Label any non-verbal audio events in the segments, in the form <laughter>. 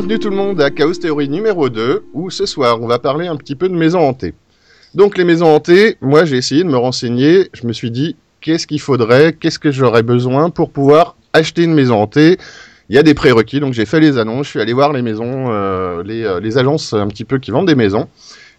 Bienvenue tout le monde à Chaos Theory numéro 2, où ce soir on va parler un petit peu de maisons hantées. Donc les maisons hantées, moi j'ai essayé de me renseigner, je me suis dit qu'est-ce qu'il faudrait, qu'est-ce que j'aurais besoin pour pouvoir acheter une maison hantée? Il y a des prérequis, donc j'ai fait les annonces, je suis allé voir les maisons, euh, les, euh, les agences un petit peu qui vendent des maisons,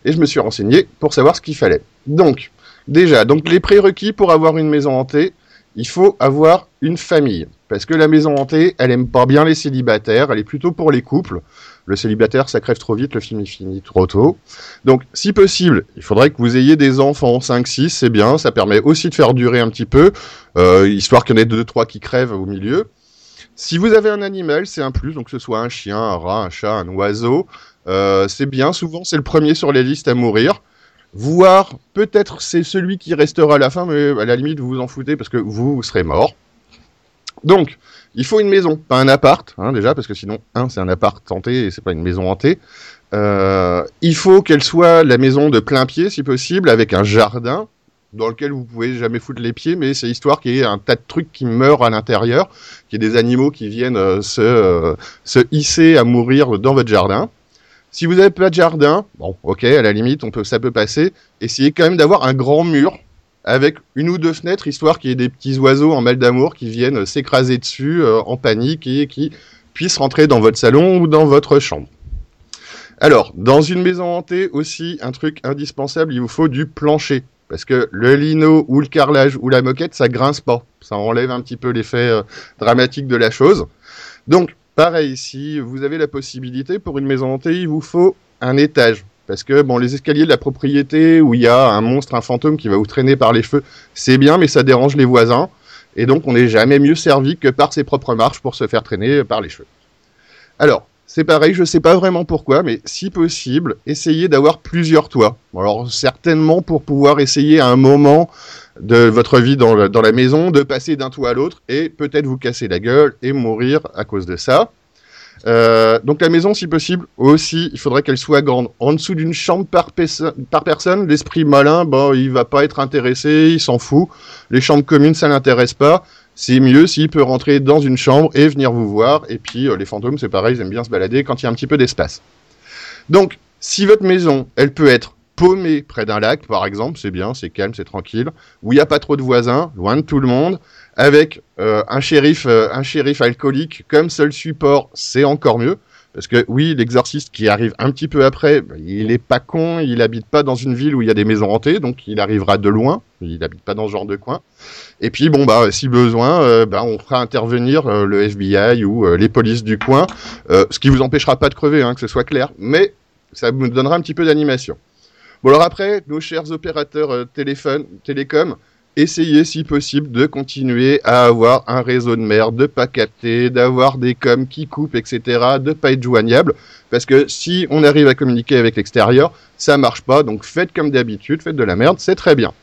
et je me suis renseigné pour savoir ce qu'il fallait. Donc, déjà, donc les prérequis pour avoir une maison hantée, il faut avoir une famille. Parce que la maison hantée, elle aime pas bien les célibataires, elle est plutôt pour les couples. Le célibataire, ça crève trop vite, le film est fini trop tôt. Donc, si possible, il faudrait que vous ayez des enfants, 5-6, c'est bien, ça permet aussi de faire durer un petit peu, euh, histoire qu'il y en ait 2-3 qui crèvent au milieu. Si vous avez un animal, c'est un plus, donc que ce soit un chien, un rat, un chat, un oiseau, euh, c'est bien, souvent c'est le premier sur les listes à mourir. Voire, peut-être c'est celui qui restera à la fin, mais à la limite vous vous en foutez parce que vous, vous serez mort. Donc, il faut une maison, pas un appart, hein, déjà, parce que sinon, un, c'est un appart hanté et c'est pas une maison hantée. Euh, il faut qu'elle soit la maison de plein pied, si possible, avec un jardin dans lequel vous pouvez jamais foutre les pieds, mais c'est histoire qu'il y ait un tas de trucs qui meurent à l'intérieur, qu'il y ait des animaux qui viennent euh, euh, se hisser à mourir dans votre jardin. Si vous n'avez pas de jardin, bon, ok, à la limite, on peut, ça peut passer. Essayez quand même d'avoir un grand mur avec une ou deux fenêtres, histoire qu'il y ait des petits oiseaux en mal d'amour qui viennent s'écraser dessus euh, en panique et qui puissent rentrer dans votre salon ou dans votre chambre. Alors, dans une maison hantée aussi, un truc indispensable, il vous faut du plancher. Parce que le lino ou le carrelage ou la moquette, ça grince pas. Ça enlève un petit peu l'effet euh, dramatique de la chose. Donc, pareil, si vous avez la possibilité, pour une maison hantée, il vous faut un étage. Parce que bon, les escaliers de la propriété où il y a un monstre, un fantôme qui va vous traîner par les cheveux, c'est bien, mais ça dérange les voisins. Et donc, on n'est jamais mieux servi que par ses propres marches pour se faire traîner par les cheveux. Alors, c'est pareil, je ne sais pas vraiment pourquoi, mais si possible, essayez d'avoir plusieurs toits. Alors, certainement pour pouvoir essayer à un moment de votre vie dans, la maison, de passer d'un toit à l'autre et peut-être vous casser la gueule et mourir à cause de ça. Euh, donc la maison, si possible, aussi, il faudrait qu'elle soit grande. En dessous d'une chambre par personne, l'esprit malin, bon, il va pas être intéressé, il s'en fout. Les chambres communes, ça l'intéresse pas. C'est mieux s'il peut rentrer dans une chambre et venir vous voir. Et puis euh, les fantômes, c'est pareil, ils aiment bien se balader quand il y a un petit peu d'espace. Donc, si votre maison, elle peut être paumée près d'un lac, par exemple, c'est bien, c'est calme, c'est tranquille, où il n'y a pas trop de voisins, loin de tout le monde, avec euh, un shérif, euh, un shérif alcoolique comme seul support, c'est encore mieux. Parce que oui, l'exorciste qui arrive un petit peu après, bah, il est pas con, il habite pas dans une ville où il y a des maisons hantées, donc il arrivera de loin, il habite pas dans ce genre de coin. Et puis bon bah si besoin, euh, bah, on fera intervenir euh, le FBI ou euh, les polices du coin, ce qui vous empêchera pas de crever, hein, que ce soit clair, mais ça vous donnera un petit peu d'animation. Bon alors après, nos chers opérateurs téléphone, télécom, essayez si possible de continuer à avoir un réseau de merde, de pas capter, d'avoir des coms qui coupent, etc., de pas être joignable, parce que si on arrive à communiquer avec l'extérieur, ça marche pas, donc faites comme d'habitude, faites de la merde, c'est très bien.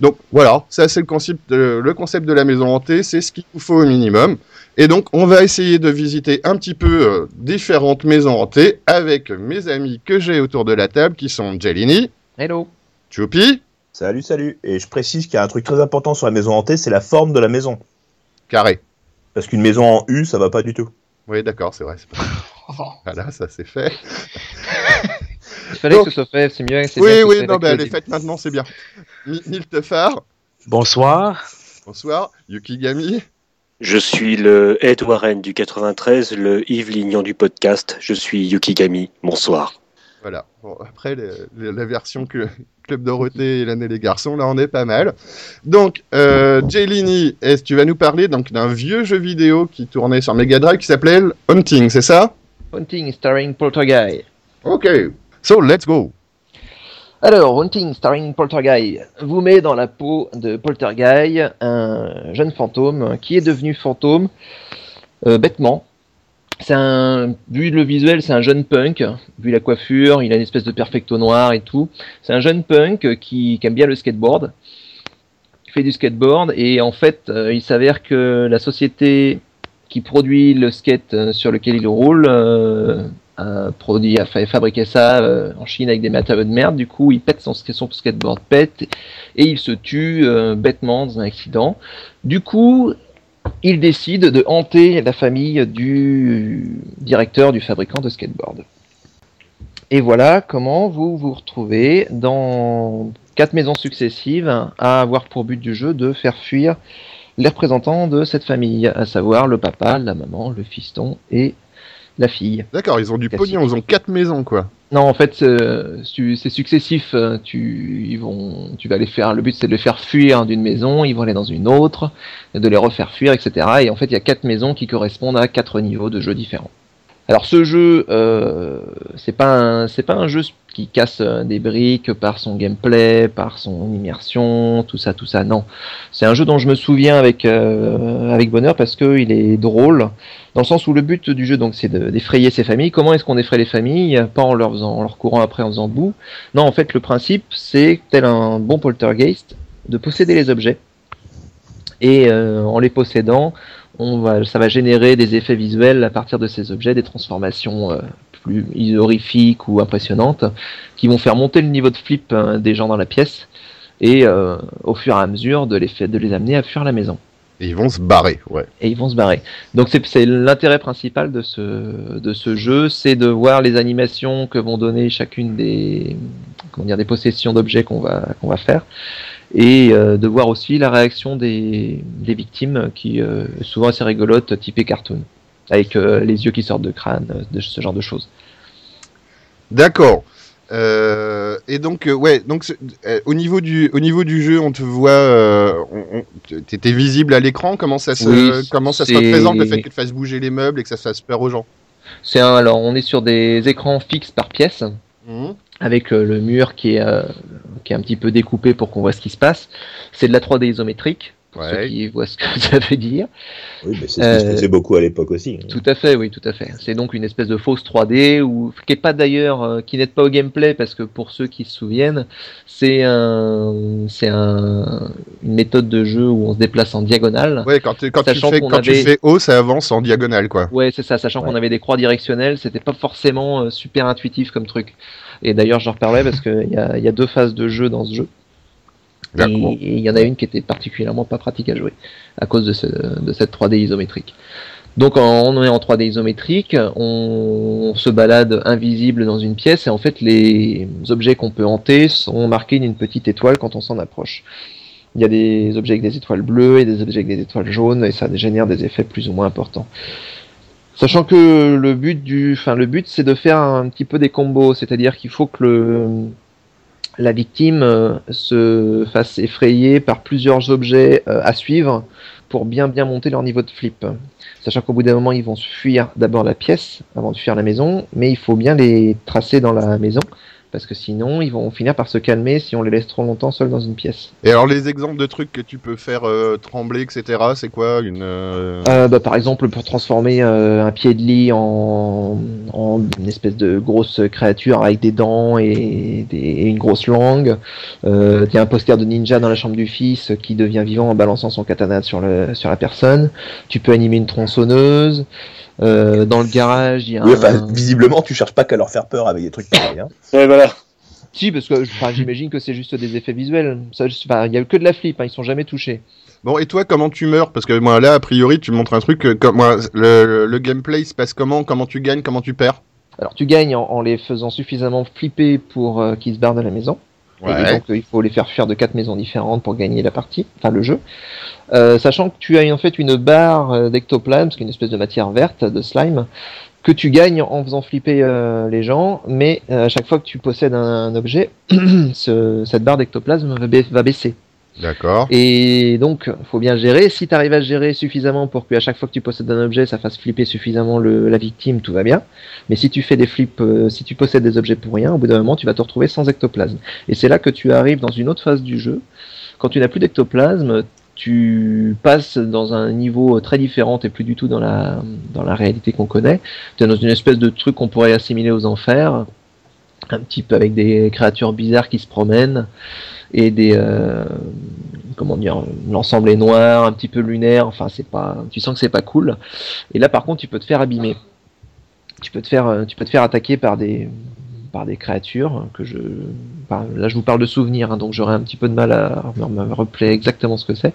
Donc voilà, ça c'est le concept, de, le concept de la maison hantée, c'est ce qu'il vous faut au minimum. Et donc on va essayer de visiter un petit peu euh, différentes maisons hantées avec mes amis que j'ai autour de la table qui sont Jelini, Hello. Choupi, Salut, salut. Et je précise qu'il y a un truc très important sur la maison hantée, c'est la forme de la maison. Carré. Parce qu'une maison en U, ça va pas du tout. Oui, d'accord, c'est vrai. pas- <laughs> Voilà, ça c'est fait. Il fallait Donc- que ce soit fait, c'est mieux. Oui, bien oui, non, mais elle est faite maintenant, c'est bien. Mi- Miltefar, Bonsoir. bonsoir. Yukigami, Je suis le Ed Warren du 93, le Yves Lignon du podcast. Je suis Yukigami. Bonsoir. Voilà. Bon, après, la version que Club Dorothée et l'année les garçons, là, on est pas mal. Donc, euh, Jelini, est-ce que tu vas nous parler donc d'un vieux jeu vidéo qui tournait sur Mega Drive qui s'appelait Hunting, c'est ça? Haunting starring Poltergeist. Ok. So, let's go. Alors, Haunting starring Poltergeist vous met dans la peau de Poltergeist, un jeune fantôme qui est devenu fantôme euh, bêtement. C'est un, vu le visuel, c'est un jeune punk. Vu la coiffure, il a une espèce de perfecto noir et tout. C'est un jeune punk qui, qui aime bien le skateboard, qui fait du skateboard et en fait, euh, il s'avère que la société qui produit le skate euh, sur lequel il roule euh, a produit, a fait fabriquer ça euh, en Chine avec des matériaux de merde. Du coup, il pète son, skateboard pète et il se tue bêtement dans un accident. Du coup, il décide de hanter la famille du directeur du fabricant de skateboard. Et voilà comment vous vous retrouvez dans quatre maisons successives à avoir pour but du jeu de faire fuir les représentants de cette famille, à savoir le papa, la maman, le fiston et la fille. D'accord, ils ont du pognon, ils ont quatre maisons, quoi. Non, en fait, euh, c'est successif. euh, Tu, ils vont, tu vas les faire. Le but, c'est de les faire fuir d'une maison. Ils vont aller dans une autre, de les refaire fuir, etc. Et en fait, il y a quatre maisons qui correspondent à quatre niveaux de jeu différents. Alors, ce jeu, euh, c'est pas un, c'est pas un jeu casse euh, des briques par son gameplay, par son immersion, tout ça, tout ça. Non, c'est un jeu dont je me souviens avec euh, bonheur parce que il est drôle dans le sens où le but du jeu donc c'est de- d'effrayer ces familles. Comment est-ce qu'on effraie les familles? Pas en leur leur courant après en faisant boue. Non, en fait le principe c'est tel un bon poltergeist de posséder les objets et euh, en les possédant, on va, ça va générer des effets visuels à partir de ces objets, des transformations plus horrifiques ou impressionnantes qui vont faire monter le niveau de flip euh, des gens dans la pièce et euh, au fur et à mesure de les, fait- de les amener à fuir la maison Et ils vont se barrer, ouais. et ils vont se barrer. Donc c'est c'est l'intérêt principal de ce, de ce jeu, c'est de voir les animations que vont donner chacune des, comment dire, des possessions d'objets qu'on va, qu'on va faire, et euh, de voir aussi la réaction des, des victimes, qui euh, souvent assez rigolote, typée cartoon, avec euh, les yeux qui sortent de crâne, euh, de ce genre de choses. D'accord. Euh, et donc, euh, ouais, donc euh, au niveau du au niveau du jeu, on te voit, t'étais visible à l'écran? Comment ça se Oui, comment ça se représente le fait que tu fasses bouger les meubles et que ça fasse peur aux gens? C'est un, alors on est sur des écrans fixes par pièce, Mhm. avec le mur qui est, qui est un petit peu découpé pour qu'on voit ce qui se passe. C'est de la 3D isométrique, pour Ouais. ceux qui voient ce que <laughs> ça veut dire. Oui, mais c'est ce qui se Euh, faisait beaucoup à l'époque aussi. hein. Tout à fait, oui, tout à fait. C'est donc une espèce de fausse 3D ou qui est pas d'ailleurs, euh, qui n'aide pas au gameplay parce que pour ceux qui se souviennent, c'est un, c'est un, une méthode de jeu où on se déplace en diagonale. Ouais, quand, tu- quand, tu Sachant fais, quand tu fais haut, ça avance en diagonale, quoi. Ouais, c'est ça, sachant qu'on avait des croix directionnelles, c'était pas forcément euh, super intuitif comme truc. Et d'ailleurs, j'en reparlerai parce qu'il y a, il y a deux phases de jeu dans ce jeu. Et il y en a une qui était particulièrement pas pratique à jouer à cause de, ce- de cette 3D isométrique. Donc on est en 3D isométrique, on, se balade invisible dans une pièce et en fait les objets qu'on peut hanter sont marqués d'une petite étoile quand on s'en approche. Il y a des objets avec des étoiles bleues et des objets avec des étoiles jaunes et ça génère des effets plus ou moins importants. Sachant que le but du, enfin le but c'est de faire un petit peu des combos, c'est-à-dire qu'il faut que le, la victime euh, se fasse effrayer par plusieurs objets euh, à suivre pour bien bien monter leur niveau de flip. Sachant qu'au bout d'un moment ils vont fuir d'abord la pièce avant de fuir la maison, mais il faut bien les tracer dans la maison parce que sinon ils vont finir par se calmer si on les laisse trop longtemps seuls dans une pièce. Et alors, les exemples de trucs que tu peux faire euh, trembler, etc., c'est quoi une euh, Euh, bah, par exemple, pour transformer euh, un pied de lit en, en une espèce de grosse créature avec des dents et, des- et une grosse langue. Euh, Il y a un poster de ninja dans la chambre du fils qui devient vivant en balançant son katana sur, le, sur la personne. Tu peux animer une tronçonneuse. Euh, dans le garage, il y a Oui, un... enfin, visiblement, tu cherches pas qu'à leur faire peur avec des trucs pareils. Hein. Ouais, voilà. Si, parce que j'imagine que c'est juste des effets visuels. Il y a que de la flip, hein, ils sont jamais touchés. Bon, et toi, comment tu meurs? Parce que moi, là, a priori, tu me montres un truc. que- Comme, moi, le, le- le gameplay il se passe comment? Comment tu gagnes? Comment tu perds? Alors tu gagnes en, en les faisant suffisamment flipper pour euh, qu'ils se barrent de la maison. Et donc euh, il faut les faire fuir de quatre maisons différentes pour gagner la partie, enfin le jeu. Euh, sachant que tu as en fait une barre euh, d'ectoplasme, qui est une espèce de matière verte, de slime, que tu gagnes en faisant flipper euh, les gens, mais à chaque fois que tu possèdes un, un objet, <clears throat> ce- cette barre d'ectoplasme va, ba- va baisser. D'accord. Et donc, faut bien gérer. Si tu arrives à gérer suffisamment pour qu'à chaque fois que tu possèdes un objet, ça fasse flipper suffisamment la victime, tout va bien. Mais si tu fais des flips, euh, si tu possèdes des objets pour rien, au bout d'un moment, tu vas te retrouver sans ectoplasme. Et c'est là que tu arrives dans une autre phase du jeu. Quand tu n'as plus d'ectoplasme, tu passes dans un niveau très différent, et plus du tout dans la, dans la réalité qu'on connaît. Tu es dans une espèce de truc qu'on pourrait assimiler aux enfers, un petit peu avec des créatures bizarres qui se promènent et des euh, comment dire l'ensemble est noir un petit peu lunaire enfin c'est pas tu sens que c'est pas cool et là par contre tu peux te faire abîmer tu peux te faire euh, tu peux te faire attaquer par des par des créatures que je. là, je vous parle de souvenirs, hein, donc j'aurai un petit peu de mal à me rappeler exactement ce que c'est.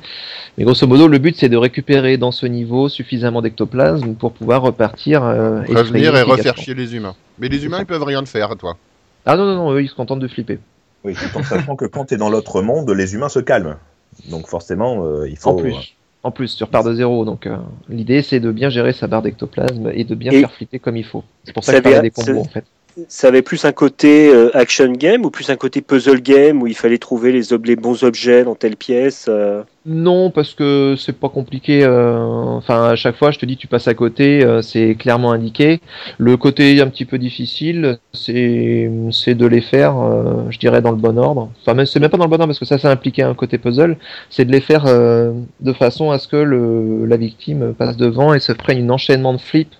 Mais grosso modo, le but c'est de récupérer dans ce niveau suffisamment d'ectoplasme pour pouvoir repartir. euh, Revenir et refaire chier les humains. Mais les humains, ils peuvent rien faire, toi. Ah non, non, non, eux ils se contentent de flipper. Oui, tout en sachant que quand tu es dans l'autre monde, les humains se calment. Donc forcément, euh, il faut. En plus. En plus, tu repars de zéro, donc euh, l'idée c'est de bien gérer sa barre d'ectoplasme et de bien Et- faire flipper comme il faut. C'est pour ça Ça que je avait- des combos en fait. Ça avait plus un côté euh, action game ou plus un côté puzzle game où il fallait trouver les, ob- les bons objets dans telle pièce euh. Non, parce que c'est pas compliqué. euh, Enfin, à chaque fois, je te dis, tu passes à côté, euh, c'est clairement indiqué. Le côté un petit peu difficile, c'est de les faire, euh, je dirais, dans le bon ordre. Enfin, même c'est même pas dans le bon ordre parce que ça, ça impliquait un côté puzzle. C'est de les faire de façon à ce que le, la victime passe devant et se prenne un enchaînement de flips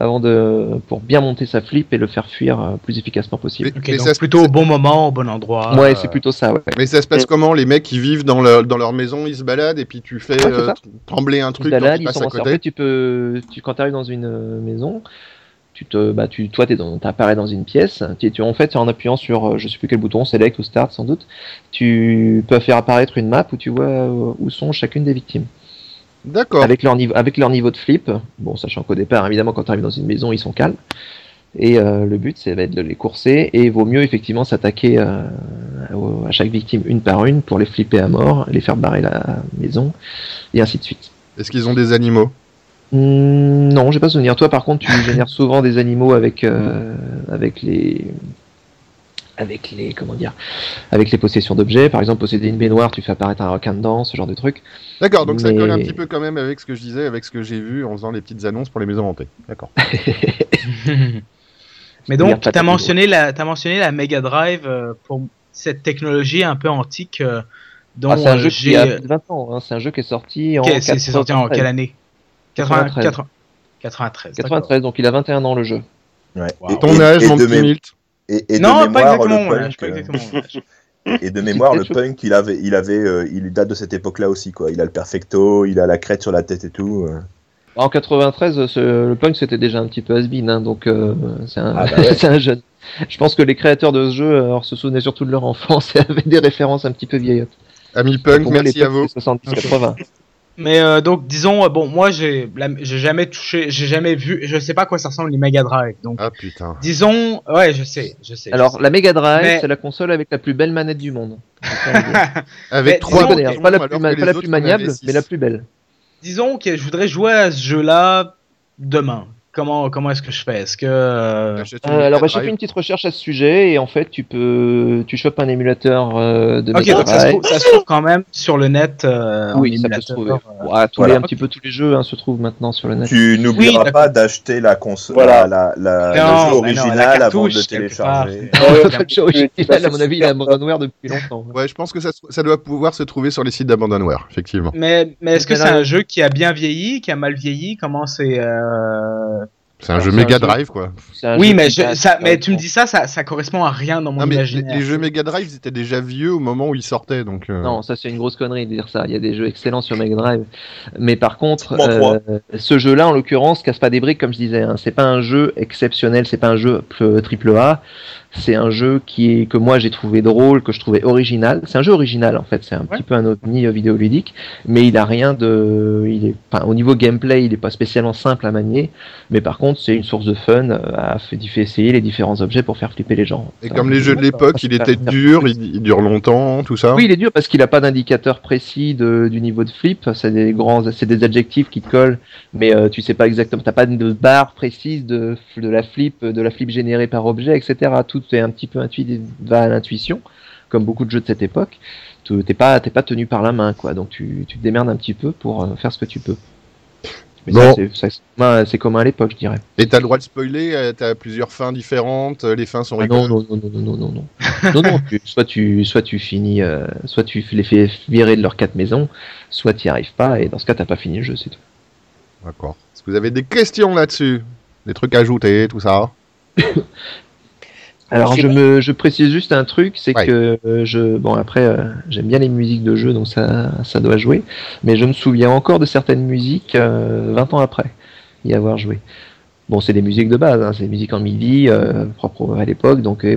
avant de pour bien monter sa flip et le faire fuir euh, plus efficacement possible. Mais- Ok, mais donc ça se- plutôt au bon moment, au bon endroit. Ouais, euh, c'est plutôt ça. Ouais. Mais ça se passe comment? Les mecs, ils vivent dans leur, dans leur maison, ils se baladent, et puis tu fais Ouais, euh, trembler un Ils se truc quand baladent, tu ils sont à En côté. fait, tu peux, tu, quand tu arrives dans une euh, maison, tu te, bah, tu, toi, tu apparais dans une pièce. Tu, tu- en fait, en appuyant sur, je sais plus quel bouton, Select ou Start sans doute, tu peux faire apparaître une map où tu vois où sont chacune des victimes. D'accord. Avec leur, niveau, avec leur niveau de flip. Bon, sachant qu'au départ, évidemment, quand tu arrives dans une maison, ils sont calmes. Et euh, le but, c'est être de les courser. Et il vaut mieux effectivement s'attaquer euh, à chaque victime une par une pour les flipper à mort, les faire barrer la maison, et ainsi de suite. Est-ce qu'ils ont des animaux? Hmm, non, j'ai pas souvenir. Toi, par contre, tu génères souvent des animaux avec euh, avec les avec les comment dire avec les possessions d'objets. Par exemple, posséder une baignoire, tu fais apparaître un requin dedans, ce genre de truc. D'accord, donc ça colle un petit peu quand même avec ce que je disais, avec ce que j'ai vu en faisant les petites annonces pour les maisons hantées. D'accord. <laughs> Mais donc, tu as mentionné, la, as mentionné la Mega Drive euh, pour cette technologie un peu antique euh, dont Ah, c'est un euh, jeu qui j'ai. a plus de 20 ans. hein. C'est un jeu qui est sorti en c'est sorti en 93. quelle année? 80, 93. 80, 93. d'accord. 93, donc il a 21 ans le jeu. Ouais. Wow. Et- Ton et- âge, et mon petit Milt? Et, et de pas mémoire, exactement le punk, pas exactement <laughs> mon âge. Et de mémoire, <laughs> le quelque punk, il avait, il avait, euh, il date de cette époque-là aussi, quoi. Il a le perfecto, il a la crête sur la tête et tout. euh. En 93, ce- le punk c'était déjà un petit peu has-been, hein, donc euh, c'est un, Ah bah <laughs> ouais. c'est un jeune. Je pense que les créateurs de ce jeu alors, se souvenaient surtout de leur enfance et avaient des références un petit peu vieillottes. Ami Punk, merci les à vous. punks, c'est 70-80. Mais euh, donc, disons, euh, bon, moi, j'ai la- j'ai jamais touché, j'ai jamais vu, je sais pas à quoi ça ressemble les Mega Drive. Donc, Ah putain. disons, ouais, je sais, je sais. je Alors, sais. la Mega Drive, Mais- c'est la console avec la plus belle manette du monde. <laughs> Avec Mais trois disons, boutons, pas la alors plus, que ma- les pas la autres plus en avaient maniable, six. mais la plus belle. disons que je voudrais jouer à ce jeu-là demain. Comment, comment est-ce que je fais? Est-ce que euh, Euh, alors, bah, j'ai fait une petite recherche à ce sujet et en fait, tu peux, tu chopes un émulateur euh, de Ok, Mega donc ça se, trouve, ça se trouve quand même sur le net. euh, Oui, ça peut se trouver. euh, Ouais, tous voilà. les, un petit peu tous les jeux hein, se trouvent maintenant sur le net. Tu n'oublieras Oui, pas d'acheter la console, Voilà. la, la, la- Non, le jeu mais non, la original avant de télécharger. part. Le jeu original, à mon avis, il super Abandonware depuis longtemps. Ouais, je pense que ça, ça doit pouvoir se trouver sur les sites d'Abandonware, effectivement. Mais, mais est-ce que c'est un jeu qui a bien vieilli, qui a mal vieilli? Comment c'est euh, C'est un jeu Mega Drive, quoi. Oui, mais, je, ça, mais tu me dis ça, ça, ça correspond à rien dans mon Non, mais les, imaginaire. les jeux Mega Drive, ils étaient déjà vieux au moment où ils sortaient, donc. euh, Non, ça c'est une grosse connerie de dire ça. Il y a des jeux excellents sur Mega Drive, mais par contre, euh, ce jeu-là, en l'occurrence, casse pas des briques comme je disais. Hein. C'est pas un jeu exceptionnel, c'est pas un jeu ple- triple A. C'est un jeu qui est que moi j'ai trouvé drôle, que je trouvais original. C'est un jeu original en fait. C'est un Ouais. petit peu un ovni euh, vidéoludique, mais il a rien de, il est, enfin, au niveau gameplay, il est pas spécialement simple à manier. Mais par contre, c'est une source de fun euh, à fait, essayer les différents objets pour faire flipper les gens. Et Ça, comme les jeux de l'époque, il était dur, il, il dure longtemps, tout ça. oui, il est dur parce qu'il n'a pas d'indicateur précis de, du niveau de flip. C'est des grands, c'est des adjectifs qui te collent, mais euh, tu sais pas exactement. T'as pas de barre précise de, de la flip, de la flip générée par objet, etc. Tout est un petit peu intuitif, va à l'intuition, comme beaucoup de jeux de cette époque. Tu- T'es pas, t'es pas tenu par la main, quoi. Donc tu, tu te démerdes un petit peu pour euh, faire ce que tu peux. Mais Bon. ça, c'est- commun- à l'époque, je dirais. Et t'as le droit de spoiler, euh, t'as plusieurs fins différentes, euh, les fins sont Ah non, rigolotes. non, non, non, non, non, non. <laughs> non, non, soit tu, soit tu finis, soit tu les fais virer de leurs quatre maisons, soit tu n'y arrives pas, et dans ce cas, t'as pas fini le jeu, c'est tout. D'accord. Est-ce que vous avez des questions là-dessus? Des trucs à ajouter, tout ça? <laughs> Alors, je me, je précise juste un truc, c'est Ouais. que euh, je, bon après, euh, j'aime bien les musiques de jeu, donc ça, ça doit jouer, mais je me souviens encore de certaines musiques euh, 20 ans après y avoir joué. Bon, c'est des musiques de base, hein, c'est des musiques en midi, euh, propres à l'époque, donc euh,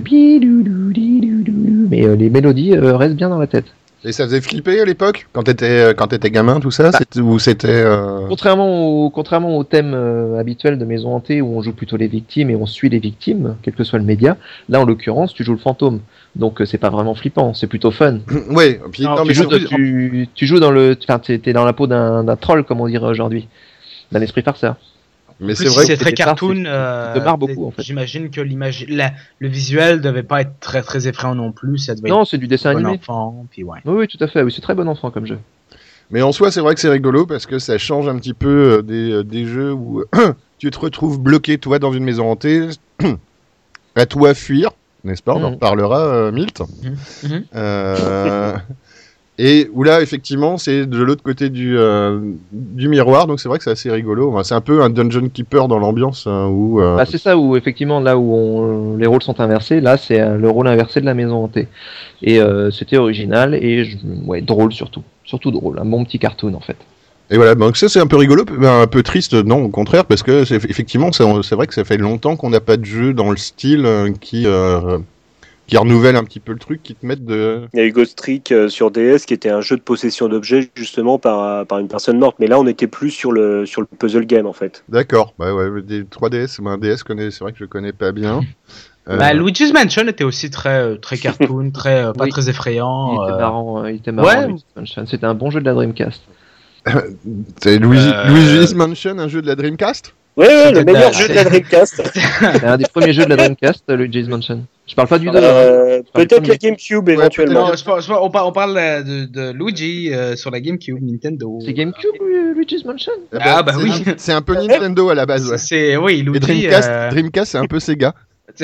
mais euh, les mélodies euh, restent bien dans la tête. Et ça faisait flipper à l'époque quand t'étais euh, quand t'étais gamin tout ça Bah. c'était- ou c'était euh, Contrairement au, contrairement au thème euh, habituel de Maison Hantée où on joue plutôt les victimes et on suit les victimes, quel que soit le média, là en l'occurrence tu joues le fantôme. Donc euh, c'est pas vraiment flippant, c'est plutôt fun. <laughs> ouais puis Non, non, tu mais tu, joues, tu, tu joues dans le, enfin t'es t'es dans la peau d'un d'un troll comme on dirait aujourd'hui, d'un esprit farceur. Mais c'est vrai c'est que très cartoon. c'est- euh, beaucoup, en fait. J'imagine que l'image, la- le visuel devait pas être très très effrayant non plus. Ça devait Non, c'est du dessin bon animé. enfant. Puis ouais. Oui, oui, tout à fait. Oui, c'est très bon enfant comme jeu. Mais en soi, c'est vrai que c'est rigolo parce que ça change un petit peu euh, des, euh, des jeux où <coughs> tu te retrouves bloqué, toi, dans une maison hantée, <coughs> à toi fuir, n'est-ce pas? On en Mhm. reparlera, euh, Milt. Euh, et où là, effectivement, c'est de l'autre côté du, euh, du miroir, donc c'est vrai que c'est assez rigolo. Enfin, c'est un peu un dungeon keeper dans l'ambiance hein, où. euh, Bah, c'est ça où effectivement là où on- les rôles sont inversés, là c'est euh, le rôle inversé de la maison hantée. Et c'était original et je- ouais drôle surtout, surtout drôle, un bon petit cartoon en fait. Et voilà, donc ça c'est un peu rigolo, un peu triste, non, au contraire, parce que effectivement, c'est, vrai que ça fait longtemps qu'on n'a pas de jeu dans le style qui, qui renouvelle un petit peu le truc, qui te mette de. Il y a eu Ghost Trick euh, sur DS qui était un jeu de possession d'objets justement par, par une personne morte. Mais là, on était plus sur le, sur le puzzle game en fait. D'accord, bah ouais, des 3DS, moi un DS, connais, c'est vrai que je connais pas bien. <laughs> Euh, Bah, Luigi's Mansion était aussi très euh, très <laughs> cartoon, très euh, pas Oui. très Il effrayant. était euh, marrant, euh, il était marrant. ouais. Luigi's Mansion. C'était un bon jeu de la Dreamcast. <laughs> c'est Luigi, Euh, Luigi's Mansion, un jeu de la Dreamcast? C'était le meilleur la- jeu de la Dreamcast. C'est un des premiers jeux de la Dreamcast, euh, Luigi's Mansion. Je parle pas du 2. hein. Euh, parle Peut-être la GameCube Ouais, éventuellement. Non, je parle- je parle- on parle, on parle euh, de, de Luigi euh, sur la GameCube, Nintendo. C'est GameCube euh, Luigi's Mansion? Ah, bah c'est oui. un- C'est un peu <laughs> Nintendo à la base, ouais. C'est oui, Et Luigi. Dreamcast, euh, Dreamcast c'est un peu Sega. <laughs>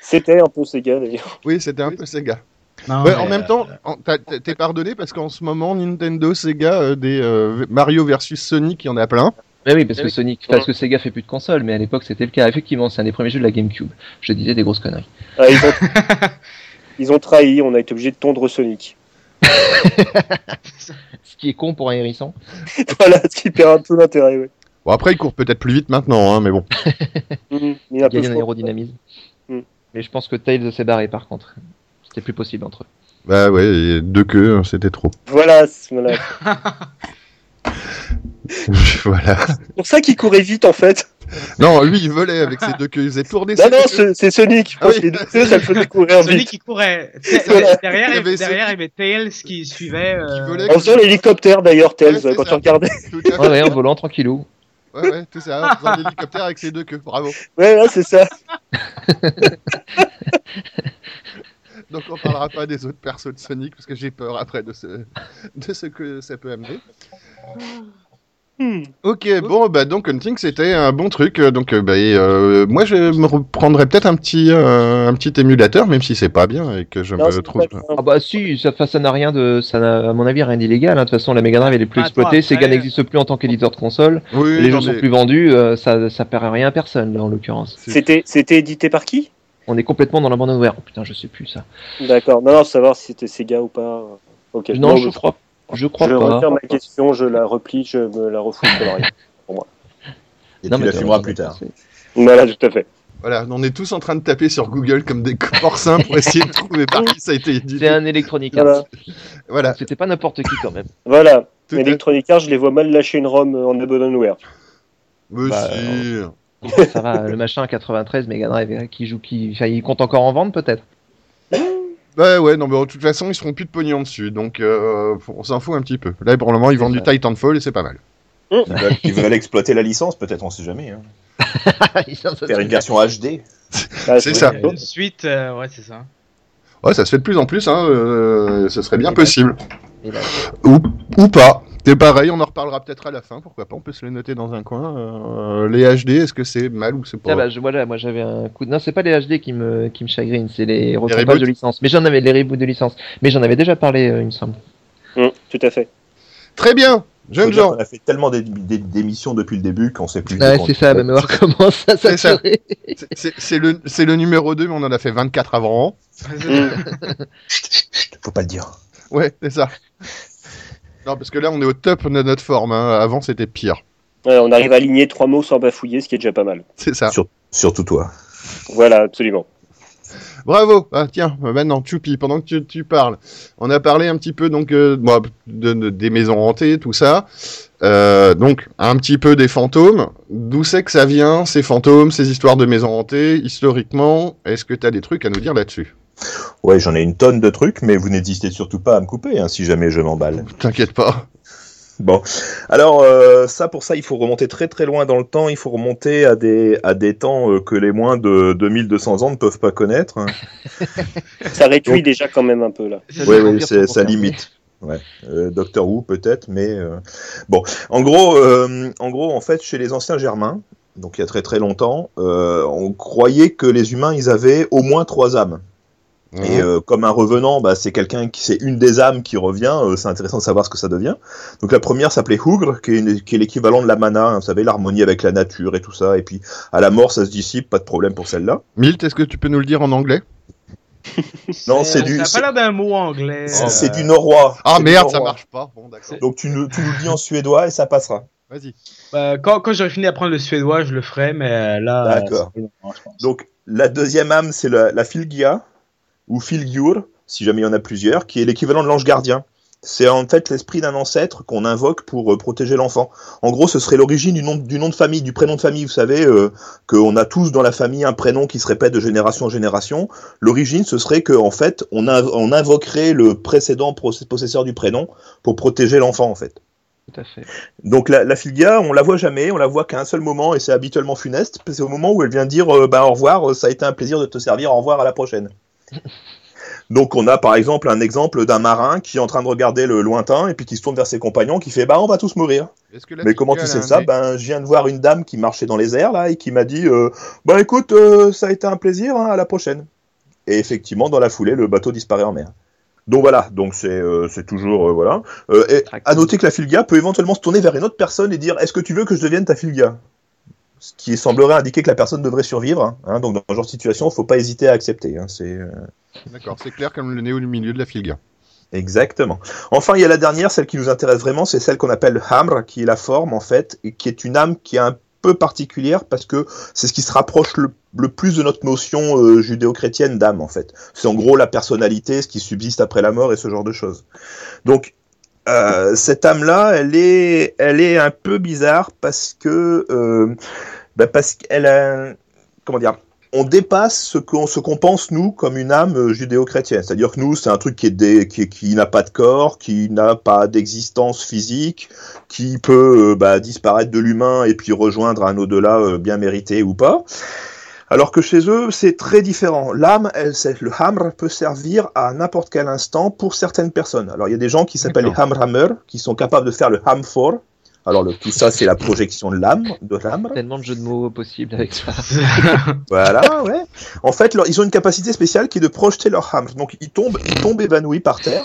C'était un peu Sega d'ailleurs. Oui, c'était un peu Sega. non, Ouais, mais, en même euh, temps, t'es pardonné parce qu'en ce moment, Nintendo, Sega, euh, des euh, Mario versus Sonic, il y en a plein. Mais oui, parce que oui. Sonic, parce que Sega fait plus de consoles, mais à l'époque c'était le cas. Effectivement, c'est un des premiers jeux de la GameCube. Je disais des grosses conneries. Ah, ils, ont... <laughs> ils ont trahi, on a été obligé de tondre Sonic. <laughs> Ce qui est con pour un hérisson. <laughs> voilà, ce qui perd un peu l'intérêt. Ouais. Bon, après, il court peut-être plus vite maintenant, hein, mais bon. Mhm. Il est un peu Gagner en fort. aérodynamisme. Hmm. Mais je pense que Tails s'est barré par contre. C'était plus possible entre eux. Bah ouais, et deux queues, hein, c'était trop. Voilà, c'est voilà. Voilà. C'est pour ça qu'il courait vite en fait. Non, lui, il volait avec ses deux queues. Il faisait tourner Non, non, c'est Sonic. Ah pense oui. que les deux queues, ça le faisait courir Sonic vite. qui courait. <laughs> Voilà. derrière, Il y il avait derrière, il y avait Tails qui suivait. euh, Qui volait. En faisant l'hélicoptère d'ailleurs, Tails, Ouais, quand ça. tu regardais. <laughs> Ouais, ouais, en volant tranquillou. Ouais, ouais, tout ça. En faisant l'hélicoptère avec ses deux queues. Bravo. Ouais, là, c'est ça. <laughs> Donc, on parlera pas des autres persos de Sonic parce que j'ai peur après de ce, de ce que ça peut amener. Hmm. Ok, bon, bah donc Hunting c'était un bon truc. euh, Donc, euh, bah, et, euh, moi je me reprendrai peut-être un petit, euh, un petit émulateur, même si c'est pas bien et que je Non, me trouve. pas. Ah bah si, ça, n'a rien de, ça n'a à mon avis rien d'illégal. hein. De toute façon, la Mega Drive elle est plus Attends, exploitée, Sega n'existe plus en tant qu'éditeur de console, Oui, les jeux sont plus vendus, euh, ça, ça perd rien à personne là en l'occurrence. C'était c'était édité par qui? On est complètement dans la bande ouverte. Oh, putain, je sais plus ça. D'accord. Non, non, savoir si c'était Sega ou pas. Ok. Non, Bon, je crois, je crois je pas. retire ma question, je la replie, je me la refous sur <laughs> l'oreille. Et Non, tu mais la fumeras plus tard. Voilà, tout à fait. Voilà, on est tous en train de taper sur Google comme des <laughs> porcins pour essayer de trouver par qui ça a été C'est édité. un Electronic Arts. Voilà. Voilà. C'était pas n'importe qui quand même. Voilà. Tout Electronic Arts, je les vois mal lâcher une ROM en abandonware. Mais Bah, si. Ça va, le machin 93 Mega Drive euh, qui joue, qui, enfin, il compte encore en vente peut-être. Bah ouais, non, mais de toute façon, ils seront plus de pognon dessus, donc euh, on s'en fout un petit peu. Là, pour le moment, ils vendent du. Titanfall et c'est pas mal. Ils veulent, ils veulent exploiter la licence, peut-être, on sait jamais. hein. <laughs> Faire une version HD. Ah, <laughs> C'est ça. Une suite, euh, ouais, c'est ça. Ouais, ça se fait de plus en plus, hein, euh, ce serait bien possible. Ou, ou pas. C'est pareil, on en reparlera peut-être à la fin, pourquoi pas, on peut se les noter dans un coin. Euh, les HD, est-ce que c'est mal ou c'est pas Ah bah, je, voilà, moi j'avais un coup de... Non, c'est pas les HD qui me, qui me chagrinent, c'est les de licence. Mais j'en avais les reboots de licence. Mais j'en avais déjà parlé, euh, il me semble. Hum, tout à fait. Très bien, dire gens. qu'on a fait tellement d'é- d'é- d'émissions depuis le début qu'on sait plus. Ouais, c'est ça, mais voir comment ça C'est ça. le, c'est le numéro 2, mais on en a fait 24 avant. Hum. Faut pas le dire. Ouais, c'est ça. Non, parce que là, on est au top de notre forme. hein. Avant, c'était pire. Ouais, on arrive à aligner trois mots sans bafouiller, ce qui est déjà pas mal. C'est ça. Surtout toi. Voilà, absolument. Bravo. Ah, tiens, maintenant, Choupi, pendant que tu, tu parles, on a parlé un petit peu donc euh, bon, de, de- des maisons hantées, tout ça. Euh, donc, un petit peu des fantômes. D'où c'est que ça vient, ces fantômes, ces histoires de maisons hantées, historiquement? Est-ce que tu as des trucs à nous dire là-dessus? Ouais, j'en ai une tonne de trucs, mais vous n'hésitez surtout pas à me couper hein, si jamais je m'emballe. <laughs> T'inquiète pas. Bon, alors euh, ça pour ça, il faut remonter très très loin dans le temps. Il faut remonter à des à des temps euh, que les moins de 2200 ans ne peuvent pas connaître. hein. <laughs> Ça réduit déjà quand même un peu là. Oui, oui, ça limite. Ouais. Euh, Doctor Who peut-être, mais euh, bon. En gros, euh, en gros, en fait, chez les anciens Germains, donc il y a très très longtemps, euh, on croyait que les humains, ils avaient au moins trois âmes. Et euh, comme un revenant, bah, c'est quelqu'un qui c'est une des âmes qui revient. euh, c'est intéressant de savoir ce que ça devient. Donc la première s'appelait Hugr, qui est, une- qui est l'équivalent de la mana. hein, vous savez, l'harmonie avec la nature et tout ça. Et puis à la mort, ça se dissipe, pas de problème pour celle-là. Milt, est-ce que tu peux nous le dire en anglais? <laughs> Non, c'est du- Ça c'est- a pas l'air d'un mot anglais. C'est euh, c'est du norrois. Ah merde, ça norrois. marche pas. Bon, d'accord. Donc tu, nous- tu nous le dis en suédois et ça passera. Vas-y. bah, quand quand j'aurai fini d'apprendre le suédois, je le ferai, mais là. D'accord. euh. Donc la deuxième âme, c'est la, la Filgia ou Filgjur, si jamais il y en a plusieurs, qui est l'équivalent de l'ange gardien. C'est en fait l'esprit d'un ancêtre qu'on invoque pour euh, protéger l'enfant. En gros, ce serait l'origine du nom, du nom de famille, du prénom de famille. Vous savez euh, qu'on a tous dans la famille un prénom qui se répète de génération en génération. L'origine, ce serait que en fait, on, invoquerait le précédent possesseur du prénom pour protéger l'enfant, en fait. Tout à fait. Donc la, la Filga, on la voit jamais, on la voit qu'à un seul moment et c'est habituellement funeste. C'est au moment où elle vient dire euh, bah, au revoir, euh, ça a été un plaisir de te servir, au revoir à la prochaine. <laughs> Donc on a par exemple un exemple d'un marin qui est en train de regarder le lointain et puis qui se tourne vers ses compagnons qui fait bah on va tous mourir. Que Mais comment tu sais ça Ben je viens de voir une dame qui marchait dans les airs là et qui m'a dit euh, bah écoute euh, ça a été un plaisir, hein, à la prochaine. Et effectivement dans la foulée le bateau disparaît en mer. Donc voilà, donc c'est euh, c'est toujours euh, voilà. Euh, et à noter que la filga peut éventuellement se tourner vers une autre personne et dire est-ce que tu veux que je devienne ta filga Ce qui semblerait indiquer que la personne devrait survivre. hein. donc dans ce genre de situation, faut pas hésiter à accepter. hein, c'est euh, D'accord, c'est clair comme le nez au milieu de la filga. Exactement. Enfin, il y a la dernière, celle qui nous intéresse vraiment, c'est celle qu'on appelle le hamr, qui est la forme en fait, et qui est une âme qui est un peu particulière parce que c'est ce qui se rapproche le, le plus de notre notion euh, judéo-chrétienne d'âme en fait. C'est en gros la personnalité, ce qui subsiste après la mort et ce genre de choses. Donc euh, cette âme-là, elle est, elle est un peu bizarre parce que, euh, bah, parce qu'elle a, comment dire, on dépasse ce qu'on ce qu'on pense nous comme une âme judéo-chrétienne. C'est-à-dire que nous, c'est un truc qui est qui n'a pas de corps, qui n'a pas d'existence physique, qui peut euh, bah, disparaître de l'humain et puis rejoindre un au-delà euh, bien mérité ou pas. Alors que chez eux, c'est très différent. L'âme, elle, c'est- le hamr peut servir à n'importe quel instant pour certaines personnes. Alors il y a des gens qui s'appellent les hamramers, qui sont capables de faire le hamfor. Alors le, tout ça, c'est la projection de l'âme, de l'âme. Tellement de jeux de mots possibles avec ça. <laughs> Voilà, ouais. En fait, leur- ils ont une capacité spéciale qui est de projeter leur hamr. Donc ils tombent, ils tombent évanouis par terre.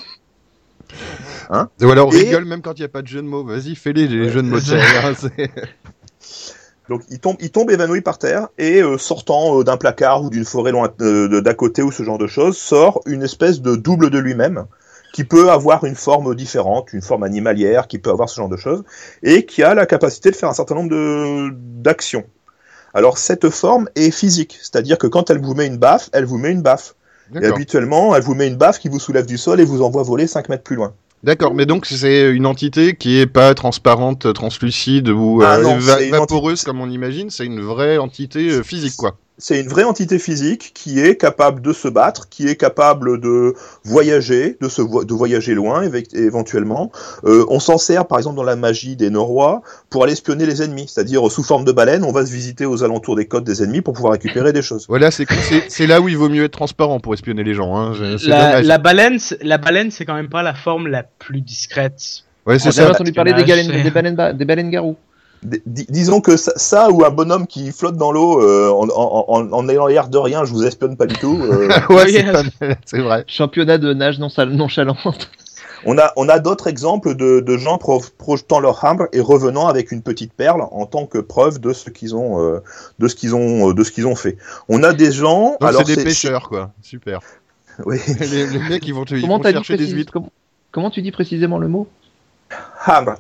Ou alors on Et- rigole même quand il n'y a pas de jeu de mots. Vas-y, fais-les, les jeux de mots <laughs> Donc ils tombent, ils tombent évanouis par terre et euh, sortant euh, d'un placard ou d'une forêt loin euh, d'à côté ou ce genre de choses, sort une espèce de double de lui-même qui peut avoir une forme différente, une forme animalière, qui peut avoir ce genre de choses et qui a la capacité de faire un certain nombre de d'actions. Alors cette forme est physique, c'est-à-dire que quand elle vous met une baffe, elle vous met une baffe. Et habituellement, elle vous met une baffe qui vous soulève du sol et vous envoie voler 5 mètres plus loin. D'accord, mais donc c'est une entité qui est pas transparente, translucide ou Ah euh, non, va- vaporeuse comme on imagine, c'est une vraie entité euh, physique quoi. C'est une vraie entité physique qui est capable de se battre, qui est capable de voyager, de se vo- de voyager loin éve- éventuellement. Euh, on s'en sert par exemple dans la magie des Norrois pour aller espionner les ennemis, c'est-à-dire sous forme de baleine, on va se visiter aux alentours des côtes des ennemis pour pouvoir récupérer des choses. Voilà, c'est là où il vaut mieux être transparent pour espionner les gens. Hein. La, baleine, c'est- la baleine, c'est quand même pas la forme la plus discrète. Ouais, c'est J'ai ça. jamais entendu parler des, des baleines, ba- des baleines garous. Dis- disons que ça, ça ou un bonhomme qui flotte dans l'eau euh, en, en, en, en ayant l'air de rien, je vous espionne pas du tout. euh, <laughs> ouais, Oui, c'est euh, c'est vrai. Championnat de nage non nonchalante. On a, on a d'autres exemples de, de gens pro- projetant leur hambre et revenant avec une petite perle en tant que preuve de ce qu'ils ont, euh, de ce qu'ils ont, de ce qu'ils ont fait. On a des gens. Donc alors c'est des c'est- pêcheurs quoi. Super. Oui. <laughs> les, les mecs ils vont, te, ils Comment vont t'as dit chercher des précis- huîtres. comment, comment tu dis précisément le mot? Hamr,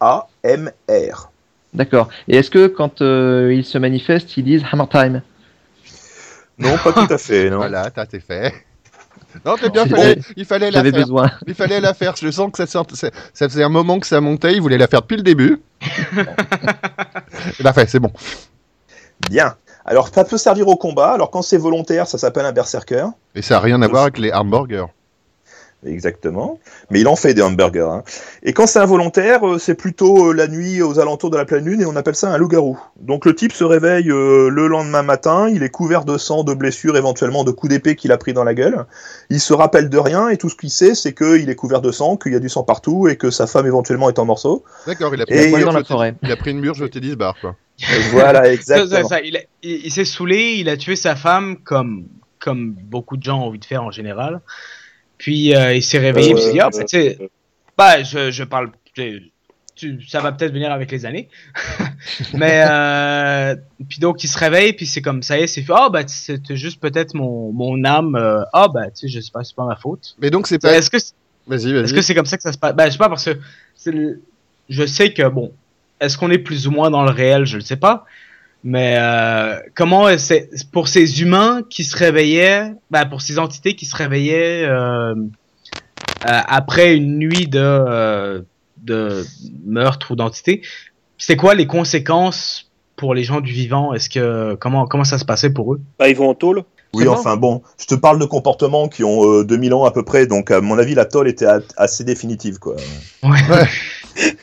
H-A-M-R. D'accord. Et est-ce que quand euh, ils se manifestent, ils disent Hammer Time Non, pas tout à fait. Non. <laughs> Voilà, t'as t'es fait. Non, t'es bien, fallait- il fallait la J'avais faire. besoin. Il fallait la faire. Je sens que ça, sort- ça, ça faisait un moment que ça montait. Il voulait la faire depuis le début. <laughs> Il l'a fait, c'est bon. Bien. Alors, ça peut servir au combat. Alors, quand c'est volontaire, ça s'appelle un berserker. Et ça n'a rien à voir avec les hamburgers. Exactement. Mais il en fait des hamburgers. hein. Et quand c'est involontaire, euh, c'est plutôt euh, la nuit aux alentours de la pleine lune et on appelle ça un loup-garou. Donc le type se réveille euh, le lendemain matin, il est couvert de sang, de blessures, éventuellement de coups d'épée qu'il a pris dans la gueule. Il se rappelle de rien et tout ce qu'il sait, c'est qu'il est couvert de sang, qu'il y a du sang partout et que sa femme éventuellement est en morceaux. D'accord, il a pris, Et une dans la jeté- forêt. il a pris une mûre, jeté 10 barres, quoi. <laughs> voilà, Ça, ça, exactement. ça, il a- il- il s'est saoulé, il a tué sa femme comme, comme beaucoup de gens ont envie de faire en général. Puis euh, il s'est réveillé, puis il s'est dit, ah, bah, tu sais, bah, je, je parle, tu- tu- ça va peut-être venir avec les années. <laughs> Mais, euh, puis donc il se réveille, puis c'est comme, ça y est, c'est fait, ah, bah, c'était juste peut-être mon, mon âme, euh, ah, bah, tu sais, je sais pas, c'est pas ma faute. Mais donc, c'est pas. Est-ce que Vas-y, est-ce que c'est comme ça que ça se passe? Ben, je sais pas, parce que c'est le- je sais que, bon, est-ce qu'on est plus ou moins dans le réel? Je ne sais pas. Mais euh, comment c'est pour ces humains qui se réveillaient, ben, pour ces entités qui se réveillaient euh, euh, après une nuit de, euh, de meurtre ou d'entité, c'est quoi les conséquences pour les gens du vivant? Est-ce que comment comment ça se passait pour eux? Bah, ils vont en tôle. Oui, enfin bon, je te parle de comportements qui ont euh, 2000 ans à peu près, donc à mon avis la tôle était assez définitive quoi. Ouais. <laughs>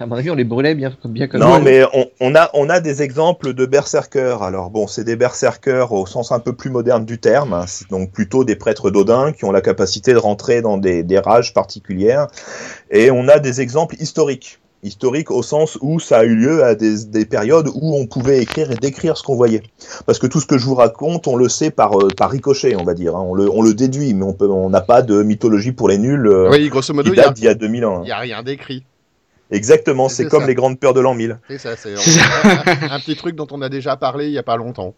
À mon avis, on les brûlait bien, bien comme Non, mais on, on a, on a des exemples de berserkers. Alors bon, c'est des berserkers au sens un peu plus moderne du terme, hein. C'est donc plutôt des prêtres d'Odin qui ont la capacité de rentrer dans des, des rages particulières. Et on a des exemples historiques. Historiques au sens où ça a eu lieu à des, des périodes où on pouvait écrire et décrire ce qu'on voyait. Parce que tout ce que je vous raconte, on le sait par, euh, par ricochet, on va dire. hein. On, le, on le déduit, mais on peut, on n'a pas de mythologie pour les nuls euh, Oui, grosso modo, qui il y a, date d'il y a 2000 ans. hein. il y a rien d'écrit. Exactement, C'est comme ça. les grandes peurs de l'an 1000. C'est ça, c'est <laughs> C'est un, un petit truc dont on a déjà parlé il y a pas longtemps.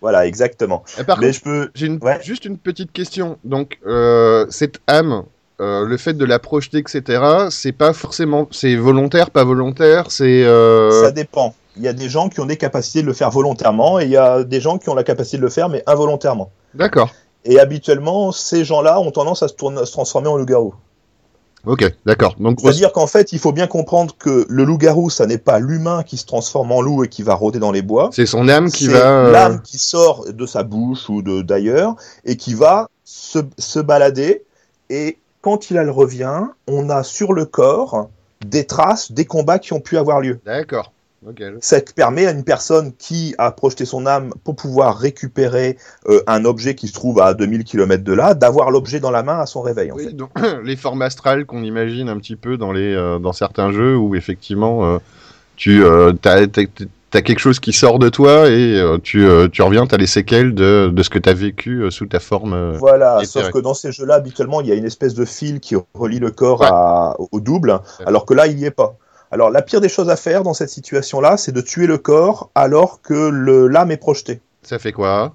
Voilà, exactement. Et par Mais contre, je peux, j'ai une- Ouais. juste une petite question. Donc, euh, cette âme, euh, le fait de la projeter, etc., c'est pas forcément, c'est volontaire, pas volontaire, c'est. euh, Ça dépend. Il y a des gens qui ont des capacités de le faire volontairement et il y a des gens qui ont la capacité de le faire mais involontairement. D'accord. Et habituellement, ces gens-là ont tendance à se, tourner- à se transformer en loup-garou. Ok, d'accord. Donc, C'est-à-dire qu'en fait, il faut bien comprendre que le loup-garou, ça n'est pas l'humain qui se transforme en loup et qui va rôder dans les bois. c'est son âme qui va. euh, l'âme qui sort de sa bouche ou de d'ailleurs et qui va se, se balader. Et quand il revient, on a sur le corps des traces des combats qui ont pu avoir lieu. D'accord. Ok. Ça permet à une personne qui a projeté son âme pour pouvoir récupérer euh, un objet qui se trouve à 2000 km de là, d'avoir l'objet dans la main à son réveil. En Oui, fait. donc, <clears throat> les formes astrales qu'on imagine un petit peu dans, les, euh, dans certains jeux où effectivement euh, tu as, quelque chose qui sort de toi et euh, tu, euh, tu reviens, tu as les séquelles de, de ce que tu as vécu euh, sous ta forme. Voilà, sauf que dans ces jeux-là, habituellement, il y a une espèce de fil qui relie le corps Ouais. à- au double, alors que là, il n'y est pas. Alors, la pire des choses à faire dans cette situation-là, c'est de tuer le corps alors que le- l'âme est projetée. Ça fait quoi?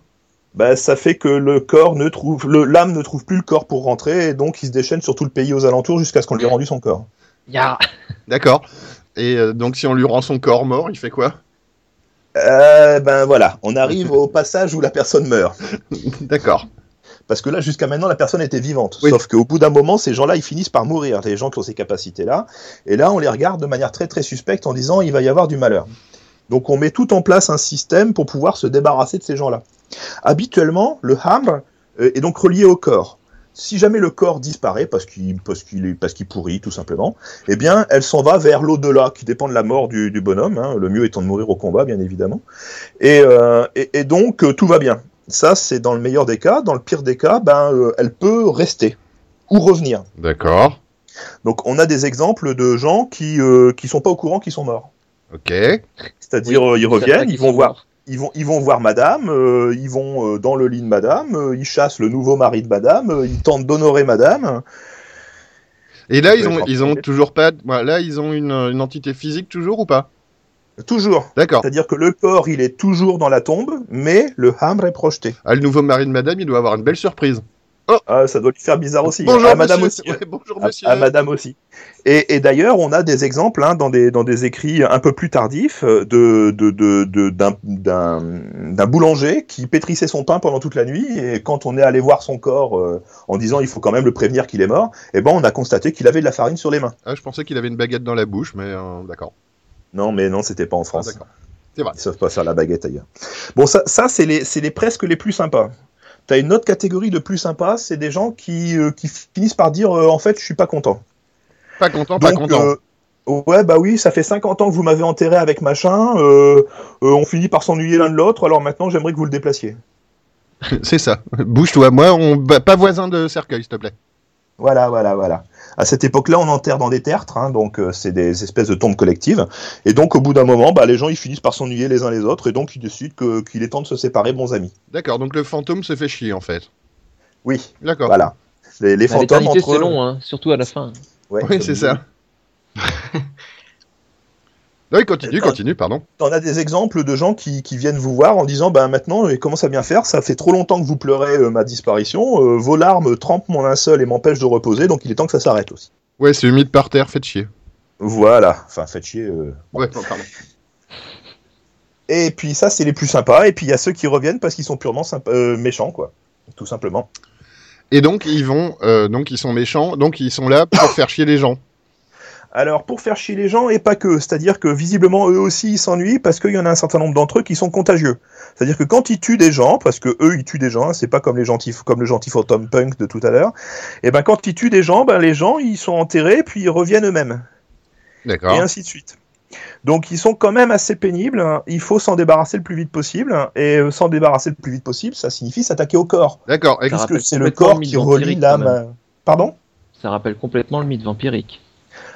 Ben, ça fait que le corps ne trouve, le- l'âme ne trouve plus le corps pour rentrer, et donc il se déchaîne sur tout le pays aux alentours jusqu'à ce qu'on lui ait rendu son corps. Ya. D'accord. Et euh, donc si on lui rend son corps mort, il fait quoi? Euh, ben voilà, on arrive <laughs> au passage où la personne meurt. D'accord. Parce que là, jusqu'à maintenant, la personne était vivante. Oui. Sauf qu'au bout d'un moment, ces gens-là, ils finissent par mourir, les gens qui ont ces capacités-là. Et là, on les regarde de manière très très suspecte en disant il va y avoir du malheur. Donc on met tout en place un système pour pouvoir se débarrasser de ces gens-là. Habituellement, le hambre euh, est donc relié au corps. Si jamais le corps disparaît parce qu'il parce qu'il parce qu'il pourrit tout simplement, eh bien, elle s'en va vers l'au-delà, qui dépend de la mort du, du bonhomme. hein, le mieux étant de mourir au combat, bien évidemment. Et, euh, et, et donc euh, tout va bien. Ça, c'est dans le meilleur des cas. Dans le pire des cas, ben, euh, elle peut rester ou revenir. D'accord. Donc, on a des exemples de gens qui euh, qui sont pas au courant qu'ils sont morts. Ok. C'est-à-dire, euh, ils reviennent, ils vont voir, ils vont, ils vont voir Madame, euh, ils vont euh, dans le lit de Madame, euh, ils chassent le nouveau mari de Madame, euh, ils tentent d'honorer Madame. Et là, ils ont, ils ont toujours pas. Là, ils ont une, une entité physique toujours ou pas? Toujours. D'accord. C'est-à-dire que le corps, il est toujours dans la tombe, mais le hambre est projeté. Ah, le nouveau mari de madame, il doit avoir une belle surprise. Ah, ça doit lui faire bizarre aussi. Bonjour, à madame monsieur. aussi. Ouais, bonjour, monsieur. à madame aussi. Et, et d'ailleurs, on a des exemples hein, dans, des, dans des écrits un peu plus tardifs euh, de, d'un boulanger qui pétrissait son pain pendant toute la nuit et quand on est allé voir son corps euh, en disant il faut quand même le prévenir qu'il est mort, eh ben on a constaté qu'il avait de la farine sur les mains. Ah, je pensais qu'il avait une baguette dans la bouche, mais euh, d'accord. Non, mais non, c'était pas en Ah, France. d'accord. C'est vrai. Ils savent pas faire la baguette ailleurs. Bon, ça, ça c'est les, c'est les presque les plus sympas. T'as une autre catégorie de plus sympas, c'est des gens qui, euh, qui finissent par dire euh, en fait je suis pas content. Pas content, pas content. euh, ouais, bah oui, ça fait 50 ans que vous m'avez enterré avec machin. on finit par s'ennuyer l'un de l'autre. Alors maintenant, j'aimerais que vous le déplaciez. <laughs> C'est ça. Bouge-toi. Moi, on... bah, pas voisin de cercueil, s'il te plaît. Voilà, voilà, voilà. À cette époque-là, on enterre dans des tertres, hein, donc euh, c'est des espèces de tombes collectives. Et donc, au bout d'un moment, bah, les gens ils finissent par s'ennuyer les uns les autres, et donc ils décident qu'il est temps de se séparer, bons amis. D'accord, donc le fantôme se fait chier, en fait. Oui, D'accord. voilà. Les, les Bah, fantômes entre c'est long, hein, surtout à la fin. Ouais, Oui, c'est dit. <laughs> oui, continue, continue, pardon. On a des exemples de gens qui, qui viennent vous voir en disant ben maintenant il commence à bien faire, ça fait trop longtemps que vous pleurez euh, ma disparition, euh, vos larmes trempent mon linceul et m'empêchent de reposer, donc il est temps que ça s'arrête aussi. Ouais, c'est humide par terre, faites chier. Voilà, enfin faites chier. euh. Ouais, non, pardon. <laughs> Et puis ça c'est les plus sympas, et puis il y a ceux qui reviennent parce qu'ils sont purement sympa- méchants quoi, tout simplement. Et donc, ils vont, donc ils sont méchants, donc ils sont là pour <coughs> faire chier les gens. Alors pour faire chier les gens et pas que, c'est-à-dire que visiblement eux aussi ils s'ennuient parce qu'il y en a un certain nombre d'entre eux qui sont contagieux. C'est-à-dire que quand ils tuent des gens, parce que eux ils tuent des gens, hein, c'est pas comme les gentils, comme le gentil phantom punk de tout à l'heure. Et ben quand ils tuent des gens, ben les gens ils sont enterrés puis ils reviennent eux-mêmes et D'accord. ainsi de suite. Donc ils sont quand même assez pénibles. hein. Il faut s'en débarrasser le plus vite possible hein. et euh, s'en débarrasser le plus vite possible, ça signifie s'attaquer au corps, D'accord. Et- puisque rappelle c'est le corps qui relie l'âme. Pardon? Ça rappelle complètement le mythe vampirique.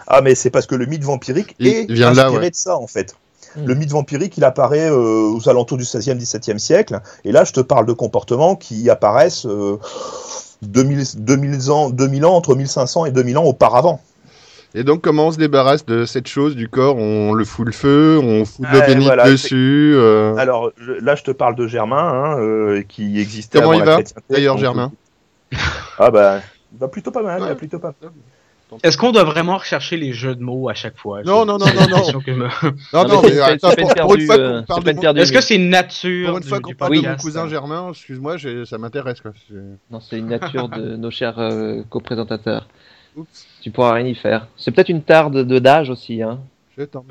Ah, mais c'est parce que le mythe vampirique Il est vient là, inspiré ouais. de ça, en fait. Hmm. Le mythe vampirique, il apparaît euh, aux alentours du 16e, 17e siècle. Et là, je te parle de comportements qui apparaissent euh, 2000, 2000 ans, 2000 ans, entre 1500 et 2000 ans auparavant. Et donc, comment on se débarrasse de cette chose du corps? On le fout le feu, on fout de l'eau Ouais, bénite voilà, dessus. euh, Alors, je- là, je te parle de Germain, hein, euh, qui existait Comment avant il la va, chrétienté. d'ailleurs, Donc, Germain? Ah bah, va plutôt pas mal, Ouais. plutôt pas mal. Est-ce qu'on doit vraiment rechercher les jeux de mots à chaque fois? Non, non, non, non, non. que me- Non, Non, mais attends, pour, pour une fois euh, qu'on parle de. Est-ce que c'est une nature pour une du- fois qu'on du parle de mon cousin Germain, excuse-moi, ça m'intéresse. Non, c'est une nature de <laughs> nos chers euh, coprésentateurs. Oups. Tu pourras rien y faire. C'est peut-être une tarde de d'âge aussi. Hein. Peut-être,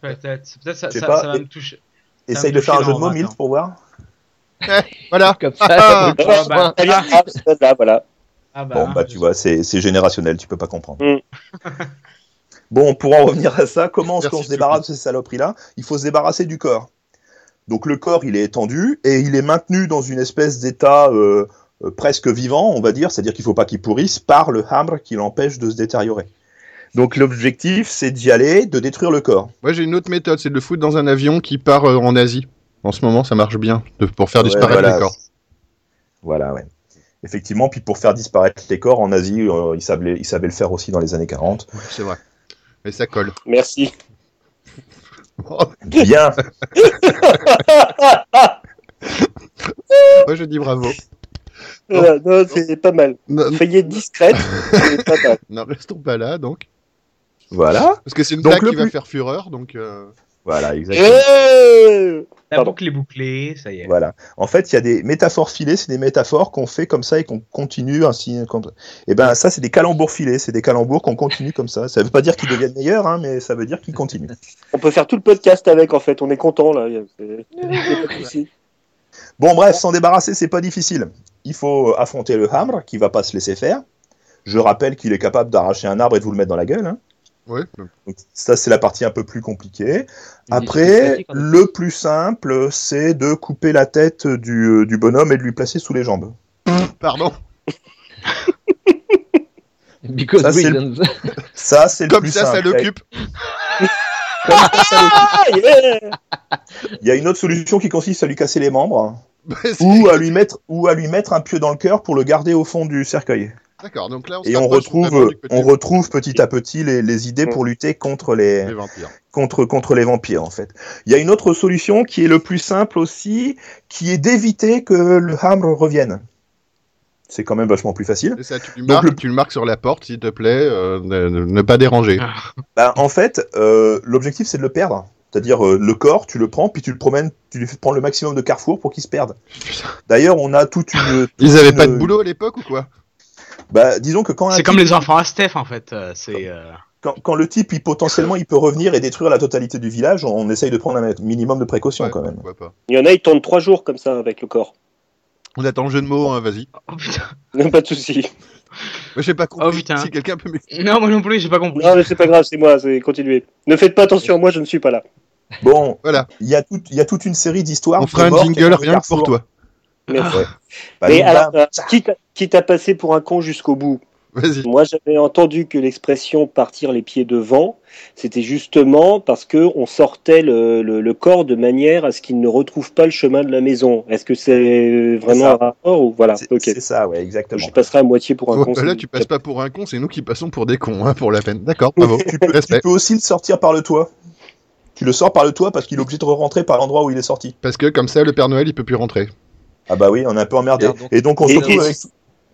peut-être. Peut-être ça, va et- me toucher. Essaye de faire un jeu de mots, 20 Milt, pour voir. <laughs> Voilà. Comme ça. Voilà. Ah bah, Bon, bah, je- tu vois, c'est c'est générationnel, tu peux pas comprendre. Mm. <laughs> bon, pour en revenir à ça, comment est-ce qu'on se débarrasse de ces saloperies-là? Il faut se débarrasser du corps. Donc le corps, il est étendu et il est maintenu dans une espèce d'état euh, euh, presque vivant, on va dire, c'est-à-dire qu'il faut pas qu'il pourrisse par le hambre qui l'empêche de se détériorer. Donc l'objectif, c'est d'y aller, de détruire le corps. Moi, j'ai une autre méthode, c'est de le foutre dans un avion qui part euh, en Asie. En ce moment, ça marche bien de- pour faire Ouais, disparaître voilà. les corps. Voilà, ouais. Effectivement, puis pour faire disparaître les corps en Asie, euh, ils, savaient, ils savaient le faire aussi dans les années 40. Ouais, c'est vrai. Mais ça colle. Merci. <laughs> Bien <laughs> Moi, je dis bravo. Voilà, non, c'est pas mal. Non, Soyez discrète, c'est pas mal. <laughs> non, restons pas là, donc. Voilà, Parce que c'est une Donc, blague qui va faire fureur, donc... euh, voilà, exactement. La Pardon. boucle est bouclée, ça y est. Voilà. En fait, il y a des métaphores filées, c'est des métaphores qu'on fait comme ça et qu'on continue ainsi. Et ben, ça, c'est des calembours filés, c'est des calembours qu'on continue comme ça. Ça veut pas dire qu'ils deviennent meilleurs, hein, mais ça veut dire qu'ils continuent. On peut faire tout le podcast avec, en fait. On est content, là. <laughs> Bon, bref, s'en débarrasser, c'est pas difficile. Il faut affronter le hambre qui va pas se laisser faire. Je rappelle qu'il est capable d'arracher un arbre et de vous le mettre dans la gueule. hein. Donc, ça, c'est la partie un peu plus compliquée. Après, le plus simple, c'est de couper la tête du, euh, du bonhomme et de lui placer sous les jambes. Pardon. <laughs> Because Ça, c'est le-. <laughs> Ça, c'est le Comme plus ça, ça simple. l'occupe. Comme ça, ça l'occupe. Ah, yeah Il y a une autre solution qui consiste à lui casser les membres <laughs> C'est- ou à lui mettre ou à lui mettre un pieu dans le cœur pour le garder au fond du cercueil. D'accord, donc là, on Et on retrouve on retrouve petit à petit les, les idées pour lutter contre les contre contre les vampires en fait. Il y a une autre solution qui est le plus simple aussi, qui est d'éviter que le hambre revienne. C'est quand même vachement plus facile. Ça, tu, le Donc, marques, le- tu le marques sur la porte, s'il te plaît, euh, ne, pas déranger. Bah, en fait, euh, l'objectif c'est de le perdre. C'est-à-dire euh, le corps, tu le prends, puis tu le promènes, tu lui fais prendre le maximum de carrefour pour qu'il se perde. D'ailleurs, on a toute une. Ils avaient une- pas de boulot à l'époque ou quoi? Bah, disons que quand C'est type- comme les enfants à Steph en fait. euh, C'est. euh, quand, quand le type, il, potentiellement, il peut revenir et détruire la totalité du village, on essaye de prendre un minimum de précaution Ouais, quand même. pas. Il y en a, ils tournent trois jours comme ça avec le corps. On attend le jeu de mots, hein, vas-y. Oh putain. <laughs> Pas de souci. Moi, j'ai pas compris. Oh, putain. Si quelqu'un peut. Non, moi non plus, j'ai pas compris. Non, mais c'est pas grave, c'est moi, c'est continuez. Ne faites pas attention, moi je ne suis pas là. Bon, Voilà. il y, a y a toute une série d'histoires. On fera un jingle rien que pour carrefour. Toi. Merci. Ouais. Bah, Mais alors, euh, quitte, à- quitte à passer pour un con jusqu'au bout, Vas-y. moi j'avais entendu que l'expression partir les pieds devant, c'était justement parce que on sortait le, le- le corps de manière à ce qu'il ne retrouve pas le chemin de la maison. Est-ce que c'est vraiment un rapport ou voilà c'est Ok. c'est ça, ouais, exactement. Je passerai à moitié pour un Oh, con. bah là, tu passes pas pour un con, c'est nous qui passons pour des cons, hein, pour la peine. D'accord, <laughs> bravo. tu, peux, tu peux aussi le sortir par le toit. Tu le sors par le toit parce qu'il est obligé de rentrer par l'endroit où il est sorti. Parce que comme ça, le Père Noël, il peut plus rentrer. Ah bah oui, on est un peu emmerdé. Et donc on se, Et- retrouve et- avec,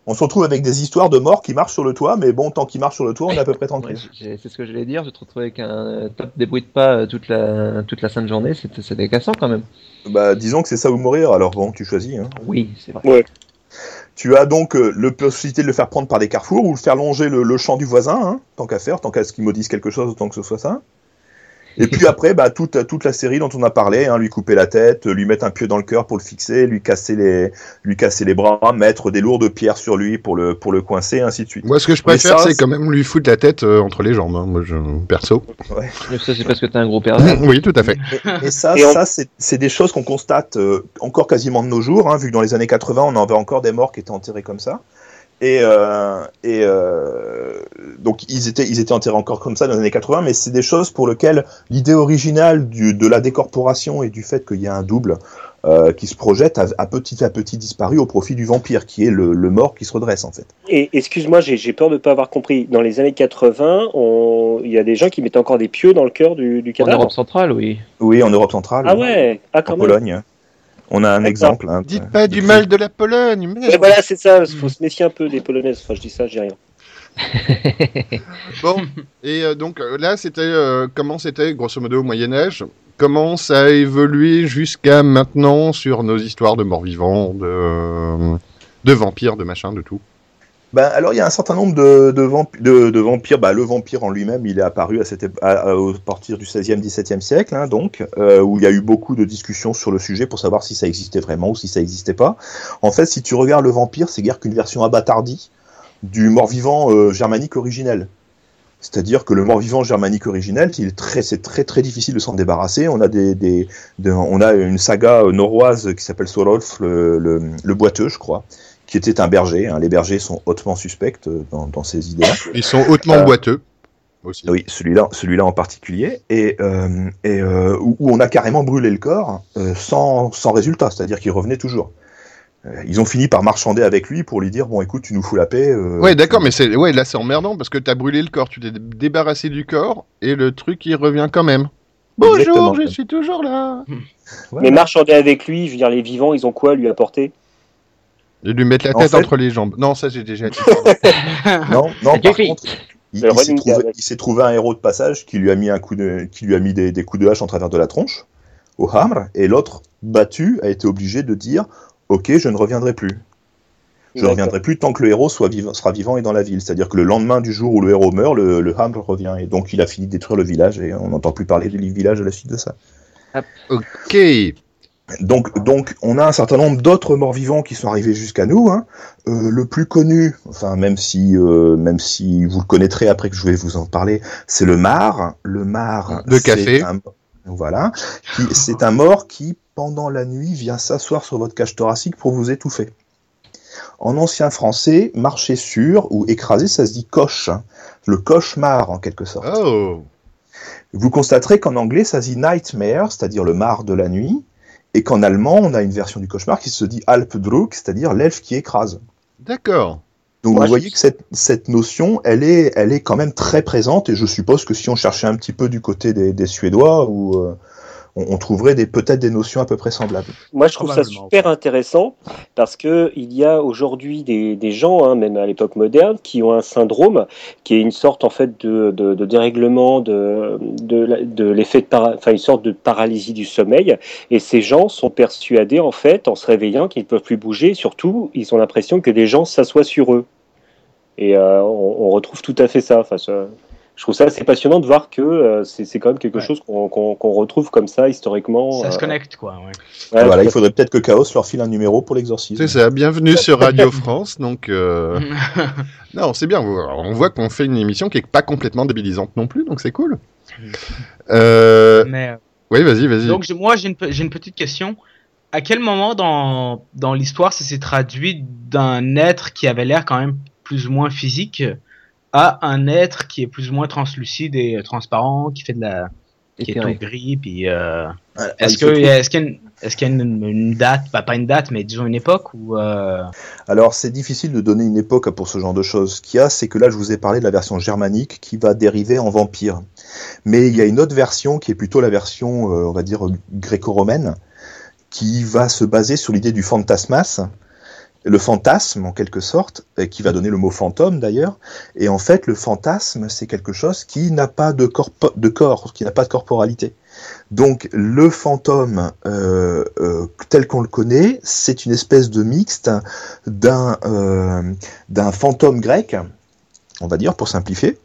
on se retrouve avec des histoires de morts qui marchent sur le toit, mais bon, tant qu'ils marchent sur le toit, on est à peu près tranquille. c'est ce que j'allais dire. Je te retrouve avec un top débrouille de pas euh, toute la toute la sainte journée. C'est décassant quand même. Bah disons que c'est ça ou mourir, alors bon, tu choisis. Hein. Oui, c'est vrai. Tu as donc euh, le possibilité de le faire prendre par des carrefours ou de faire longer le, le champ du voisin, hein, tant qu'à faire, tant qu'à ce qu'il maudisse quelque chose, autant que ce soit ça. Et puis après, bah, toute, toute la série dont on a parlé, hein, lui couper la tête, lui mettre un pieu dans le cœur pour le fixer, lui casser les, lui casser les bras, mettre des lourdes pierres sur lui pour le, pour le coincer, ainsi de suite. Moi, ce que je préfère, c'est quand même lui foutre la tête euh, entre les jambes. hein. Moi, je... perso. Mais ça, c'est parce que t'es un gros pervers. <laughs> oui, tout à fait. Et, et ça, Et on- ça c'est c'est des choses qu'on constate euh, encore quasiment de nos jours, hein, vu que dans les années 80, on en avait encore des morts qui étaient enterrés comme ça. Et, euh, et euh, donc ils étaient, ils étaient enterrés encore comme ça dans les années 80, mais c'est des choses pour lesquelles l'idée originale du, de la décorporation et du fait qu'il y a un double euh, qui se projette a, a petit à petit disparu au profit du vampire, qui est le, le mort qui se redresse en fait. Et excuse-moi, j'ai j'ai peur de ne pas avoir compris. Dans les années 80, on- il y a des gens qui mettaient encore des pieux dans le cœur du, du En cadavre? Europe centrale, oui. Oui, en Europe centrale, Ah ouais, ah en même. Pologne. On a un exemple. hein, Dites pas du mal de la Pologne. Ouais, voilà, c'est ça. Il faut se méfier un peu des Polonaises. Enfin, je dis ça, je dis rien. <laughs> Bon, et euh, donc euh, là, c'était euh, comment c'était, grosso modo, au Moyen-Âge? Comment ça a évolué jusqu'à maintenant sur nos histoires de morts-vivants, de, euh, de vampires, de machin, de tout? Ben, alors il y a un certain nombre de, de, vamp- de- de vampires. Bah, le vampire en lui-même, il est apparu à partir du 16e, 17e siècle, hein, donc, euh, où il y a eu beaucoup de discussions sur le sujet pour savoir si ça existait vraiment ou si ça n'existait pas. En fait, si tu regardes le vampire, c'est guère qu'une version abattardie du mort-vivant euh, germanique originel. C'est-à-dire que le mort-vivant germanique originel, c'est très très difficile de s'en débarrasser. On a des, des, de- on a une saga euh, norroise qui s'appelle Sorolf, le boiteux, je crois, qui était un berger. hein. Les bergers sont hautement suspects euh, dans, dans ces idées-là. <laughs> Ils sont hautement Euh, boiteux aussi. Oui, celui-là, celui-là en particulier, et, euh, et euh, où où on a carrément brûlé le corps euh, sans, sans résultat, c'est-à-dire qu'il revenait toujours. Ils ont fini par marchander avec lui pour lui dire bon, écoute, tu nous fous la paix. euh, Ouais, d'accord, tu- mais c'est ouais, là c'est emmerdant parce que t'as brûlé le corps, tu t'es débarrassé du corps et le truc il revient quand même. Bonjour, Exactement. je suis toujours là. Voilà. Mais marchander avec lui, je veux dire, les vivants, ils ont quoi à lui apporter? Et lui mettre la En tête fait- entre les jambes. Non, ça j'ai déjà dit. <laughs> Non, non, par contre, il, s'est trouvé, un héros de passage qui lui a mis un coup de, qui lui a mis des, des coups de hache en travers de la tronche au hamre, et l'autre battu a été obligé de dire ok, je ne reviendrai plus. Je ne reviendrai plus tant que le héros soit vivant, sera vivant et dans la ville. C'est-à-dire que le lendemain du jour où le héros meurt, le, le hamre revient. Et donc il a fini de détruire le village et on n'entend plus parler du village à la suite de ça. ok. Donc, donc on a un certain nombre d'autres morts vivants qui sont arrivés jusqu'à nous. hein. Euh, le plus connu, enfin même si euh, même si vous le connaîtrez après que je vais vous en parler, c'est le mar. Le mar De c'est café. un- voilà, c'est un mort qui pendant la nuit vient s'asseoir sur votre cage thoracique pour vous étouffer. En ancien français, marcher sur ou écraser, ça se dit coche. hein. Le cauchemar en quelque sorte. Oh. Vous constaterez qu'en anglais, ça se dit nightmare, c'est-à-dire le mar de la nuit, et qu'en allemand, on a une version du cauchemar qui se dit Alpdruck, c'est-à-dire l'elfe qui écrase. D'accord. Donc vous je- voyez que cette, cette notion, elle est, elle est quand même très présente, et je suppose que si on cherchait un petit peu du côté des, des Suédois ou, euh, on, on trouverait des peut-être des notions à peu près semblables. Moi, je trouve ça super intéressant parce que il y a aujourd'hui des, des gens, hein, même à l'époque moderne, qui ont un syndrome qui est une sorte en fait de, de, de dérèglement de, de, la- de l'effet de para- enfin une sorte de paralysie du sommeil. Et ces gens sont persuadés en fait, en se réveillant, qu'ils ne peuvent plus bouger. Surtout, ils ont l'impression que des gens s'assoient sur eux. Et euh, on, on retrouve tout à fait ça. Enfin, ça- je trouve ça assez passionnant de voir que euh, c'est quand même quelque Ouais. chose qu'on retrouve comme ça historiquement. Ça se euh, connecte, quoi. Ouais. ouais, voilà, il faudrait peut-être que Chaos leur file un numéro pour l'exorcisme. C'est ça, bienvenue sur Radio <laughs> France. Donc, euh, <laughs> non, c'est bien. On voit qu'on fait une émission qui est pas complètement débilisante non plus, donc c'est cool. Euh, Mais, oui, vas-y, vas-y. donc, moi, j'ai une, une petite question. À quel moment dans, dans l'histoire ça s'est traduit d'un être qui avait l'air quand même plus ou moins physique à un être qui est plus ou moins translucide et euh, transparent, qui fait de la, qui est tout gris, puis euh, Ah, est-ce trouve- qu'il y a une, est-ce qu'il y a une, une date, bah, pas une date, mais disons une époque où euh, Alors, c'est difficile de donner une époque pour ce genre de choses. Ce qu'il y a, c'est que là, je vous ai parlé de la version germanique qui va dériver en vampire. Mais il y a une autre version qui est plutôt la version, euh, on va dire, gréco-romaine, qui va se baser sur l'idée du fantasmas, le fantasme en quelque sorte, qui va donner le mot fantôme d'ailleurs. Et en fait, le fantasme, c'est quelque chose qui n'a pas de, de corps, qui n'a pas de corporalité. Donc le fantôme euh, euh, tel qu'on le connaît, c'est une espèce de mixte d'un euh, d'un fantôme grec, on va dire pour simplifier,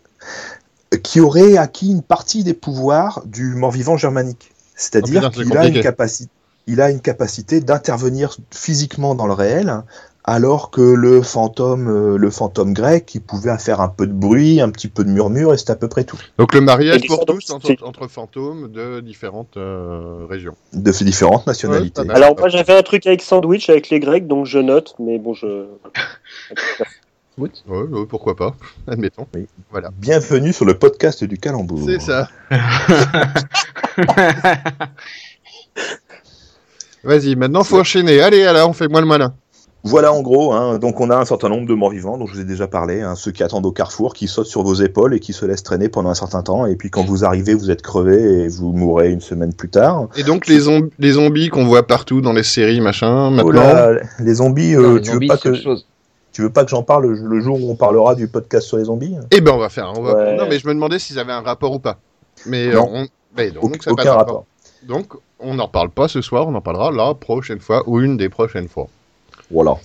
qui aurait acquis une partie des pouvoirs du mort-vivant germanique. C'est-à-dire Oh qu'il a une capacité, il a une capacité d'intervenir physiquement dans le réel, alors que le fantôme, euh, le fantôme grec, il pouvait faire un peu de bruit, un petit peu de murmure, et c'est à peu près tout. Donc le mariage pour tous entre, fantômes de différentes euh, régions. De différentes nationalités. Ouais. Alors moi j'avais un truc avec sandwich avec les Grecs donc je note mais bon je <laughs> Ouais, ouais, pourquoi pas, <laughs> admettons. Oui. Voilà. Bienvenue sur le podcast du calembour. C'est ça. <laughs> Vas-y, maintenant faut enchaîner. Allez, alors, on fait moins le malin. Voilà en gros, hein, donc on a un certain nombre de morts vivants dont je vous ai déjà parlé, hein, ceux qui attendent au carrefour, qui sautent sur vos épaules et qui se laissent traîner pendant un certain temps, et puis quand vous arrivez, vous êtes crevé et vous mourrez une semaine plus tard. Et donc les, zom- les zombies qu'on voit partout dans les séries, machin, Oh maintenant. là, les zombies, euh, Non, les tu, zombies, veux pas que, chose. tu veux pas que j'en parle le, jour où on parlera du podcast sur les zombies? Eh ben on va faire. On va... Ouais. Non mais je me demandais s'ils avaient un rapport ou pas. Mais Non. euh, on... mais donc, Auc- ça n'a pas de Aucun rapport. Donc on n'en parle pas ce soir, on en parlera la prochaine fois ou une des prochaines fois. Voilà.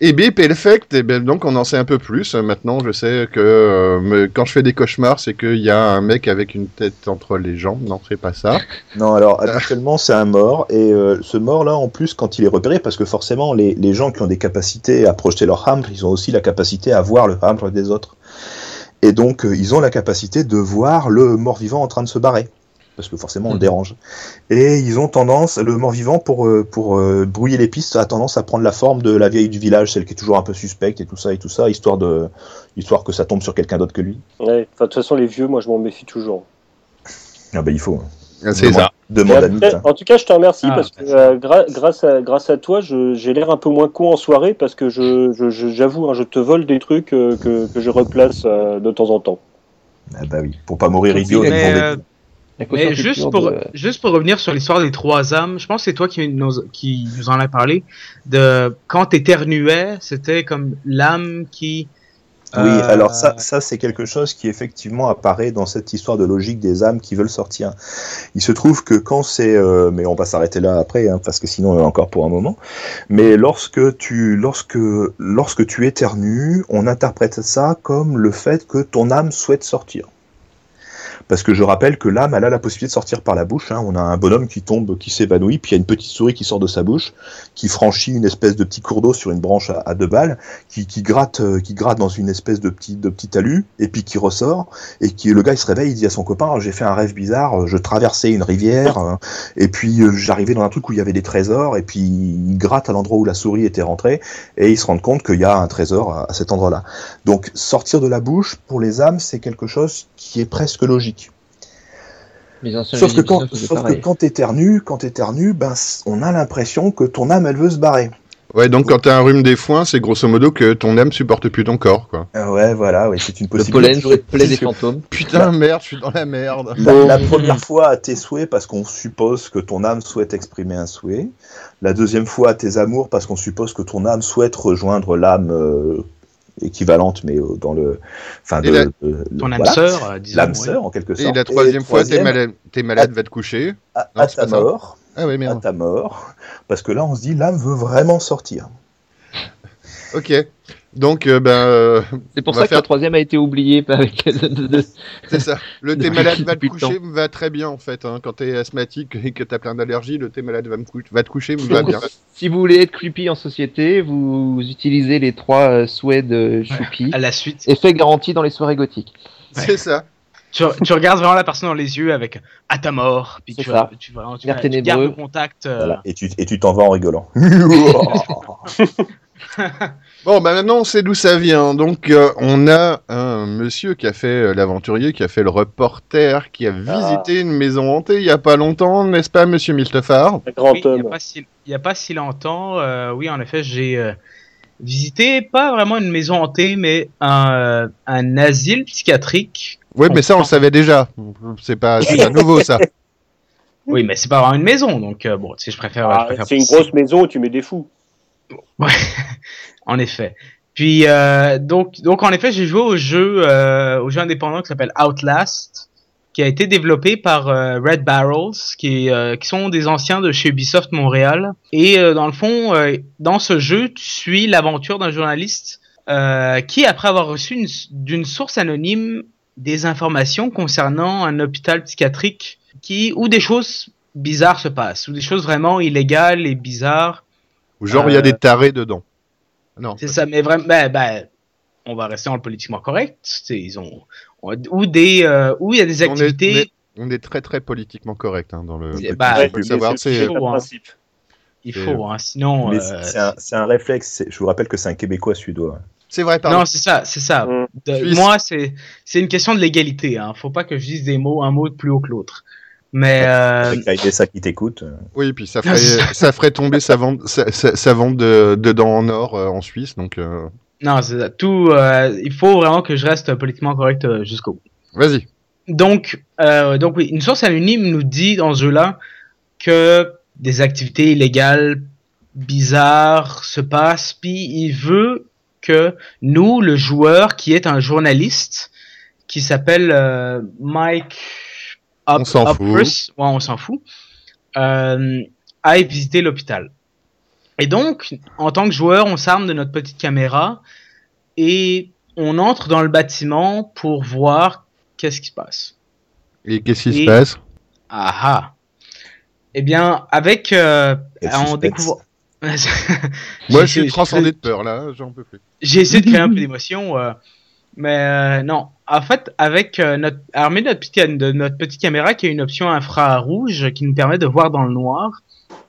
Et bip, et le fait, eh ben, donc on en sait un peu plus. Maintenant, je sais que euh, me- quand je fais des cauchemars, c'est qu'il y a un mec avec une tête entre les jambes. Non, c'est pas ça. <laughs> Non, alors habituellement c'est un mort, et euh, ce mort-là, en plus, quand il est repéré, parce que forcément, les, les gens qui ont des capacités à projeter leur hambre, ils ont aussi la capacité à voir le hambre des autres. Et donc, euh, ils ont la capacité de voir le mort-vivant en train de se barrer. Parce que forcément, on le Mhm. dérange. Et ils ont tendance, le mort-vivant, pour, euh, pour euh, brouiller les pistes, a tendance à prendre la forme de la vieille du village, celle qui est toujours un peu suspecte et tout ça, et tout ça, histoire, de, histoire que ça tombe sur quelqu'un d'autre que lui. ouais, enfin, de toute façon les vieux moi je m'en méfie toujours. Ah ben, il faut. C'est Demande- ça. Demande à après, Nick, hein. en tout cas je te remercie Ah, parce que euh, gra- grâce à grâce à toi j'ai l'air un peu moins con en soirée parce que je je- je- j'avoue hein, je te vole des trucs euh, que, que je replace euh, de temps en temps. Ah bah oui, pour pas mourir idiot. Mais, juste pour, de- juste pour revenir sur l'histoire des trois âmes, je pense que c'est toi qui nous, qui nous en a parlé. De quand t'éternuais, c'était comme l'âme qui. Oui, euh, alors ça, ça c'est quelque chose qui effectivement apparaît dans cette histoire de logique des âmes qui veulent sortir. Il se trouve que quand c'est, euh, mais on va s'arrêter là après, hein, parce que sinon on est encore pour un moment. Mais lorsque tu, lorsque, lorsque tu éternues, on interprète ça comme le fait que ton âme souhaite sortir. Parce que je rappelle que l'âme, elle a la possibilité de sortir par la bouche. hein. On a un bonhomme qui tombe, qui s'évanouit, puis il y a une petite souris qui sort de sa bouche, qui franchit une espèce de petit cours d'eau sur une branche à, deux balles, qui, gratte, euh, qui gratte dans une espèce de petit, de talus, et puis qui ressort, et le gars il se réveille, il dit à son copain, j'ai fait un rêve bizarre, je traversais une rivière, euh, et puis euh, j'arrivais dans un truc où il y avait des trésors, et puis il gratte à l'endroit où la souris était rentrée, et il se rend compte qu'il y a un trésor à cet endroit-là. Donc sortir de la bouche pour les âmes, c'est quelque chose qui est presque logique. Sauf que quand, 19, c'est sauf que pareil. quand t'éternues, quand t'éternues, ben on a l'impression que ton âme elle veut se barrer. Ouais, donc quand t'as un rhume des foins, c'est grosso modo que ton âme supporte plus ton corps, quoi. Ah ouais, voilà, ouais, c'est une Le possibilité. pollen, Je- c'est le pollen des je- fantômes. Putain, merde, je suis dans la merde. La, la première fois à tes souhaits parce qu'on suppose que ton âme souhaite exprimer un souhait. La deuxième fois à tes amours parce qu'on suppose que ton âme souhaite rejoindre l'âme euh, équivalente, mais euh, dans le. Enfin, Et de, la- de- Ton âme voilà. sœur, euh, disons. L'âme ouais. sœur, en quelque Et sorte. la troisième fois, t'es malade, t'es malade, va te coucher. À, Non, à c'est ta mort. Ah À ta mort. Parce que là, on se dit, l'âme veut vraiment sortir. Ok. Donc, euh, ben, euh, C'est pour On va ça que faire- la troisième a été oubliée avec. <laughs> c'est ça. Le thé <laughs> malade va te coucher me va très bien, en fait. Hein. Quand t'es asthmatique et que t'as plein d'allergies, le thé malade va, me cou- va te coucher me va bien. <laughs> si vous voulez être creepy en société, vous utilisez les trois euh, souhaits de Choupi. À la suite. Effet garanti dans les soirées gothiques. C'est ça. Tu, tu regardes vraiment la personne dans les yeux avec à ta mort. Puis tu, ça. tu, vraiment, tu, tu gardes le contact. euh, Voilà. Et tu et tu t'en vas en rigolant. <laughs> Bon, bah maintenant on sait d'où ça vient. Donc euh, on a un monsieur qui a fait euh, l'aventurier, qui a fait le reporter, qui a visité une maison hantée il y a pas longtemps, n'est-ce pas, monsieur Miltefard Un grand Oui, il n'y homme. a, pas si- il y a pas si longtemps, euh, oui, en effet, j'ai euh, visité pas vraiment une maison hantée, mais un, un asile psychiatrique. Oui, mais ça on le savait déjà. C'est pas, <laughs> nouveau ça. Oui, mais c'est pas vraiment une maison, donc euh, bon, tu sais, je préfère. Ah, je préfère c'est une grosse maison où tu mets des fous. <laughs> En effet. Puis euh, donc donc en effet j'ai joué au jeu euh, au jeu indépendant qui s'appelle Outlast qui a été développé par euh, Red Barrels qui qui sont des anciens de chez Ubisoft Montréal et dans le fond dans ce jeu tu suis l'aventure d'un journaliste qui après avoir reçu une- d'une source anonyme des informations concernant un hôpital psychiatrique qui où des choses bizarres se passent où des choses vraiment illégales et bizarres Ou genre il y a Euh, des tarés dedans. Non. c'est ça, mais vraiment, ben, ben, on va rester dans le politiquement correct. c'est- Ils ont, on- ou des, euh, où il y a des On est- activités. On est très très politiquement correct hein, dans le. Bah, faut Ouais, le savoir, c'est le hein. principe. Il faut, hein, sinon. Euh, c'est un, c'est un réflexe. Je vous rappelle que c'est un Québécois suédois. c'est vrai. Pardon. non, c'est ça, c'est ça. Mm. De- Suisse. moi, c'est, c'est une question de l'égalité. Hein. Faut pas que je dise des mots, un mot plus haut que l'autre. Mais euh, IDSA qui t'écoute. euh, Oui, puis ça ferait, ça ferait tomber sa vente, sa, sa- sa vente de, de dents en or euh, en Suisse, donc euh, non, c'est ça. tout. euh, il faut vraiment que je reste politiquement correct euh, jusqu'au bout. vas-y. Donc, euh, donc oui, une source anonyme nous dit dans ce jeu-là que des activités illégales bizarres se passent, puis il veut que nous, le joueur, qui est un journaliste, qui s'appelle euh, Mike Up- On s'en fout. Ouais, on s'en fout, euh, aille visiter l'hôpital. Et donc, en tant que joueur, on s'arme de notre petite caméra et on entre dans le bâtiment pour voir qu'est-ce qui se passe. Et qu'est-ce qui Et- se passe? Ah ah. Eh bien, avec euh, en suspense. découvrant. <laughs> Moi, J'ai- je suis transcendé de peur là, j'en peux plus. J'ai essayé de créer un peu <laughs> d'émotion, euh, mais euh, non. En fait, avec euh, notre armée de notre petite, de notre petite caméra qui a une option infrarouge qui nous permet de voir dans le noir,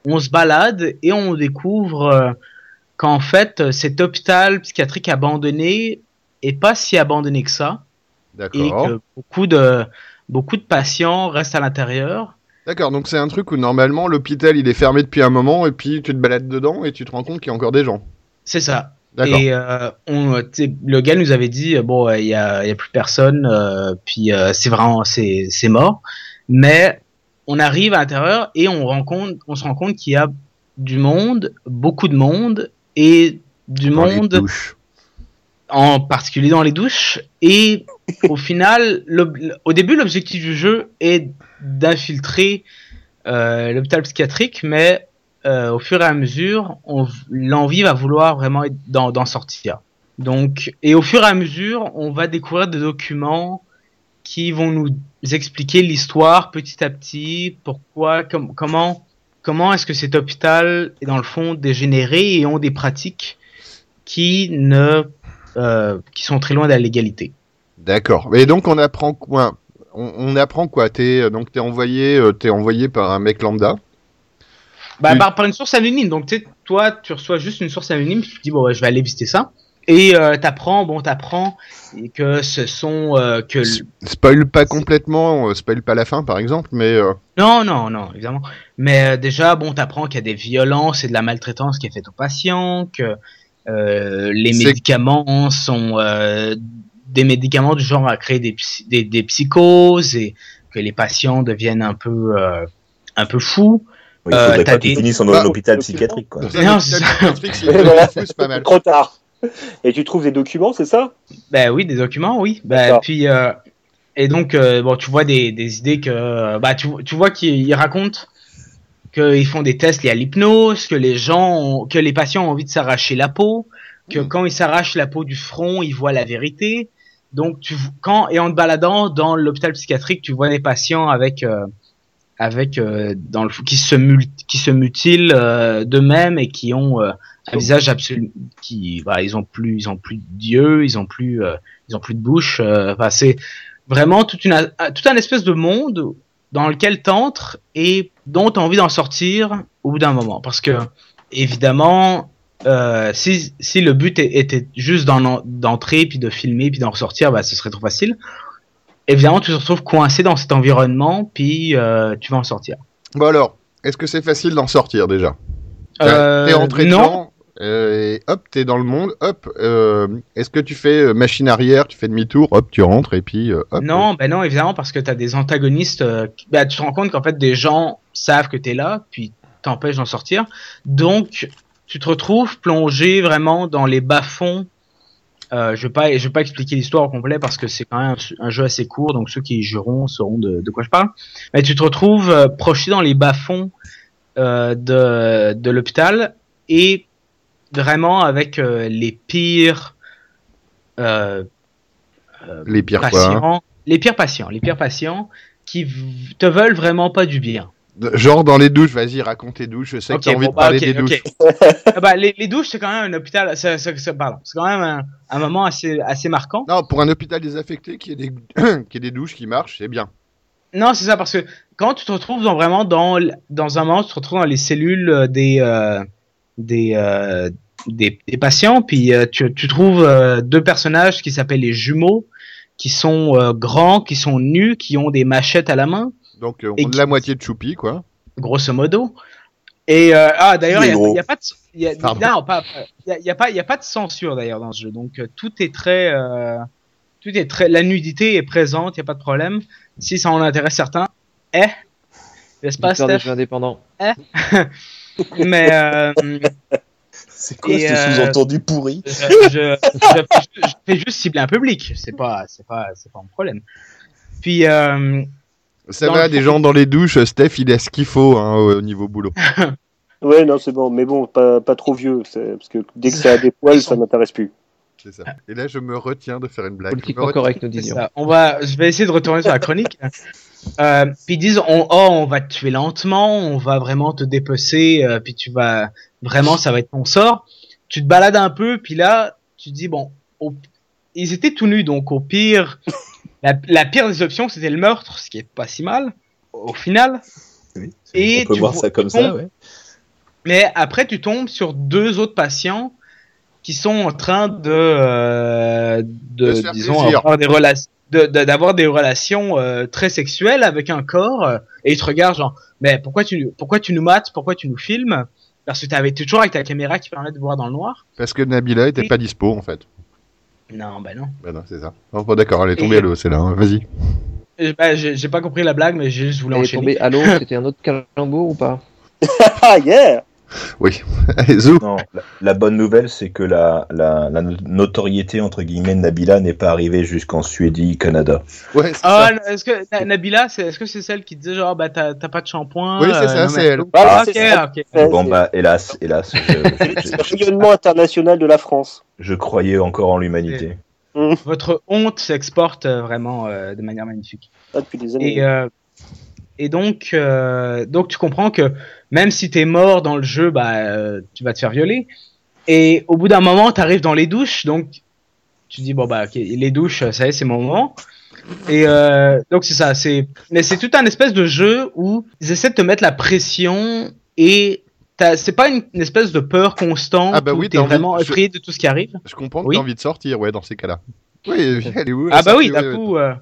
on se balade et on découvre euh, qu'en fait, cet hôpital psychiatrique abandonné est pas si abandonné que ça et D'accord. que beaucoup de beaucoup de patients restent à l'intérieur. D'accord, donc c'est un truc où normalement l'hôpital il est fermé depuis un moment et puis tu te balades dedans et tu te rends compte qu'il y a encore des gens. C'est ça. Et euh, on, sais, le gars nous avait dit euh, bon, euh, il y a, y a plus personne, euh, puis euh, c'est vraiment c'est mort. Mais on arrive à l'intérieur et on rencontre, on se rend compte qu'il y a du monde, beaucoup de monde et du Dans monde en particulier dans les douches. Et au <laughs> final, au début, l'objectif du jeu est d'infiltrer euh, l'hôpital psychiatrique, mais euh, au fur et à mesure, l'envie va vouloir vraiment d'en sortir. Donc, et au fur et à mesure, on va découvrir des documents qui vont nous expliquer l'histoire petit à petit, pourquoi, com- comment, comment est-ce que cet hôpital est dans le fond dégénéré et ont des pratiques qui ne euh, qui sont très loin de la légalité. D'accord. Et donc on apprend quoi? On, apprend quoi? T'es donc t'es envoyé, euh, t'es envoyé par un mec lambda? Bah, par, par une source anonyme. Donc, tu sais, toi, tu reçois juste une source anonyme, tu te dis, bon, ouais, je vais aller visiter ça. Et euh, t'apprends, bon, t'apprends que ce sont euh, que l- S- Spoil pas complètement, euh, spoil pas la fin par exemple, mais euh, non, non, non, évidemment. Mais euh, déjà, bon, t'apprends qu'il y a des violences et de la maltraitance qui est faite aux patients, que euh, les médicaments sont euh, des médicaments du genre à créer des, des, des psychoses et que les patients deviennent un peu euh, un peu fous. Oui, il Euh, faudrait t'as pas qu'ils des- finissent en Bah, hôpital psychiatrique, quoi. Non, <laughs> c'est pas mal. <laughs> Trop tard. Et tu trouves des documents, c'est ça? Ben oui, des documents, oui. Ben, puis euh, et donc euh, bon, tu vois des, des idées que bah tu, tu vois qu'ils ils racontent qu'ils font des tests liés à l'hypnose, que les gens, ont- que les patients ont envie de s'arracher la peau, que Mm. quand ils s'arrachent la peau du front, ils voient la vérité. Donc tu quand et en te baladant dans l'hôpital psychiatrique, tu vois des patients avec euh, avec euh, dans le qui se qui se mutilent euh, d'eux-mêmes et qui ont euh, un visage absolument qui bah, ils ont plus ils ont plus d'yeux ils ont plus euh, ils ont plus de bouche enfin, c'est vraiment toute une tout un espèce de monde dans lequel t'entres et dont tu as envie d'en sortir au bout d'un moment. Parce que évidemment si, si le but était juste d'en- d'entrer puis de filmer puis d'en ressortir bah ce serait trop facile évidemment tu te retrouves coincé dans cet environnement puis euh, tu vas en sortir Bon alors, est-ce que c'est facile d'en sortir déjà? Euh, T'es rentré non dedans, euh, et hop, t'es dans le monde, hop, euh, est-ce que tu fais machine arrière, tu fais demi-tour, hop, tu rentres et puis hop. Non, ben non, évidemment, parce que tu as des antagonistes. bah, tu te rends compte qu'en fait, des gens savent que tu es là, puis t'empêchent d'en sortir. Donc, tu te retrouves plongé vraiment dans les bas-fonds. Euh, je vais pas, je vais pas expliquer l'histoire au complet parce que c'est quand même un, un jeu assez court, donc ceux qui y joueront sauront de, de quoi je parle. Mais tu te retrouves euh, projeté dans les bas-fonds euh, de, de l'hôpital et vraiment avec les pires Les pires quoi. hein? patients, les pires patients, les pires patients qui te veulent vraiment pas du bien. Genre dans les douches, vas-y, raconte les douches, je sais Ok, que t'as envie bon, de bah, parler ok, des douches. <laughs> Ah bah, les, les douches, c'est quand même un hôpital, c'est c'est- c'est- pardon, c'est quand même un, un moment assez, assez marquant. Non, pour un hôpital désaffecté, qui ait des, <clears throat> qui ait des douches qui marchent, c'est bien. Non, c'est ça, parce que quand tu te retrouves dans, vraiment dans, un moment, tu te retrouves dans les cellules euh, des, euh, des, euh, des, des patients, puis euh, tu, tu trouves deux personnages qui s'appellent les jumeaux, qui sont grands, qui sont nus, qui ont des machettes à la main. Donc euh, Et on qui- la moitié de choupi, quoi. grosso modo. Et euh, ah d'ailleurs Il il est y a, gros. y a pas de y a, Pardon. non, pas il y a, y a pas il y a pas de censure d'ailleurs dans ce jeu donc euh, tout est très euh, tout est très la nudité est présente il y a pas de problème si ça en intéresse certains eh n'est-ce pas des jeux indépendants. <laughs> mais euh, C'est quoi ce euh, sous-entendu pourri je, je, je- je fais juste cibler un public c'est pas c'est pas c'est pas un problème puis euh, Ça va, des gens dans les douches, Steph, il a ce qu'il faut hein, au niveau boulot. <laughs> Ouais, non, c'est bon, mais bon, pas, pas trop vieux, parce que dès que ça a des <laughs> poils, ça m'intéresse plus. C'est ça. Et là, je me retiens de faire une blague. Politiquement correct, nous disions. On va, je vais essayer de retourner sur la chronique. Euh, puis ils disent, on, oh, on va te tuer lentement, on va vraiment te dépecer, euh, puis tu vas, vraiment, ça va être ton sort. Tu te balades un peu, puis là, tu te dis, bon, au- ils étaient tout nus, donc au pire, la, la pire des options, c'était le meurtre, ce qui est pas si mal, au final. Oui, Et On peut tu voir ça comme tu ça, ouais. Mais après, tu tombes sur deux autres patients qui sont en train de, euh, de, De disons, plaisir. avoir des relations, de- de- d'avoir des relations euh, très sexuelles avec un corps, euh, et ils te regardent genre, mais pourquoi tu, pourquoi tu nous mates, pourquoi tu nous filmes? Parce que t'avais toujours avec ta caméra qui permet de voir dans le noir. Parce que Nabila était pas dispo, en fait. Non, bah non. Bah non, c'est ça. Non, bon, d'accord, elle est tombée Et- à l'eau, c'est là. hein. Vas-y. Euh, bah, j'ai pas compris la blague, mais j'ai juste voulu Elle est enchaîner. tombée à l'eau, <laughs> c'était un autre calembour ou pas? <laughs> Ah, yeah Oui. <laughs> Allez, zou. Non, la, la bonne nouvelle, c'est que la, la, la notoriété, entre guillemets, de Nabila n'est pas arrivée jusqu'en Suédie, Canada. Ouais, c'est Ah, ça. est-ce que Na- Nabila, c'est, est-ce que c'est celle qui disait genre, bah t'as t'as pas de shampoing Oui, c'est euh, ça, non, c'est elle. Voilà, Ah, ok, c'est ça. ok. C'est- bon, c'est- bah, hélas, hélas, je, C'est le rayonnement international de la France. je croyais encore en l'humanité. Votre honte s'exporte euh, vraiment euh, de manière magnifique. Ah, depuis des années. Et, euh, et donc, euh, donc tu comprends que même si t'es mort dans le jeu, bah, euh, tu vas te faire violer. Et au bout d'un moment, t'arrives dans les douches, donc tu dis bon bah ok, les douches, ça y est, c'est mon moment. Et euh, donc c'est ça, c'est mais c'est tout un espèce de jeu où ils essaient de te mettre la pression et c'est pas une, une espèce de peur constante Ah bah où oui, t'es vraiment effrayé de tout ce qui arrive. Je comprends que Oui. t'as envie de sortir, ouais, dans ces cas-là. Oui, <laughs> elle est où Ah bah oui, d'un ouais, coup, euh,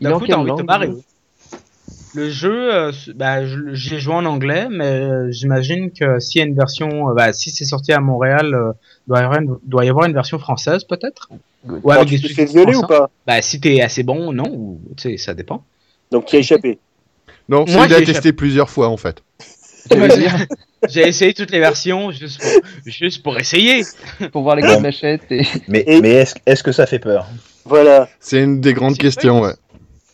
d'un coup, t'as envie de te lui Le jeu, euh, bah, j'y ai joué en anglais, mais euh, j'imagine que s'il y a une version, euh, bah, si c'est sorti à Montréal, euh, doit y avoir une, doit y avoir une version française peut-être? Good. Ou avec tu des te fais violer ou pas? Bah si t'es assez bon, non, ou tu sais, ça dépend. Donc tu as échappé? Non, Moi, j'ai testé plusieurs fois en fait. <laughs> J'ai- essayé toutes les versions juste pour, juste pour essayer. Pour voir les grandes et Mais, Et- <laughs> mais est-ce est-ce que ça fait peur? Voilà. C'est une des grandes questions, ouais.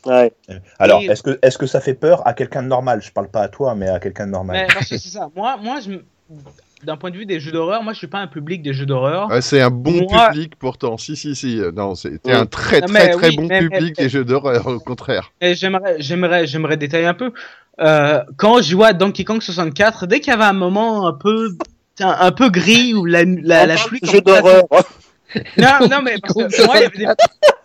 Ouais. Alors, Et- est-ce que, est que ça fait peur à quelqu'un de normal? Je parle pas à toi, mais à quelqu'un de normal. Mais parce que c'est ça. Moi, moi, je, me- d'un point de vue des jeux d'horreur, moi, je suis pas un public des jeux d'horreur. Ouais, c'est un bon Moi- public pourtant. Si, si, si. euh, Non, c'est Oui. un très, très, mais très oui, bon mais- public mais- des jeux d'horreur, au contraire. Et j'aimerais, j'aimerais, j'aimerais détailler un peu. Euh, quand je à Donkey Kong 64, dès qu'il y avait un moment un peu, un, un peu gris ou la, la, la pluie Jeu d'horreur. Non, non, mais parce que moi, il y avait des... <laughs>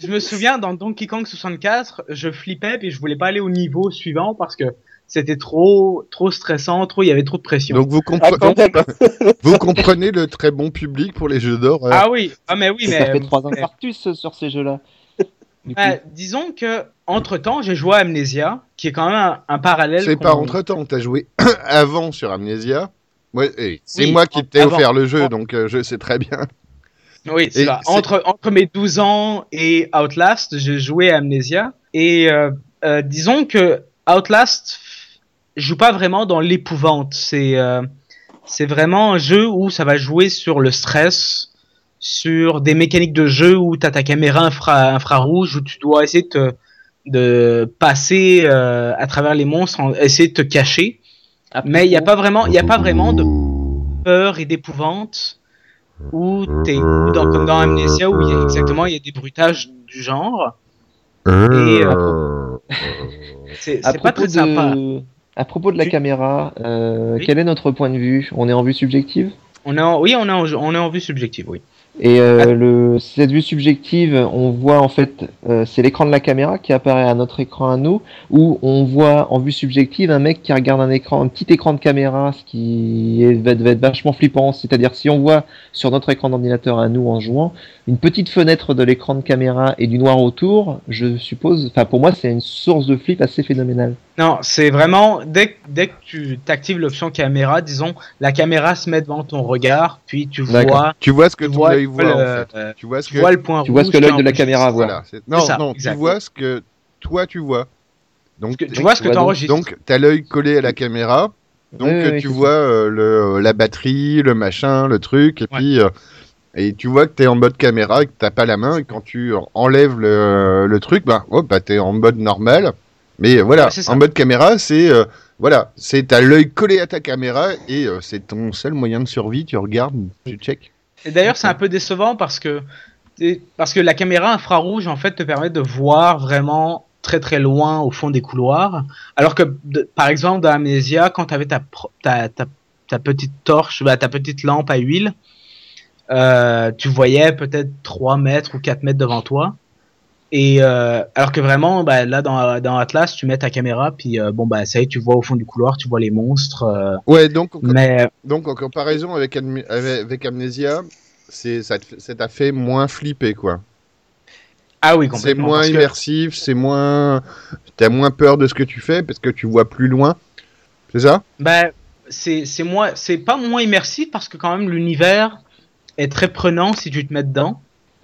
Je me souviens, dans Donkey Kong 64, je flippais et je voulais pas aller au niveau suivant parce que c'était trop, trop stressant, trop, il y avait trop de pression. Donc vous, Ah, <laughs> comprenez, vous le très bon public pour les jeux d'horreur. ah oui, ah mais oui, mais. ça fait trois ans que Artus sur ces jeux-là. Ouais, disons que entre temps, j'ai joué à Amnesia, qui est quand même un, un parallèle. C'est pas entre temps, t'as joué <clears throat> avant sur Amnesia. Ouais, c'est Oui, moi qui t'ai offert le jeu, donc euh, je sais très bien. Oui, c'est ça. Entre, entre mes 12 ans et Outlast, j'ai joué à Amnesia. Et euh, euh, disons que Outlast joue pas vraiment dans l'épouvante. C'est euh, c'est vraiment un jeu où ça va jouer sur le stress, sur des mécaniques de jeu où tu as ta caméra infra, infrarouge, où tu dois essayer de, te- de passer euh, à travers les monstres, en- essayer de te cacher. après, Mais il n'y a pas vraiment, il y a pas vraiment de peur et d'épouvante où t'es dans, comme dans Amnesia où il y a exactement il y a des bruitages du genre. Et euh, c'est à c'est pas très sympa. de, à propos de la Tu- caméra, euh, Oui. quel est notre point de vue? On est en vue subjective? On est en, oui on est en, on est en vue subjective oui Et euh, Ah. le, cette vue subjective, on voit en fait, euh, c'est l'écran de la caméra qui apparaît à notre écran à nous, où on voit en vue subjective un mec qui regarde un écran, un petit écran de caméra, ce qui est, va, va être vachement flippant. C'est-à-dire si on voit sur notre écran d'ordinateur à nous en jouant une petite fenêtre de l'écran de caméra et du noir autour, je suppose, enfin pour moi c'est une source de flip assez phénoménale. non c'est vraiment dès, que- dès que tu t'actives l'option caméra disons la caméra se met devant ton regard puis tu vois Tu vois ce que tu ton vois, œil voit, le- en fait. euh, Tu vois ce tu que. vois le point Tu vois ce rouge que l'œil de la caméra voit. Voilà, non, ça, non, tu vois ce que toi tu vois. Donc, tu vois ce que Tu tu donc- enregistres donc t'as l'œil collé à la caméra. Donc Oui, oui, euh, tu vois euh, le, la batterie, le machin, le truc, et Ouais. puis euh, et tu vois que t'es en mode caméra et que t'as pas la main, et quand tu enlèves le, le truc, bah, hop, bah t'es en mode normal. Mais voilà, Ouais, en mode caméra, c'est euh, voilà, c'est t'as l'œil collé à ta caméra et euh, c'est ton seul moyen de survie. Tu regardes, tu check. Et d'ailleurs, c'est un peu décevant parce que parce que la caméra infrarouge en fait te permet de voir vraiment très très loin au fond des couloirs, alors que de- par exemple dans Amnesia, quand tu avais ta, ta, ta, ta petite torche, bah, ta petite lampe à huile, euh, tu voyais peut-être 3 mètres ou 4 mètres devant toi. Et euh, alors que vraiment, bah, là dans, dans Atlas, tu mets ta caméra, puis euh, bon bah ça y est, tu vois au fond du couloir, tu vois les monstres. euh, Ouais, donc en- mais donc en comparaison avec, avec, avec Amnesia, c'est ça t'a fait moins flipper quoi. ah oui, C'est moins que- immersif, c'est moins. T'as moins peur de ce que tu fais parce que tu vois plus loin. C'est ça? C'est c'est moins, c'est pas moins immersif parce que quand même l'univers est très prenant si tu te mets dedans.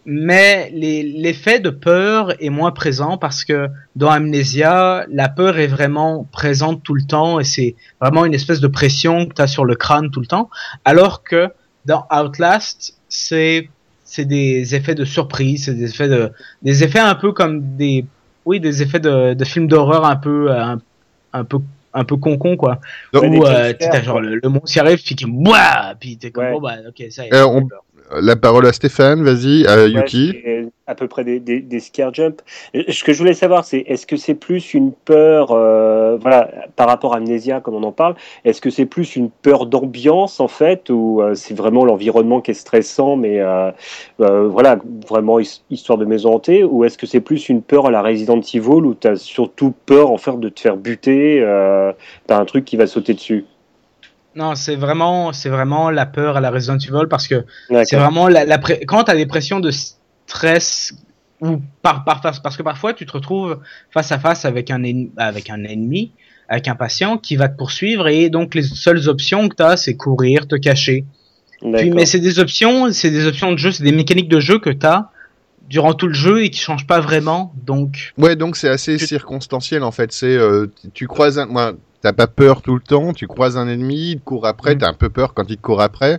Mais l'effet de peur est moins présent parce que dans Amnesia, la peur est vraiment présente tout le temps et c'est vraiment une espèce de pression que tu as sur le crâne tout le temps. Alors que dans Outlast, c'est c'est des effets de surprise, c'est des effets de des effets un peu comme des oui des effets de, de films d'horreur un peu euh, un peu un peu con con quoi où euh, t'as genre le, le monstre arrive puis qui puis t'es comme Ouais. bon bah ok ça y est Euh, on-. La parole à Stéphane, vas-y, à Ouais, Yuki. à peu près des, des, des scare jump. Euh, Ce que je voulais savoir, c'est est-ce que c'est plus une peur, euh, voilà, par rapport à Amnesia, comme on en parle, est-ce que c'est plus une peur d'ambiance en fait, ou euh, c'est vraiment l'environnement qui est stressant, mais euh, euh, voilà, vraiment his- histoire de maison hantée, ou est-ce que c'est plus une peur à la Resident Evil où tu as surtout peur en fait de te faire buter euh, par un truc qui va sauter dessus? Non, c'est vraiment, c'est vraiment la peur à la Resident Evil parce que c'est vraiment la, la pré- quand t'as des pressions de stress ou par, par parce que parfois tu te retrouves face à face avec un ennemi, avec un ennemi, avec un patient qui va te poursuivre et donc les seules options que t'as c'est courir, te cacher. Puis, mais c'est des options, c'est des options de jeu, c'est des mécaniques de jeu que t'as durant tout le jeu et qui changent pas vraiment. Donc Ouais, donc c'est assez Tu- circonstanciel en fait. C'est euh, tu- tu croises un, moi, t'as pas peur tout le temps. Tu croises un ennemi, il te court après. Mm. T'as un peu peur quand il te court après.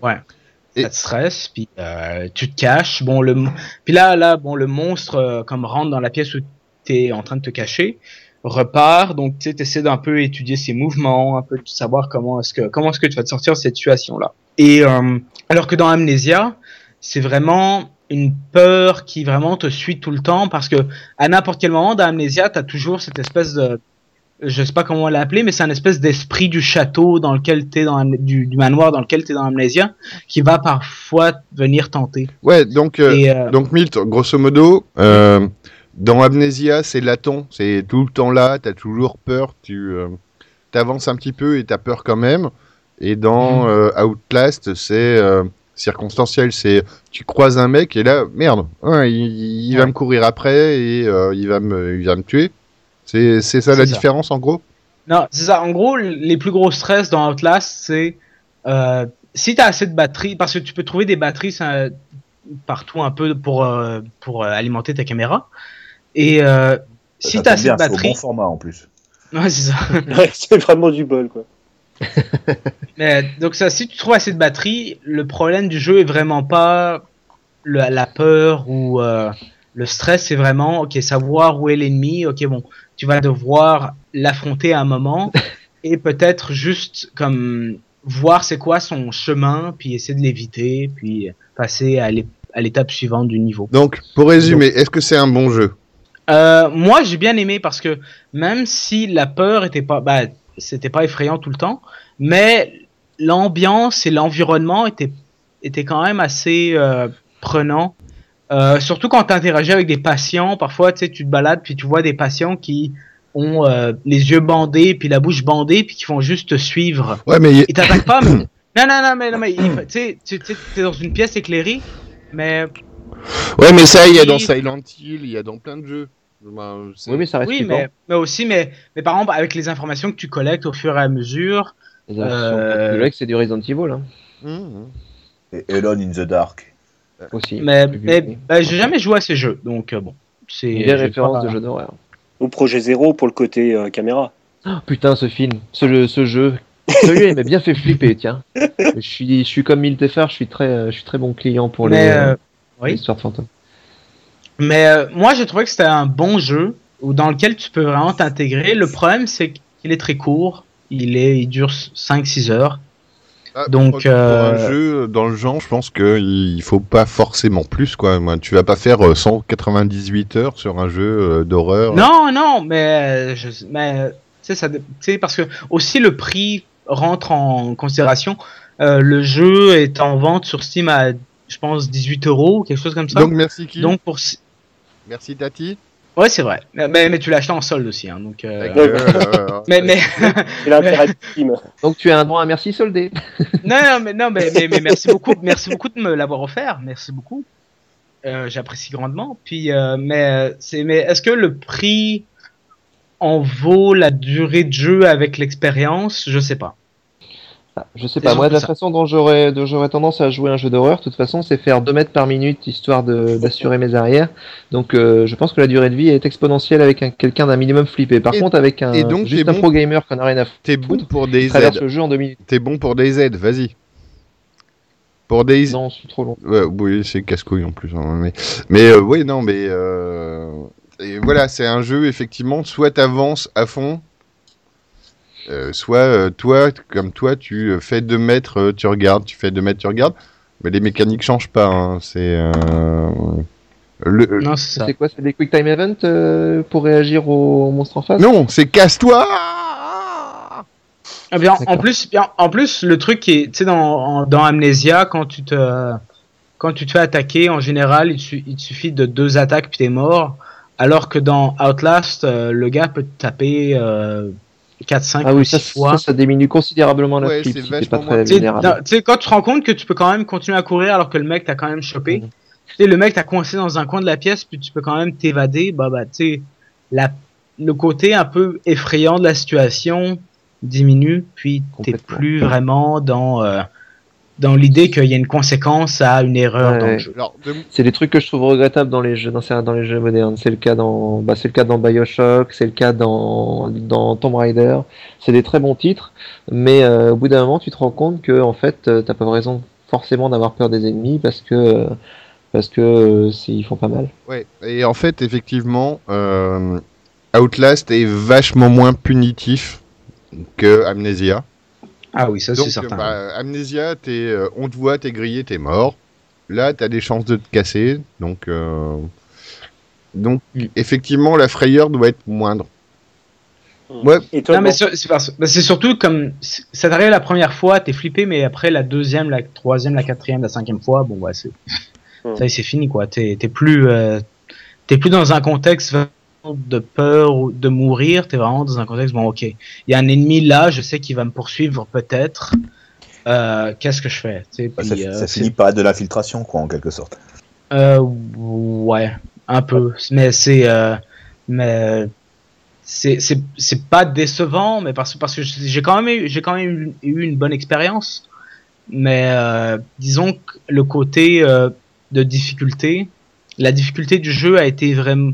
Et- ça te stresse, puis euh, tu te caches. Bon, le, mon- puis là, là, bon, le monstre euh, comme rentre dans la pièce où t'es en train de te cacher, repart. Donc, tu sais, t'essaies d'un peu étudier ses mouvements, un peu de savoir comment est-ce que comment est-ce que tu vas te sortir de cette situation-là. Et euh, alors que dans Amnesia, c'est vraiment une peur qui vraiment te suit tout le temps parce que à n'importe quel moment dans Amnesia, t'as toujours cette espèce de je sais pas comment l'appeler, mais c'est un espèce d'esprit du château dans lequel t'es dans du, du manoir dans lequel t'es dans Amnesia, qui va parfois venir tenter. Ouais, donc euh, Et, euh, donc Milt, grosso modo, euh, dans Amnesia, c'est latent, c'est tout le temps là. T'as toujours peur. Tu t'avances un petit peu et t'as peur quand même. Et dans Mhm. Outlast, c'est circonstanciel. C'est tu croises un mec et là, merde, hein, il, il va me courir après et euh, il va me il va me tuer. C'est c'est ça la ça. différence en gros? Non, c'est ça. En gros, les plus gros stress dans Outlast, c'est euh, si t'as assez de batterie, parce que tu peux trouver des batteries ça, partout un peu pour euh, pour euh, alimenter ta caméra. Et euh, si Ça t'as tombe assez de c'est au batterie, bon format en plus. ouais, c'est ça. <laughs> <laughs> Ouais, c'est vraiment du bol, quoi. <laughs> Mais donc ça, si tu trouves assez de batterie, le problème du jeu est vraiment pas le- la peur ou euh, le stress, c'est vraiment ok savoir où est l'ennemi. Ok bon, tu vas devoir l'affronter à un moment <laughs> et peut-être juste comme voir c'est quoi son chemin, puis essayer de l'éviter, puis passer à l'é- à l'étape suivante du niveau. Donc pour résumer, est-ce que c'est un bon jeu? Euh, moi, j'ai bien aimé parce que même si la peur était pas, bah, c'était pas effrayant tout le temps, mais l'ambiance et l'environnement étaient étaient quand même assez euh, prenants. Euh, surtout quand tu interagis avec des patients, parfois tu sais, tu te balades puis tu vois des patients qui ont euh, les yeux bandés puis la bouche bandée puis qui font juste te suivre. Ouais, mais Ils t'attaquent pas. mais... <clears throat> Non non non mais non mais tu tu tu t'es dans une pièce éclairée, mais ouais, mais ça, il y a dans. Silent Hill, il y a dans plein de jeux. Ben, Oui, mais ça reste oui mais mais aussi mais mais par exemple avec les informations que tu collectes au fur et à mesure. Les versions Euh, plus que c'est du Resident Evil hein. Et Alone in the Dark. Aussi. Mais, mais bah, j'ai jamais joué à ces jeux, donc euh, bon. C'est Des références pas- de jeux d'horreur. Ou Projet Zéro pour le côté euh, caméra. Oh, putain, ce film, ce jeu, ce jeu. Celui-là, il m'a bien fait flipper, tiens. <laughs> Je suis, je suis comme Miltefer, je suis très, euh, je suis très bon client pour les, Mais, euh, euh, oui. les histoires de fantômes. Mais euh, moi, j'ai trouvé que c'était un bon jeu où dans lequel tu peux vraiment t'intégrer. Le problème, c'est qu'il est très court. Il est, il dure 5-6 heures. Ah, Donc, pour, pour euh, un jeu dans le genre, je pense qu'il faut pas forcément plus quoi. Tu vas pas faire euh, 198 heures sur un jeu euh, d'horreur. Non, non, mais, euh, je, mais euh, ça, sais, parce que aussi le prix rentre en considération. Euh, le jeu est en vente sur Steam à, je pense, 18 euros, quelque chose comme ça. Donc merci qui Donc pour, si- Merci Tati. Ouais, c'est vrai. Mais, mais tu l'as acheté en solde aussi, hein, donc. euh, mais, mais, C'est l'intérêt. Donc tu as un droit à merci soldé. non, non, mais, non, mais, mais, mais merci beaucoup, merci beaucoup de me l'avoir offert, merci beaucoup. Euh, J'apprécie grandement. Puis, euh, mais c'est, mais est-ce que le prix en vaut la durée de jeu avec l'expérience? Je sais pas. Ah, je sais pas, moi de la ça. façon dont j'aurais, tendance à jouer un jeu d'horreur, de toute façon, c'est faire 2 mètres par minute histoire d'assurer mes arrières. Donc euh, je pense que la durée de vie est exponentielle avec un- quelqu'un d'un minimum flippé. Par Et- contre, avec un et donc, juste un bon- pro gamer qu'on a rien à foutre, T'es bon pour des traverse aides. le jeu en 2 minutes. T'es bon pour des aides. Vas-y. Pour des Non, c'est trop long. Ouais, oui, c'est casse-couille en plus. hein, mais mais euh, oui, non, mais euh, et voilà, c'est un jeu effectivement. Soit t'avances à fond, euh, soit euh, toi, comme toi, tu euh, fais 2 mètres, tu regardes, tu fais 2 mètres, tu regardes. Mais les mécaniques changent pas. hein, c'est euh, le Non, c'est ça. C'est quoi C'est des quick time events euh, pour réagir aux monstres en face? Non, c'est casse-toi. Ah, bien, en plus, bien, en plus, le truc qui est, tu sais, dans, en- dans Amnesia, quand tu te, quand tu te fais attaquer, en général, il, su- il te suffit de deux attaques puis t'es mort. Alors que dans Outlast, euh, le gars peut te taper euh, 4, 5 Ah ou oui, ça, 6 fois. ça, ça diminue considérablement la Ouais, Tu sais, quand tu te rends compte que tu peux quand même continuer à courir alors que le mec t'a quand même chopé, tu le mec t'a coincé dans un coin de la pièce, puis tu peux quand même t'évader, bah, bah, tu sais, la, le côté un peu effrayant de la situation diminue, puis t'es plus vraiment dans, euh, dans l'idée qu'il y a une conséquence à une erreur Ouais, dans ouais. le jeu. C'est des trucs que je trouve regrettables dans les jeux, dans, dans les jeux modernes. C'est le cas dans, bah, c'est le cas dans Bioshock, c'est le cas dans, dans Tomb Raider. C'est des très bons titres, mais euh, au bout d'un moment, tu te rends compte que en fait, euh, t'as pas raison forcément d'avoir peur des ennemis parce que euh, parce que euh, ils font pas mal. ouais. Et en fait, effectivement, euh, Outlast est vachement moins punitif que Amnesia. Ah oui, ça c'est certain. bah, Amnesia, t'es, euh, on te voit, t'es grillé, t'es mort. Là, t'as des chances de te casser. Donc, euh, donc effectivement, la frayeur doit être moindre. Ouais. Et toi, Non, mais c'est bah, c'est surtout comme ça t'arrive la première fois, t'es flippé, mais après la deuxième, la troisième, la quatrième, la cinquième fois, bon ouais, c'est Hmm. ça c'est fini quoi. T'es t'es plus euh, t'es plus dans un contexte de peur ou de mourir, t'es vraiment dans un contexte bon ok, il y a un ennemi là, je sais qu'il va me poursuivre peut-être. Euh, Qu'est-ce que je fais? Tu sais, Bah, puis, ça, euh, ça finit par être de l'infiltration, quoi, en quelque sorte. euh, ouais, un peu. Mais c'est, mais c'est, pas décevant, mais parce, parce que j'ai quand même eu, j'ai quand même eu, eu une bonne expérience. Mais euh, disons que le côté euh, de difficulté, la difficulté du jeu a été vraiment,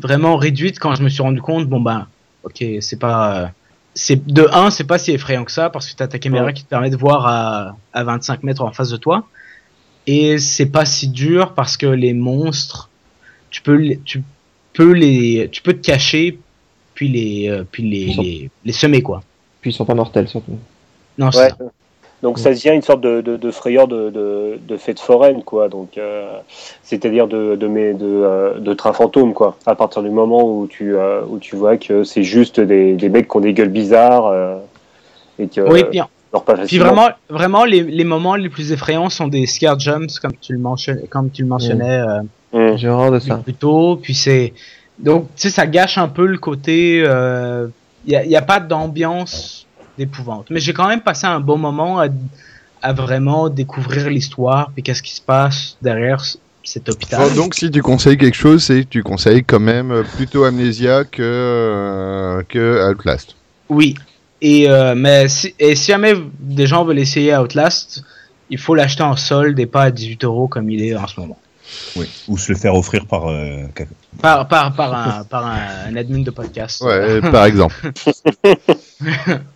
vraiment réduite quand je me suis rendu compte, bon ben, ok, c'est pas, euh, c'est de 1, c'est pas si effrayant que ça parce que t'as ta caméra Ouais. qui te permet de voir à, à 25 mètres en face de toi. Et c'est pas si dur parce que les monstres, tu peux, les- tu peux les, tu peux te cacher puis les, euh, puis les, sont- les, les semer quoi. Puis ils sont pas mortels surtout. Non, c'est Ouais. ça. Donc ça devient une sorte de, de, de frayeur de, de, de fête foraine, quoi. Donc, euh, c'est-à-dire de, de, mes- de, euh, de train fantôme, quoi. À partir du moment où tu, euh, où tu vois que c'est juste des, des mecs qui ont des gueules bizarres euh, et que oui, puis, leur pas puis vraiment, vraiment les, les moments les plus effrayants sont des scare jumps comme tu le mentionnais, comme tu le mentionnais. J'ai horreur de ça. plus tôt. Puis c'est donc tu sais ça gâche un peu le côté. Il y, a, y a pas d'ambiance d'épouvante. Mais j'ai quand même passé un bon moment à, à vraiment découvrir l'histoire puis qu'est-ce qui se passe derrière cet hôpital. Bon, donc, si tu conseilles quelque chose, c'est que tu conseilles quand même euh, plutôt Amnesia que, euh, que Outlast. Oui. Et euh, mais si, et si jamais des gens veulent essayer Outlast, il faut l'acheter en solde et pas à 18 euros comme il est en ce moment. Oui. Ou se le faire offrir par. euh. Par, par, par, un, par un, un admin de podcast. Ouais, par exemple. <laughs>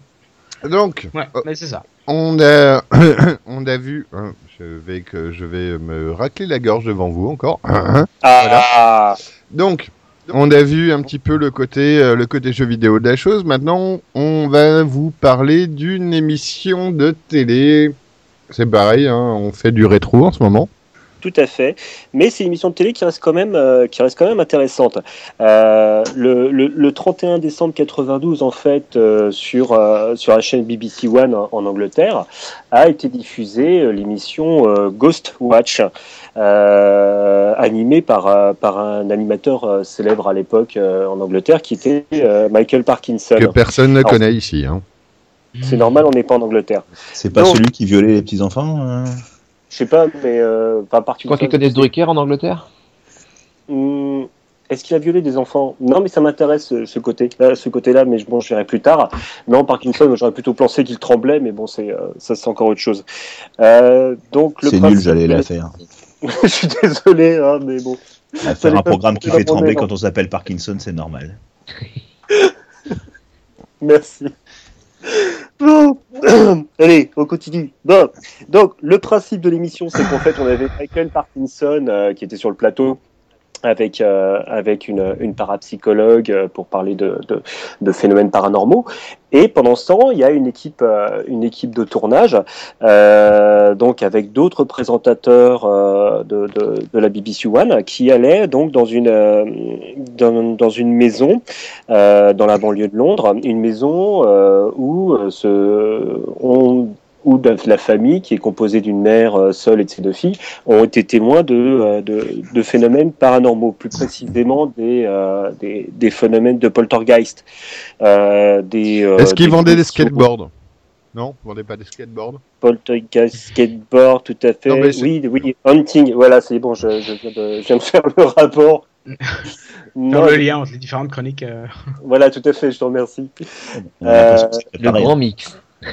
Donc, Ouais, euh, mais c'est ça. on a, <coughs> on a vu. hein, je vais que je vais me racler la gorge devant vous encore. <coughs> Ah, Donc, on a vu un petit peu le côté, euh, le côté jeu vidéo de la chose. Maintenant, on va vous parler d'une émission de télé. C'est pareil, hein, on fait du rétro en ce moment. Tout à fait. Mais c'est une émission de télé qui reste quand même, euh, qui reste quand même intéressante. Euh, le, le, le 31 décembre 92, en fait, euh, sur, euh, sur la chaîne BBC One en, en Angleterre, a été diffusée euh, l'émission euh, Ghost Watch, euh, animée par, par un animateur euh, célèbre à l'époque euh, en Angleterre qui était euh, Michael Parkinson. Que personne ne Alors, connaît ici. Hein. C'est normal, on n'est pas en Angleterre. C'est pas celui qui violait les petits enfants euh Je sais pas, mais euh, enfin, Tu crois qu'ils connaissent Drucker en Angleterre? Hmm, Est-ce qu'il a violé des enfants? Non, mais ça m'intéresse euh, ce côté, euh, ce côté-là, mais je- bon, je verrai plus tard. Non, Parkinson, j'aurais plutôt pensé qu'il tremblait, mais bon, c'est euh, ça, c'est encore autre chose. Euh, donc le C'est nul, j'allais la faire. <laughs> je suis désolé, hein, mais bon. À faire un pas- programme qui fait trembler quand on s'appelle Parkinson, c'est normal. <laughs> Merci. <coughs> Allez, on continue. Bon. Donc, le principe de l'émission, c'est qu'en fait, on avait Michael Parkinson euh, qui était sur le plateau avec, euh, avec une, une parapsychologue euh, pour parler de, de, de phénomènes paranormaux. Et pendant ce temps, il y a une équipe, euh, une équipe de tournage, euh, donc avec d'autres présentateurs euh, de, de, de la BBC One, qui allaient donc dans une, dans, dans une maison dans la banlieue de Londres, une maison où se, on ou de la famille qui est composée d'une mère euh, seule et de ses deux filles ont été témoins de, euh, de, de phénomènes paranormaux, plus précisément des, euh, des, des phénomènes de poltergeist. Euh, des, euh, Est-ce qu'ils vendaient des skateboards? Non, ils vendaient pas des skateboards. Poltergeist, skateboard, tout à fait. Non, oui, oui, hunting. Voilà, c'est bon, je, je, viens de, je viens de faire le rapport. <laughs> Non, le lien entre les différentes chroniques. euh. voilà, tout à fait, je te remercie. Le grand mix. <laughs>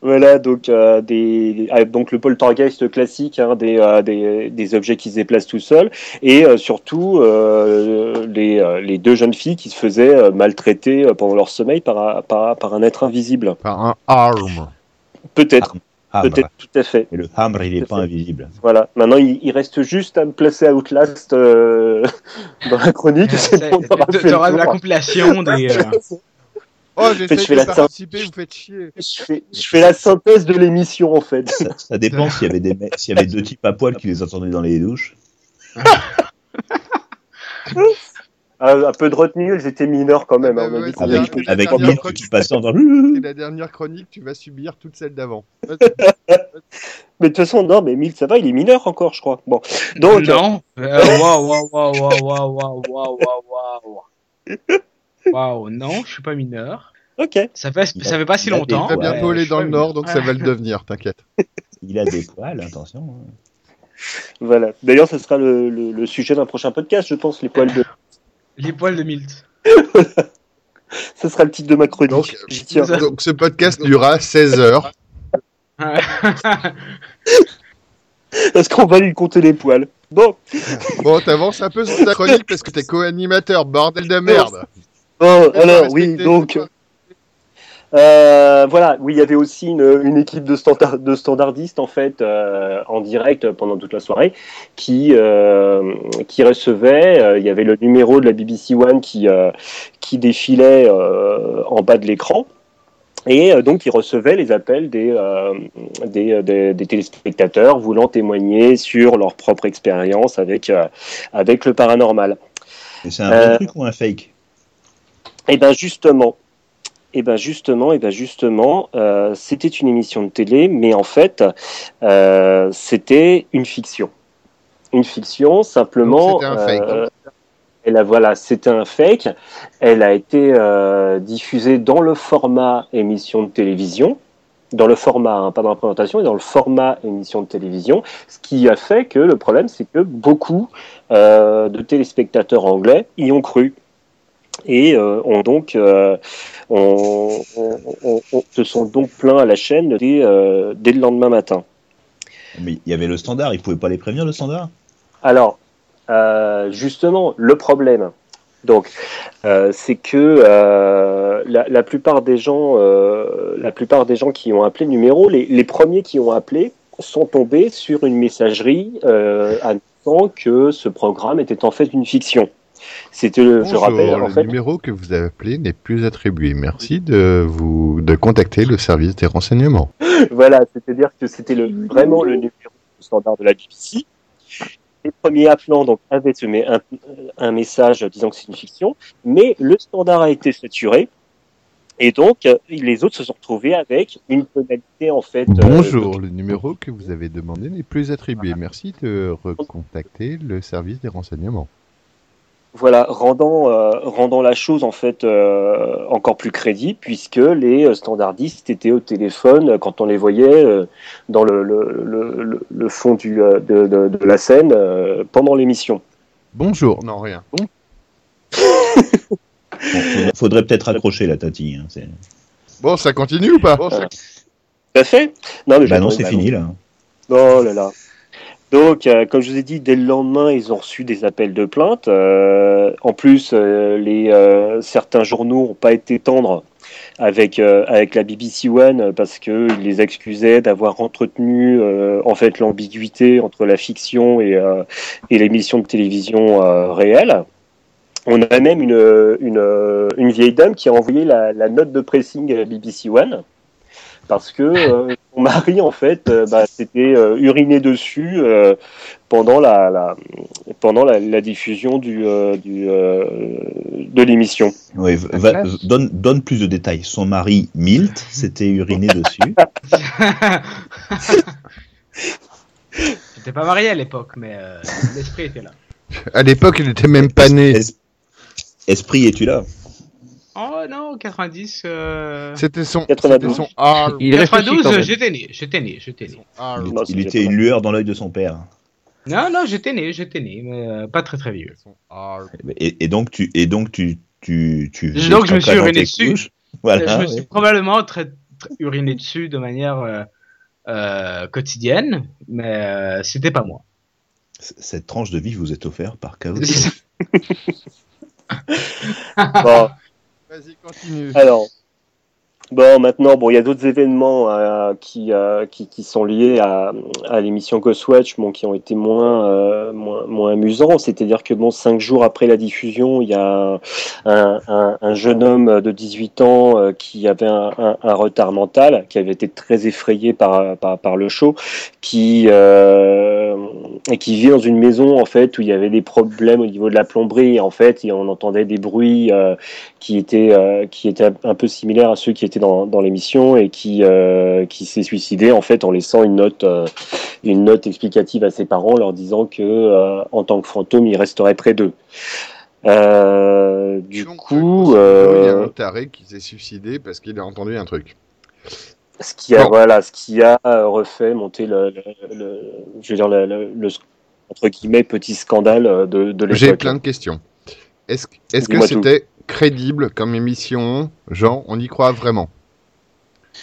Voilà, donc, euh, des, ah, donc le poltergeist classique, hein, des, euh, des, des objets qui se déplacent tout seuls, et euh, surtout euh, les, euh, les deux jeunes filles qui se faisaient euh, maltraiter euh, pendant leur sommeil par, un- par, par un être invisible. Par un arm. Peut-être, Hammer. peut-être, tout à fait. Et le hammer, il est pas invisible. Voilà. Maintenant, il, il reste juste à me placer à Outlast euh, <laughs> dans la chronique. Tu auras la compilation des. <laughs> euh, Oh, j'essaie je fais de la participer, vous faites chier. Je fais, je fais la synthèse de l'émission en fait. Ça, ça dépend s'il y avait des s'il y avait deux types à poil qui les attendaient dans les douches. <laughs> Un peu de retenue, elles étaient mineures quand même. Hein, ouais. Avec, la avec chronique. qui passaient en C'est la dernière chronique, tu vas subir toute celle d'avant. <laughs> Mais de toute façon, non, mais Mille, ça va, il est mineur encore, je crois. Bon, donc, non. Euh, Waouh, waouh, waouh, waouh, waouh, waouh, waouh, waouh, waouh. Non, je suis pas mineur. ok. Ça fait, Il ça a- fait pas si il longtemps. Vas Ouais, bientôt aller dans le nord, donc ça va le <laughs> devenir, t'inquiète. Il a des poils, attention. hein. Voilà. D'ailleurs, ça sera le, le- le sujet d'un prochain podcast, je pense, les poils de. <laughs> Les poils de Milt. <laughs> Ça sera le titre de ma chronique. Donc, J'y tiens. Donc ce podcast durera 16 heures. Parce qu'on va lui compter les poils. Bon, Bon, t'avances un peu sur ta chronique parce que t'es co-animateur, bordel de merde. Bon alors, oui, donc. Euh, voilà, oui, il y avait aussi une, une équipe de, standard, de standardistes en fait euh, en direct pendant toute la soirée qui euh, qui recevait. euh, il y avait le numéro de la BBC One qui euh, qui défilait euh, en bas de l'écran. Et euh, donc, ils recevaient les appels des, euh, des, des, des téléspectateurs voulant témoigner sur leur propre expérience avec, euh, avec le paranormal. C'est un vrai Euh, truc ou un fake? Et ben justement, et ben justement, et ben justement, euh, c'était une émission de télé, mais en fait, euh, c'était une fiction. Une fiction, simplement. C'était un fake. euh, et là, voilà, c'était un fake. Elle a été diffusée dans le format émission de télévision, dans le format, hein, pas dans la présentation, mais dans le format émission de télévision. Ce qui a fait que le problème, c'est que beaucoup de téléspectateurs anglais y ont cru et euh, ont donc euh, on, on- on- on- se sont donc plaints à la chaîne dès, euh, dès le lendemain matin. Mais il y avait le standard, il pouvait pas les prévenir le standard? Alors, justement, le problème, donc, c'est que la, la plupart des gens, la plupart des gens qui ont appelé le numéro, les, les premiers qui ont appelé sont tombés sur une messagerie annonçant que ce programme était en fait une fiction. C'était, le- je Bonjour, rappelle, en le fait, numéro que vous avez appelé n'est plus attribué. Merci de vous de contacter le service des renseignements. <laughs> Voilà, c'est-à-dire que c'était le, vraiment le numéro standard de la BBC. Les premiers appelants donc, avaient un, un message disant que c'est une fiction, mais le standard a été saturé. Et donc, euh, les autres se sont retrouvés avec une tonalité en fait. euh, Bonjour, le numéro que vous avez demandé n'est plus attribué. Merci de recontacter le service des renseignements. Voilà, rendant, euh, rendant la chose en fait euh, encore plus crédible, puisque les euh, standardistes étaient au téléphone quand on les voyait euh, dans le, le, le, fond du, de, de, de la scène euh, pendant l'émission. Bonjour, non rien. Bon, Bon, faudrait, <laughs> faudrait peut-être accrocher la tati. hein, bon ça continue ou pas? Bon, ça- Tout à fait. Non, mais Bah non, c'est fini là. Oh là là. Donc, euh, comme je vous ai dit, dès le lendemain, ils ont reçu des appels de plainte. Euh, en plus, euh, certains journaux n'ont pas été tendres avec, avec la BBC One parce qu'ils les excusaient d'avoir entretenu en fait l'ambiguïté entre la fiction et, l'émission de télévision réelle. On a même une, une, une vieille dame qui a envoyé la, la note de pressing à la BBC One parce que euh, son mari en fait euh, bah, s'était euh, uriné dessus euh, pendant la, la pendant la, la diffusion du, euh, du euh, de l'émission. Va- va- donne, donne plus de détails. Son mari, Milt, s'était uriné <laughs> dessus. <laughs> J'étais pas marié à l'époque, mais euh, l'esprit était là. À l'époque, il était même pas né. Es- Esprit, es-tu là? Oh non, 90. Euh... C'était son, 92. c'était son Arl. Il réfléchit quand 92, même. j'étais né, j'étais né, j'étais né. Il, était une lueur dans l'œil de son père. Non, non, j'étais né, j'étais né, mais euh, pas très très vieux. Et, et donc, tu, et donc tu, tu, tu donc, je me suis uriné dessus. Voilà. je me ouais. suis probablement très, très uriné dessus de manière euh, euh, quotidienne, mais euh, c'était pas moi. Cette tranche de vie vous est offerte par Chaos. <laughs> Bon, Vas-y, continue. Bon, maintenant, bon, il y a d'autres événements euh, qui, euh, qui, qui sont liés à, à l'émission Ghostwatch, bon, qui ont été moins, euh, moins, moins amusants. C'est-à-dire que, bon, cinq jours après la diffusion, il y a un, un, un jeune homme de 18 ans qui avait un, retard mental, qui avait été très effrayé par, par, par le show, qui, qui vit dans une maison, en fait, où il y avait des problèmes au niveau de la plomberie. En fait, et on entendait des bruits qui étaient, qui étaient un peu similaires à ceux qui étaient dans, dans l'émission et qui, euh, qui s'est suicidé en fait en laissant une note, euh, une note explicative à ses parents, leur disant que euh, en tant que fantôme, il resterait près d'eux. Du Donc, coup, il y a un taré qui s'est suicidé parce qu'il a entendu un truc. ce qui a, Bon. voilà, ce qui a refait monter le, le, le- je veux dire le, entre guillemets petit scandale de, de J'ai plein de questions. Est-ce est-ce que Dis-moi tout. c'était crédible comme émission. Genre, on y croit vraiment.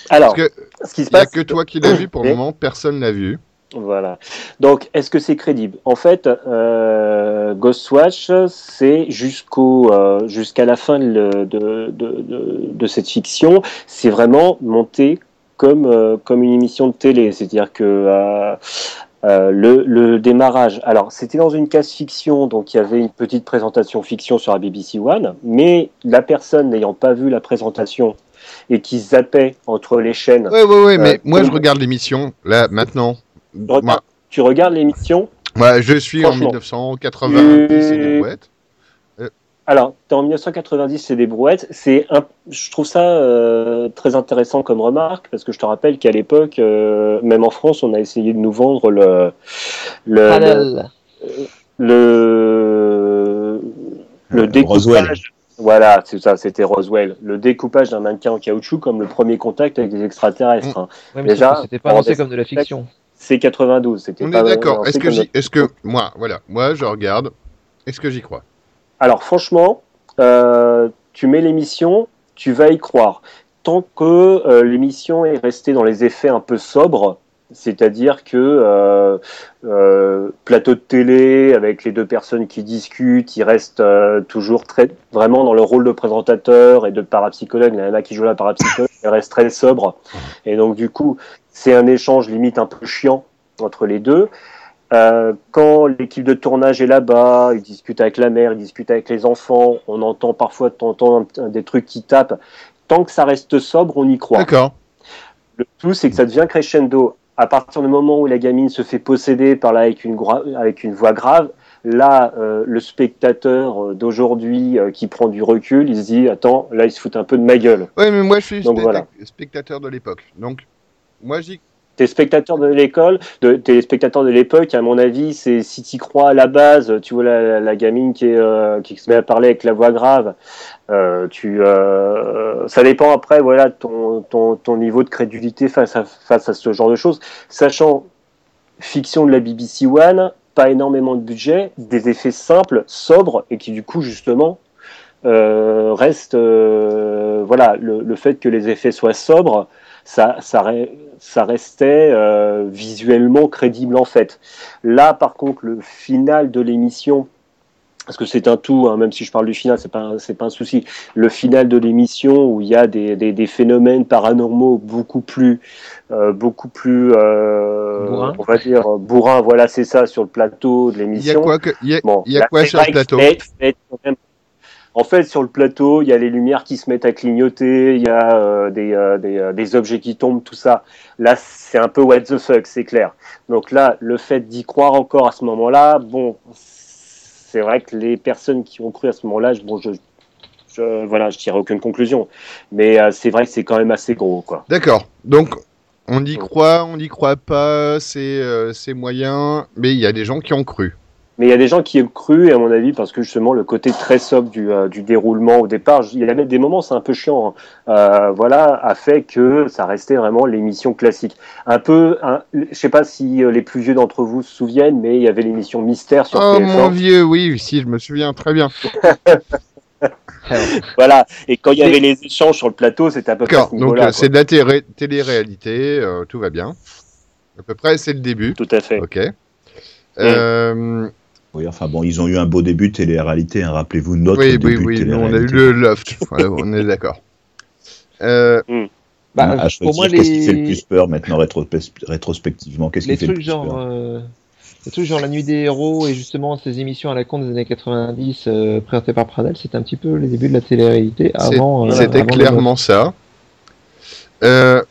Alors, Parce que ce qui se il n'y a passe, que toi qui l'as vu pour le moment, personne l'a vu. Voilà. Donc, est-ce que c'est crédible? En fait, euh, Ghostwatch, c'est jusqu'au euh, jusqu'à la fin de, de, de, de, de cette fiction, c'est vraiment monté comme euh, comme une émission de télé, c'est-à-dire que euh, le, le démarrage. Alors, c'était dans une case fiction, donc il y avait une petite présentation fiction sur la BBC One, mais la personne n'ayant pas vu la présentation et qui zappait entre les chaînes Ouais, ouais, ouais, mais Euh, moi je regarde l'émission, là, maintenant. Tu regardes l'émission, moi, je suis en Franchement. 1990 et brouettes. Alors, t'es en 1990, c'est des brouettes. C'est un, je trouve ça euh, très intéressant comme remarque parce que je te rappelle qu'à l'époque, euh, même en France, on a essayé de nous vendre le le Halal. le, le Euh, découpage. Roswell. Voilà, c'est ça, c'était Roswell. Le découpage d'un mannequin en caoutchouc comme le premier contact avec des extraterrestres. hein. Ouais, mais Déjà, c'était pas on annoncé comme de la fiction. C'est 92. C'était On pas est d'accord. Est-ce que est-ce que moi, voilà, moi je regarde. Est-ce que j'y crois? Alors franchement, euh, tu mets l'émission, tu vas y croire. Tant que euh, l'émission est restée dans les effets un peu sobres, c'est-à-dire que euh, euh, plateau de télé avec les deux personnes qui discutent, ils restent euh, toujours très vraiment dans le rôle de présentateur et de parapsychologue. Il y en a qui jouent la parapsychologue, ils restent très sobres. Et donc du coup, c'est un échange limite un peu chiant entre les deux. Euh, quand l'équipe de tournage est là-bas, ils discutent avec la mère, ils discutent avec les enfants, on entend parfois de des trucs qui tapent. Tant que ça reste sobre, on y croit. D'accord. Le tout, c'est que ça devient crescendo. À partir du moment où la gamine se fait posséder par là avec une, gra- avec une voix grave, là, euh, le spectateur euh, d'aujourd'hui euh, qui prend du recul, il se dit Attends, là, il se fout un peu de ma gueule. Ouais, mais moi je suis Donc, voilà. spectateur de l'époque. Donc, moi j'y. Tes spectateurs de l'école, tes spectateurs de l'époque, à mon avis, c'est si tu crois à la base, tu vois la, gamine qui, est, euh, se met à parler avec la voix grave, euh, tu, euh, ça dépend après, voilà, ton, niveau de crédulité face à, ce genre de choses. Sachant, fiction de la BBC One, pas énormément de budget, des effets simples, sobres, et qui du coup, justement, reste, euh, voilà, le, fait que les effets soient sobres, ça, ça, ça restait euh, visuellement crédible en fait. Là, par contre, le final de l'émission, parce que c'est un tout, hein, même si je parle du final, c'est pas c'est pas un souci. Le final de l'émission où il y a des, des, des phénomènes paranormaux beaucoup plus, euh, beaucoup plus, euh, Bourrin. on va dire bourrin. Voilà, c'est ça sur le plateau de Il y a l'émission. quoi que, il y a, Bon, il y a là, quoi c'est sur le que plateau? fait- fait quand même- En fait, sur le plateau, il y a les lumières qui se mettent à clignoter, il y a euh, des, euh, des, euh, des objets qui tombent, tout ça. Là, c'est un peu what the fuck, c'est clair. Donc là, le fait d'y croire encore à ce moment-là, bon, c'est vrai que les personnes qui ont cru à ce moment-là, bon, je, je voilà, je tirerai aucune conclusion. Mais c'est vrai que c'est quand même assez gros, quoi. D'accord. Donc, on y croit, on n'y croit pas, c'est c'est moyen, mais il y a des gens qui ont cru. Mais il y a des gens qui ont cru, et à mon avis, parce que justement le côté très sobre du, euh, du déroulement au départ, il y a même des moments, c'est un peu chiant, hein, euh, voilà, a fait que ça restait vraiment l'émission classique. Un peu, un- je sais pas si euh, les plus vieux d'entre vous se souviennent, mais il y avait l'émission Mystère sur Oh TF1. mon vieux, oui, si, je me souviens très bien. <laughs> Voilà, et quand il y avait les échanges sur le plateau, c'était à peu près ce donc c'est de la télé- télé-réalité, euh, tout va bien. À peu près, c'est le début. Tout à fait. Ok. Euh, Oui, enfin bon, ils ont eu un beau début de télé-réalité, hein, rappelez-vous notre oui, début oui, de oui, nous, on a eu le loft, Voilà, on est d'accord. <laughs> Euh, Bah, à pour moi, choisir, qu'est-ce qui fait le les, plus peur maintenant rétros- rétrospectivement Qu'est-ce qui les fait le trucs plus genre, peur euh, les trucs genre la nuit des héros et justement ces émissions à la con des années 90 euh, présentées par Pradel, c'était un petit peu les débuts de la télé-réalité avant. euh, C'était clairement ça. Euh,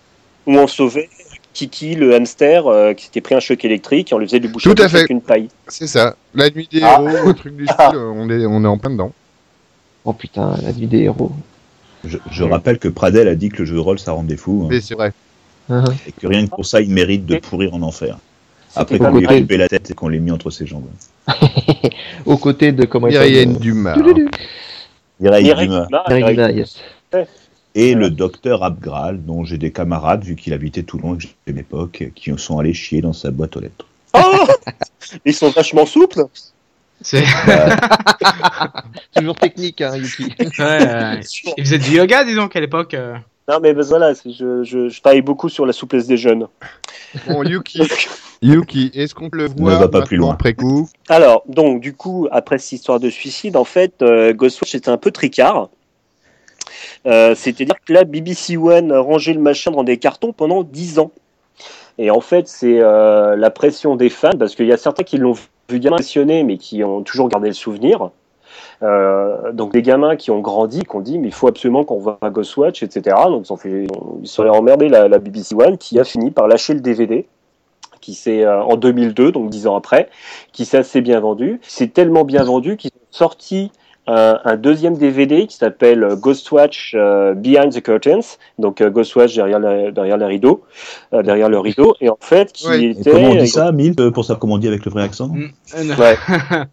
Où on sauvait Kiki, le hamster, euh, qui s'était pris un choc électrique, et on lui faisait du bouche Tout à bouche fait. avec une paille. c'est ça. La nuit des Ah. héros, le truc du style, on est, on est en plein dedans. Oh putain, la nuit des héros. Je, je rappelle que Pradel a dit que le jeu de rôle ça rendait fou hein, c'est vrai. Hein, et que rien que pour ça il mérite de pourrir en enfer. Après qu'on lui ait coupé la tête et qu'on l'ait mis entre ses jambes. <laughs> Aux côtés de comment il s'appelle, Dumas. Mireille Dumas. Mireille- Dumas, yes. Et le docteur Abgral, dont j'ai des camarades, vu qu'il habitait Toulon et que j'ai une époque, qui sont allés chier dans sa boîte aux lettres. Oh <laughs> Ils sont vachement souples. C'est Bah, <laughs> Toujours technique, hein, Yuki. ouais, euh, il faisait du yoga, disons qu'à l'époque. euh. Non, mais ben, voilà, je, je, je travaille beaucoup sur la souplesse des jeunes. Bon, Yuki, <laughs> Yuki est-ce qu'on peut le Ne voir va pas plus loin. après coup? Alors, donc, du coup, après cette histoire de suicide, en fait, euh, Ghostwatch était un peu tricard. Euh, C'est-à-dire que là, BBC One a rangé le machin dans des cartons pendant 10 ans. Et en fait, c'est euh, la pression des fans, parce qu'il y a certains qui l'ont vu gamin impressionné, mais qui ont toujours gardé le souvenir. Euh, donc des gamins qui ont grandi, qui ont dit mais il faut absolument qu'on voit Ghostwatch, etc. Donc ils ont fait, ils sont allés emmerder la, la BBC One, qui a fini par lâcher le DVD, qui s'est en 2002, donc 10 ans après, qui s'est assez bien vendu. C'est tellement bien vendu qu'ils ont sorti un, un deuxième DVD qui s'appelle euh, Ghostwatch euh, Behind the Curtains, donc euh, Ghostwatch derrière, la- derrière les rideaux, euh, derrière le rideau, et en fait qui et était comment on dit ça, Milt, euh, pour savoir comment on dit avec le vrai accent? Mm, euh. Ouais. <laughs>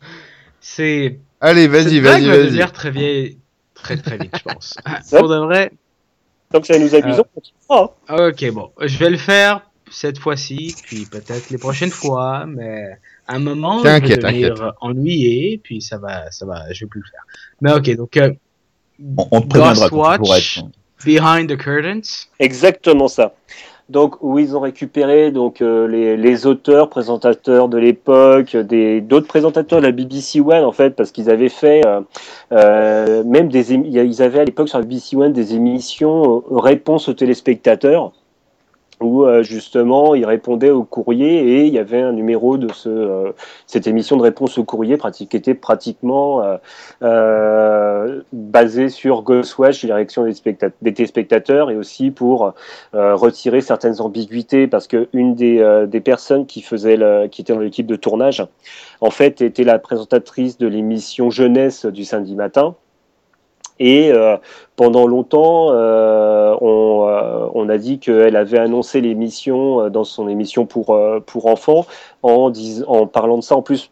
C'est. Allez, vas-y, vas-y, va vas-y. devenir très vieille très très vite, je pense. <laughs> Pour de vrai. Tant que ça nous amuse, Euh. on continuera. Ok, bon, je vais le faire cette fois-ci, puis peut-être les prochaines fois, mais à un moment, je vais devenir ennuyé, puis ça va, ça va, je vais plus le faire. Mais ok, donc euh, on, on te être. Behind the Curtains. Exactement ça. Donc où ils ont récupéré donc euh, les, les auteurs, présentateurs de l'époque, des d'autres présentateurs de la BBC One en fait parce qu'ils avaient fait euh, euh, même des ils avaient à l'époque sur la BBC One des émissions euh, réponses aux téléspectateurs où euh, justement ils répondaient au courrier et il y avait un numéro de euh, cette émission de réponse au courrier qui était pratiquement euh, basée sur Ghostwatch et les réactions des, des téléspectateurs et aussi pour retirer certaines ambiguïtés parce que une des, des personnes qui qui était dans l'équipe de tournage en fait était la présentatrice de l'émission jeunesse du samedi matin et euh, pendant longtemps euh, on, euh, on a dit qu'elle avait annoncé l'émission dans son émission pour pour enfants en dis- en parlant de ça en plus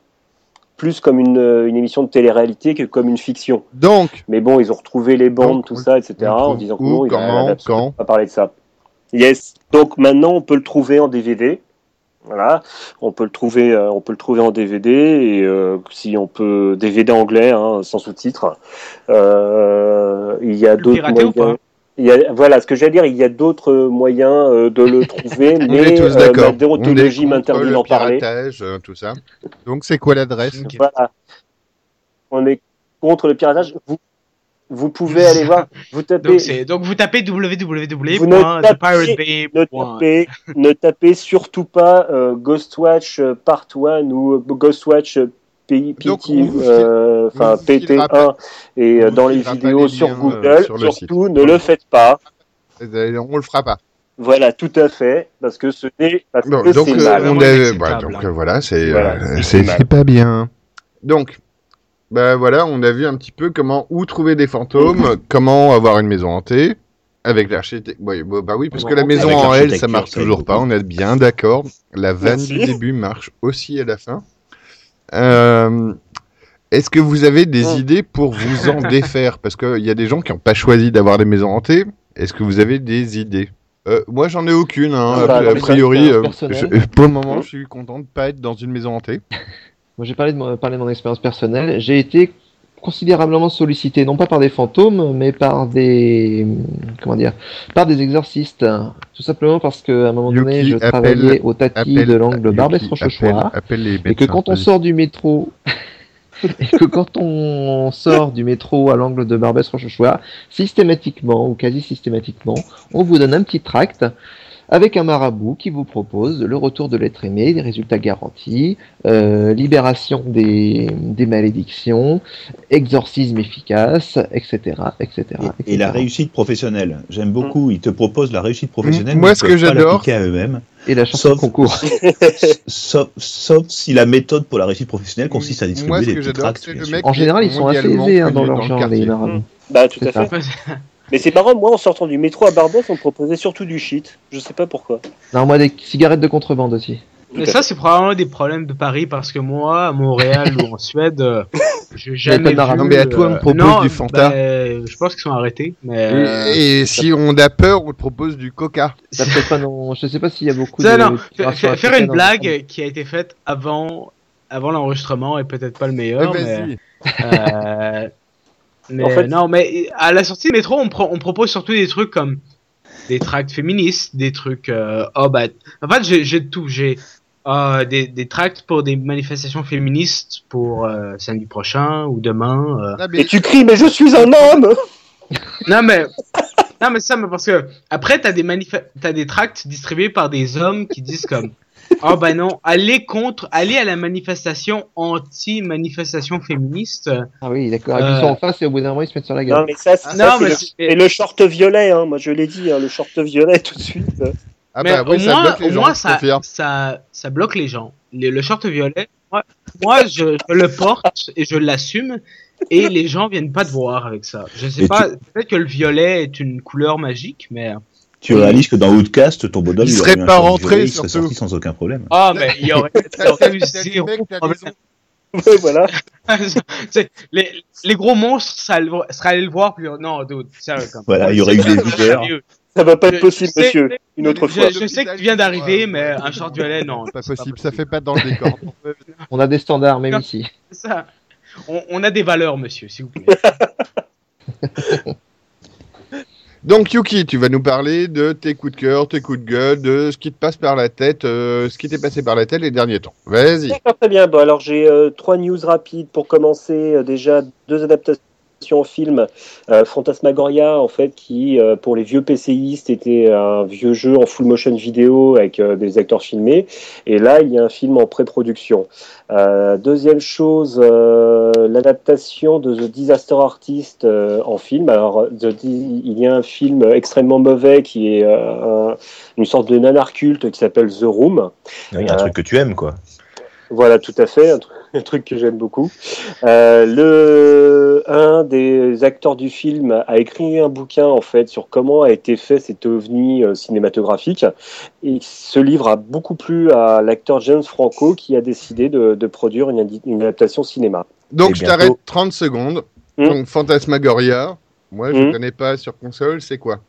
plus comme une, une émission de télé-réalité que comme une fiction. Donc, Mais bon, ils ont retrouvé les bandes, Donc, tout ça, etc. en disant que non, il comment, a, absolument quand pas parlé de ça. Yes. Donc maintenant, on peut le trouver en DVD. Voilà, on peut le trouver, euh, on peut le trouver en DVD et euh, si on peut DVD anglais, hein, sans sous-titres. Euh, il y a d'autres moyens. Il y a, voilà, ce que j'allais dire, il y a d'autres moyens euh, de le <laughs> trouver, on mais est tous euh, d'accord. ma On est déontologie m'interdit le d'en parler. piratage, tout ça. Donc, c'est quoi l'adresse? Voilà. On est contre le piratage. Vous, vous pouvez aller voir. <laughs> Vous tapez. Donc, vous tapez Vous ne www.thepiratebay. Ne tapez, ne tapez surtout pas euh, Ghostwatch euh, Part 1 ou euh, Ghostwatch euh, P- Donc, PT, on vous euh, enfin on vous filera PT1 et euh, dans les vidéos les sur euh, Google, sur le surtout site. ne le faites pas. On le fera pas. Voilà, tout à fait, parce que ce n'est parce que donc, c'est euh, mal. voilà, donc voilà, c'est euh, c'est pas bien. Donc, bah voilà, on a vu un petit peu comment où trouver des fantômes, comment avoir une maison hantée avec l'architecte. Oui, bah, bah oui, parce que la maison en elle, ça marche toujours pas. On est bien d'accord. La vanne Merci. du début marche aussi à la fin. Euh, Est-ce que vous avez des idées pour vous en <laughs> défaire? Parce qu'il y a des gens qui n'ont pas choisi d'avoir des maisons hantées. Est-ce que vous avez des idées? Euh, Moi, j'en ai aucune. hein. Ah, a, bah, a priori, euh, je- pour le moment, je suis content de pas être dans une maison hantée. <laughs> Moi, j'ai parlé de mon, parlé de mon expérience personnelle. J'ai été considérablement sollicité, non pas par des fantômes, mais par des comment dire, par des exorcistes. Tout simplement parce que à un moment donné, je appelle- travaillais au tapis Appelle- de l'angle appelle les Et que quand on sort du métro, <laughs> et que quand on sort du métro à l'angle de Barbès-Rochechouart, systématiquement ou quasi systématiquement, on vous donne un petit tract avec un marabout qui vous propose le retour de l'être aimé, des résultats garantis, euh, libération des, des malédictions, exorcisme efficace, etc., etc. Et, et la réussite professionnelle. J'aime beaucoup. Ils te proposent la réussite professionnelle. Moi, ce que j'adore- l'appliquer à eux-mêmes. Et la chanson Sauf- de concours. sauf, sauf si la méthode pour la réussite professionnelle consiste à distribuer Moi, ce des tracts. En général, ils sont assez aisés hein, dans leur dans le genre, les marabouts. Bah, tout à fait. Mais c'est marrant, moi, en sortant du métro à Barbès, on me proposait surtout du shit. Je sais pas pourquoi. Non, moi, des cigarettes de contrebande aussi. Mais ça, c'est probablement des problèmes de Paris parce que moi, à Montréal ou en Suède, euh, <laughs> j'ai jamais pas de vu. Non, mais à toi, on euh, te propose non, du Fanta. bah, je pense qu'ils sont arrêtés. Mais euh, Et, et si on a peur, on te propose du coca. Ça peut-être pas non. Je sais pas s'il y a beaucoup Ça, de. non, faire une en blague qui a été faite avant, avant l'enregistrement est peut-être pas le Eh, meilleur. mais, Vas-y. euh, mais En fait- non, mais à la sortie du métro, on, pro- on propose surtout des trucs comme des tracts féministes, des trucs. euh, oh bah, en fait, j'ai tout. J'ai euh, des, des tracts pour des manifestations féministes pour euh, samedi prochain ou demain. euh. Ah, mais- Et tu cries, mais je suis un homme <laughs> Non mais non mais ça mais parce que après t'as des manif- t'as des tracts distribués par des hommes qui disent comme oh <laughs> bah non allez contre allez à la manifestation anti manifestation féministe Ah oui, d'accord. Euh. ils sont en face et au bout d'un moment ils se mettent sur la Non, gueule. mais ça, c'est Ah, ça, non, c'est mais le, le short violet, hein. moi je l'ai dit, hein, le short violet tout de suite. Ah mais bah oui, au ça moins bloque les au gens, moins ça, ça ça bloque les gens le short violet moi, moi je, je le porte et je l'assume et les gens viennent pas te voir avec ça je sais Et pas peut-être que le violet est une couleur magique mais Tu réalises que dans Outcast, ton bonhomme, Il il serait pas rentré, il serait sorti sans aucun problème. ah mais il y aurait, <laughs> il eu zéro problème. Ouais, voilà. <laughs> Les, les gros monstres, ça seraient allés le voir, puis non, dude, sérieux, comme. Voilà, il y aurait eu des. <laughs> Sérieux. Ça va pas être possible, je sais- monsieur. Une autre Je, fois. je sais que tu viens d'arriver, mais un short violet, non. Pas possible, ça fait pas dans le décor. On a des standards même Non. ici. Ça. On, on a des valeurs, monsieur, s'il vous plaît. Donc Yuki, tu vas nous parler de tes coups de cœur, tes coups de gueule, de ce qui te passe par la tête, euh, ce qui t'est passé par la tête les derniers temps. Vas-y. Très bien. Bon, alors j'ai euh, trois news rapides pour commencer. Euh, déjà deux adaptations film. Euh, Fantasmagoria, en fait, qui euh, pour les vieux PCistes était un vieux jeu en full motion vidéo avec euh, des acteurs filmés. Et là, il y a un film en pré-production. Deuxième chose, l'adaptation de The Disaster Artist en film. Alors, The il y a un film extrêmement mauvais qui est un- une sorte de nanar culte qui s'appelle The Room. Il y a un truc que tu aimes, quoi. Voilà, tout à fait, un, tru- <laughs> un truc que j'aime beaucoup. Euh, le un des acteurs du film a écrit un bouquin en fait sur comment a été fait cet ovni euh, cinématographique et ce livre a beaucoup plu à l'acteur James Franco qui a décidé de, de produire une, adaptation cinéma. Donc Et je bientôt- t'arrête 30 secondes. Hmm. Donc Fantasmagoria, moi je Hmm. connais pas sur console, c'est quoi?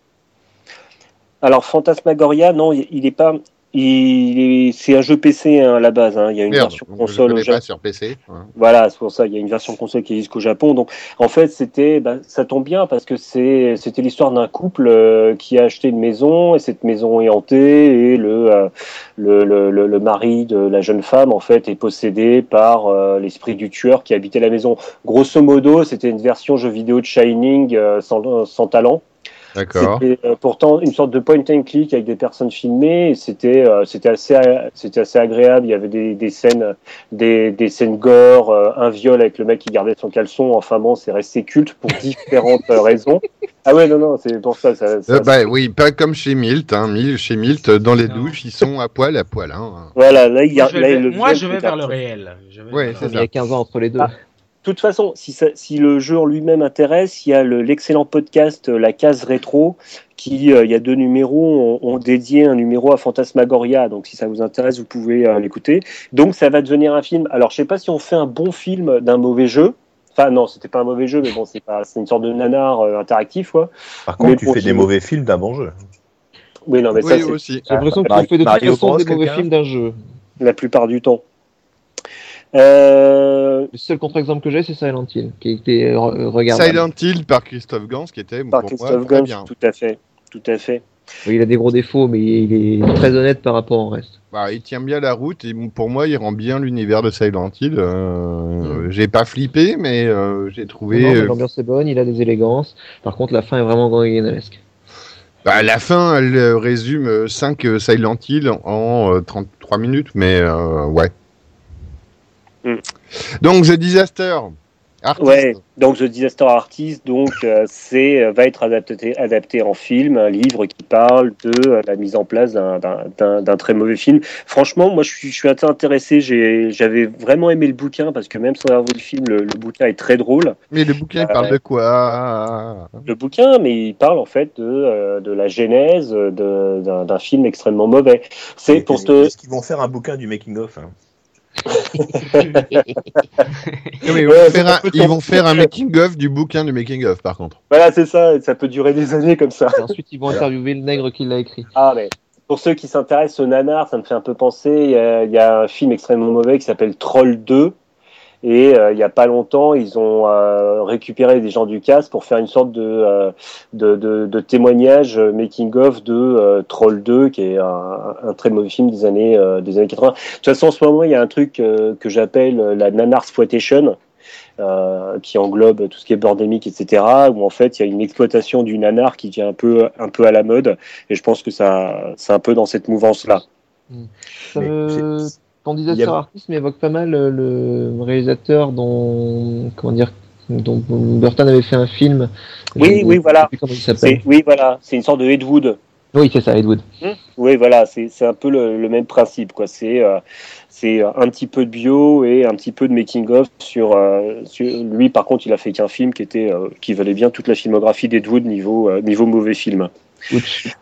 Alors Fantasmagoria, non, il il est pas, il est- c'est un jeu PC hein, à la base. hein. Il y a une Merde, version console au Japon. pas sur PC. hein. Voilà, c'est pour ça, il y a une version console qui existe qu'au Japon. Donc, en fait, c'était, bah, ça tombe bien parce que c'est, c'était l'histoire d'un couple euh, qui a acheté une maison et cette maison est hantée et le, euh, le, le, le, le mari de la jeune femme, en fait, est possédé par euh, l'esprit du tueur qui habitait la maison. Grosso modo, c'était une version jeu vidéo de Shining sans, sans talent. D'accord. C'était euh, pourtant une sorte de point and click avec des personnes filmées. C'était euh, c'était assez c'était assez agréable. Il y avait des, des scènes des, des scènes gore, euh, un viol avec le mec qui gardait son caleçon. Enfin bon, c'est resté culte pour différentes raisons. Ah ouais non non, c'est pour ça. ça, ça- Euh, bah oui, pas comme chez Milt. Hein. Mil- Chez Milt, dans les Non. douches, ils sont à poil, à poil. Hein. Voilà, là il y Moi, a je là, vais, le moi, je vais vers le réel. Je vais Ouais, vers Il y a 15 ans entre les deux. Ah. De toute façon, si, ça- si le jeu en lui-même intéresse, il y a le- l'excellent podcast euh, La Case Rétro, qui, euh, il y a deux numéros, ont, ont dédié un numéro à Fantasmagoria. Donc, si ça vous intéresse, vous pouvez euh, l'écouter. Donc, ça va devenir un film. Alors, je sais pas si on fait un bon film d'un mauvais jeu. Enfin, non, c'était pas un mauvais jeu, mais bon, c'est une sorte de nanar euh, interactif, quoi. Par Mais contre, tu fais des mauvais films d'un bon jeu. Oui, non, mais ça, oui, c'est aussi. J'ai l'impression que tu fais de toute façon des mauvais films d'un jeu. la plupart du temps. Euh, Le seul contre-exemple que j'ai, c'est Silent Hill, qui a été regardable. Silent Hill par Christophe Gans, qui était par pour Christophe moi très Gans, bien. tout à fait. Tout à fait. Oui, il a des gros défauts, mais il est très honnête par rapport au reste. Bah, il tient bien la route et pour moi, il rend bien l'univers de Silent Hill. Euh, J'ai pas flippé, mais euh, j'ai trouvé. Euh, L'ambiance est bonne, il a des élégances. Par contre, la fin est vraiment ganguesque. bah, la fin, elle résume 5 Silent Hill en euh, 33 minutes, mais euh, ouais. Mm. Donc, The Disaster. Artist. Ouais, donc The Disaster Artist, donc euh, c'est euh, va être adapté, adapté en film, un livre qui parle de euh, la mise en place d'un- d'un d'un- d'un très mauvais film. Franchement, moi je suis, je suis assez intéressé. J'ai- J'avais vraiment aimé le bouquin parce que même sans avoir vu le film, le, le bouquin est très drôle. Mais le bouquin, il parle de quoi? Le bouquin, mais il parle en fait de, euh, de la genèse de- d'un film extrêmement mauvais. C'est pour ce Est-ce qu'ils vont faire un bouquin du making of hein? <laughs> ils, Ouais, vont faire un, peut ils tomber. vont faire un making-of du bouquin du making-of, par contre. voilà, c'est ça. Ça peut durer des années comme ça. Et ensuite, ils vont interviewer le nègre qui l'a écrit. Ah, mais pour ceux qui s'intéressent au nanar, ça me fait un peu penser. Il y a, il y a un film extrêmement mauvais qui s'appelle Troll 2. Et euh, il y a pas longtemps, ils ont euh, récupéré des gens du cast pour faire une sorte de, euh, de, de, de témoignage euh, making-of de euh, Troll 2, qui est un, un très mauvais film des années, euh, des années 80. De toute façon, en ce moment, il y a un truc euh, que j'appelle euh, la nanar exploitation. Euh, qui englobe tout ce qui est bordémique, etc., où en fait il y a une exploitation du nanar qui vient un peu, un peu à la mode, et je pense que ça, c'est un peu dans cette mouvance-là. Ça Ton disaster a- artiste m'évoque pas mal euh, le réalisateur dont comment dire dont Burton avait fait un film. Oui, Je- oui, voilà. oui, voilà, c'est une sorte de Ed Wood. Oui, c'est ça, Ed Wood. Oui, voilà, c'est, un peu le, le même principe, quoi. C'est, euh, c'est un petit peu de bio et un petit peu de making of sur, euh, sur- lui. Par contre, il a fait qu'un film qui était, euh, qui valait bien toute la filmographie d'Ed Wood niveau, euh, niveau mauvais film. Ouch.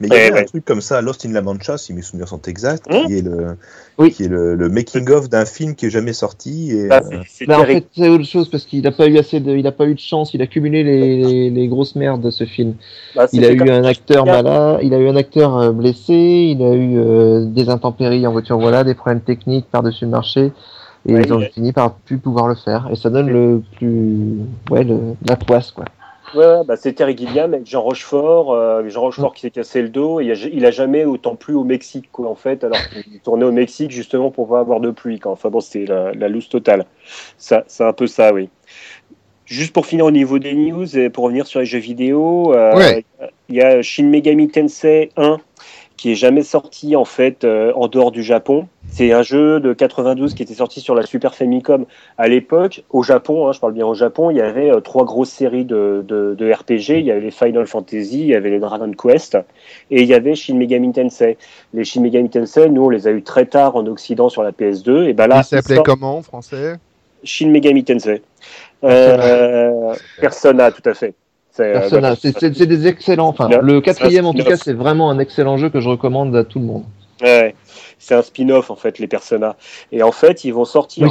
Mais il y avait Ouais, un truc comme ça, Lost in La Mancha, si mes souvenirs sont exacts, Hum qui est le, Oui. qui est le, le making of d'un film qui est jamais sorti. Et, Bah, euh, c'est, Bah, en fait, c'est autre chose parce qu'il n'a pas eu assez de, il a pas eu de chance, il a cumulé les, les, les grosses merdes de ce film. Bah, Il a eu un acteur malade, il a eu un acteur blessé, il a eu euh, des intempéries en voiture, voilà, des problèmes techniques par-dessus le marché, et Ouais, ils ont a- fini par plus pouvoir le faire. Et ça donne le plus, ouais, le, la poisse, quoi. Ouais, bah, c'est Terry Gilliam avec Jean Rochefort, euh, Jean Rochefort qui s'est cassé le dos, et il a, il a jamais autant plu au Mexique, quoi, en fait, alors qu'il tournait au Mexique justement pour pas avoir de pluie, quoi. Enfin bon, c'était la, la loose totale. Ça, c'est un peu ça, oui. Juste pour finir au niveau des news et pour revenir sur les jeux vidéo, euh, Ouais. il y a Shin Megami Tensei 1 qui est jamais sorti en fait euh, en dehors du Japon. C'est un jeu de 92 qui était sorti sur la Super Famicom à l'époque. Au Japon, hein, je parle bien au Japon, il y avait euh, trois grosses séries de, de, de RPG. Il y avait les Final Fantasy, il y avait les Dragon Quest et il y avait Shin Megami Tensei. Les Shin Megami Tensei, nous on les a eu très tard en Occident sur la PS2. Et ben là, Il s'appelait comment en français? Shin Megami Tensei. Euh, Persona, tout à fait. C'est, euh, voilà. c'est- des excellents. Enfin, le quatrième, en tout cas, c'est vraiment un excellent jeu que je recommande à tout le monde. Ouais, c'est un spin-off en fait, les Persona. Et en fait, ils vont sortir Oui,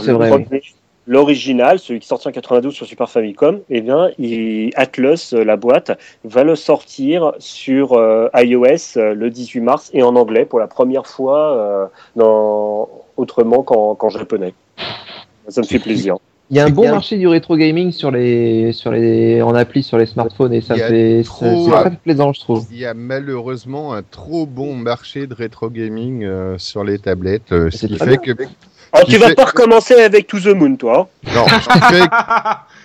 l'original, celui qui est sorti en 92 sur Super Famicom. Et bien, il- Atlus, euh, la boîte, va le sortir sur euh, iOS euh, le 18 mars et en anglais pour la première fois, euh, dans... autrement qu'en qu'en japonais. Ça me fait plaisir. Il y a un bon marché du rétro gaming sur les, sur les, en appli sur les smartphones et ça fait, trop- très plaisant, je trouve. Il y a malheureusement un trop bon marché de rétro gaming euh, sur les tablettes, euh, ce qui fait que Alors, qui tu vas fait- pas recommencer avec To the Moon, toi. hein. Non, ce qui fait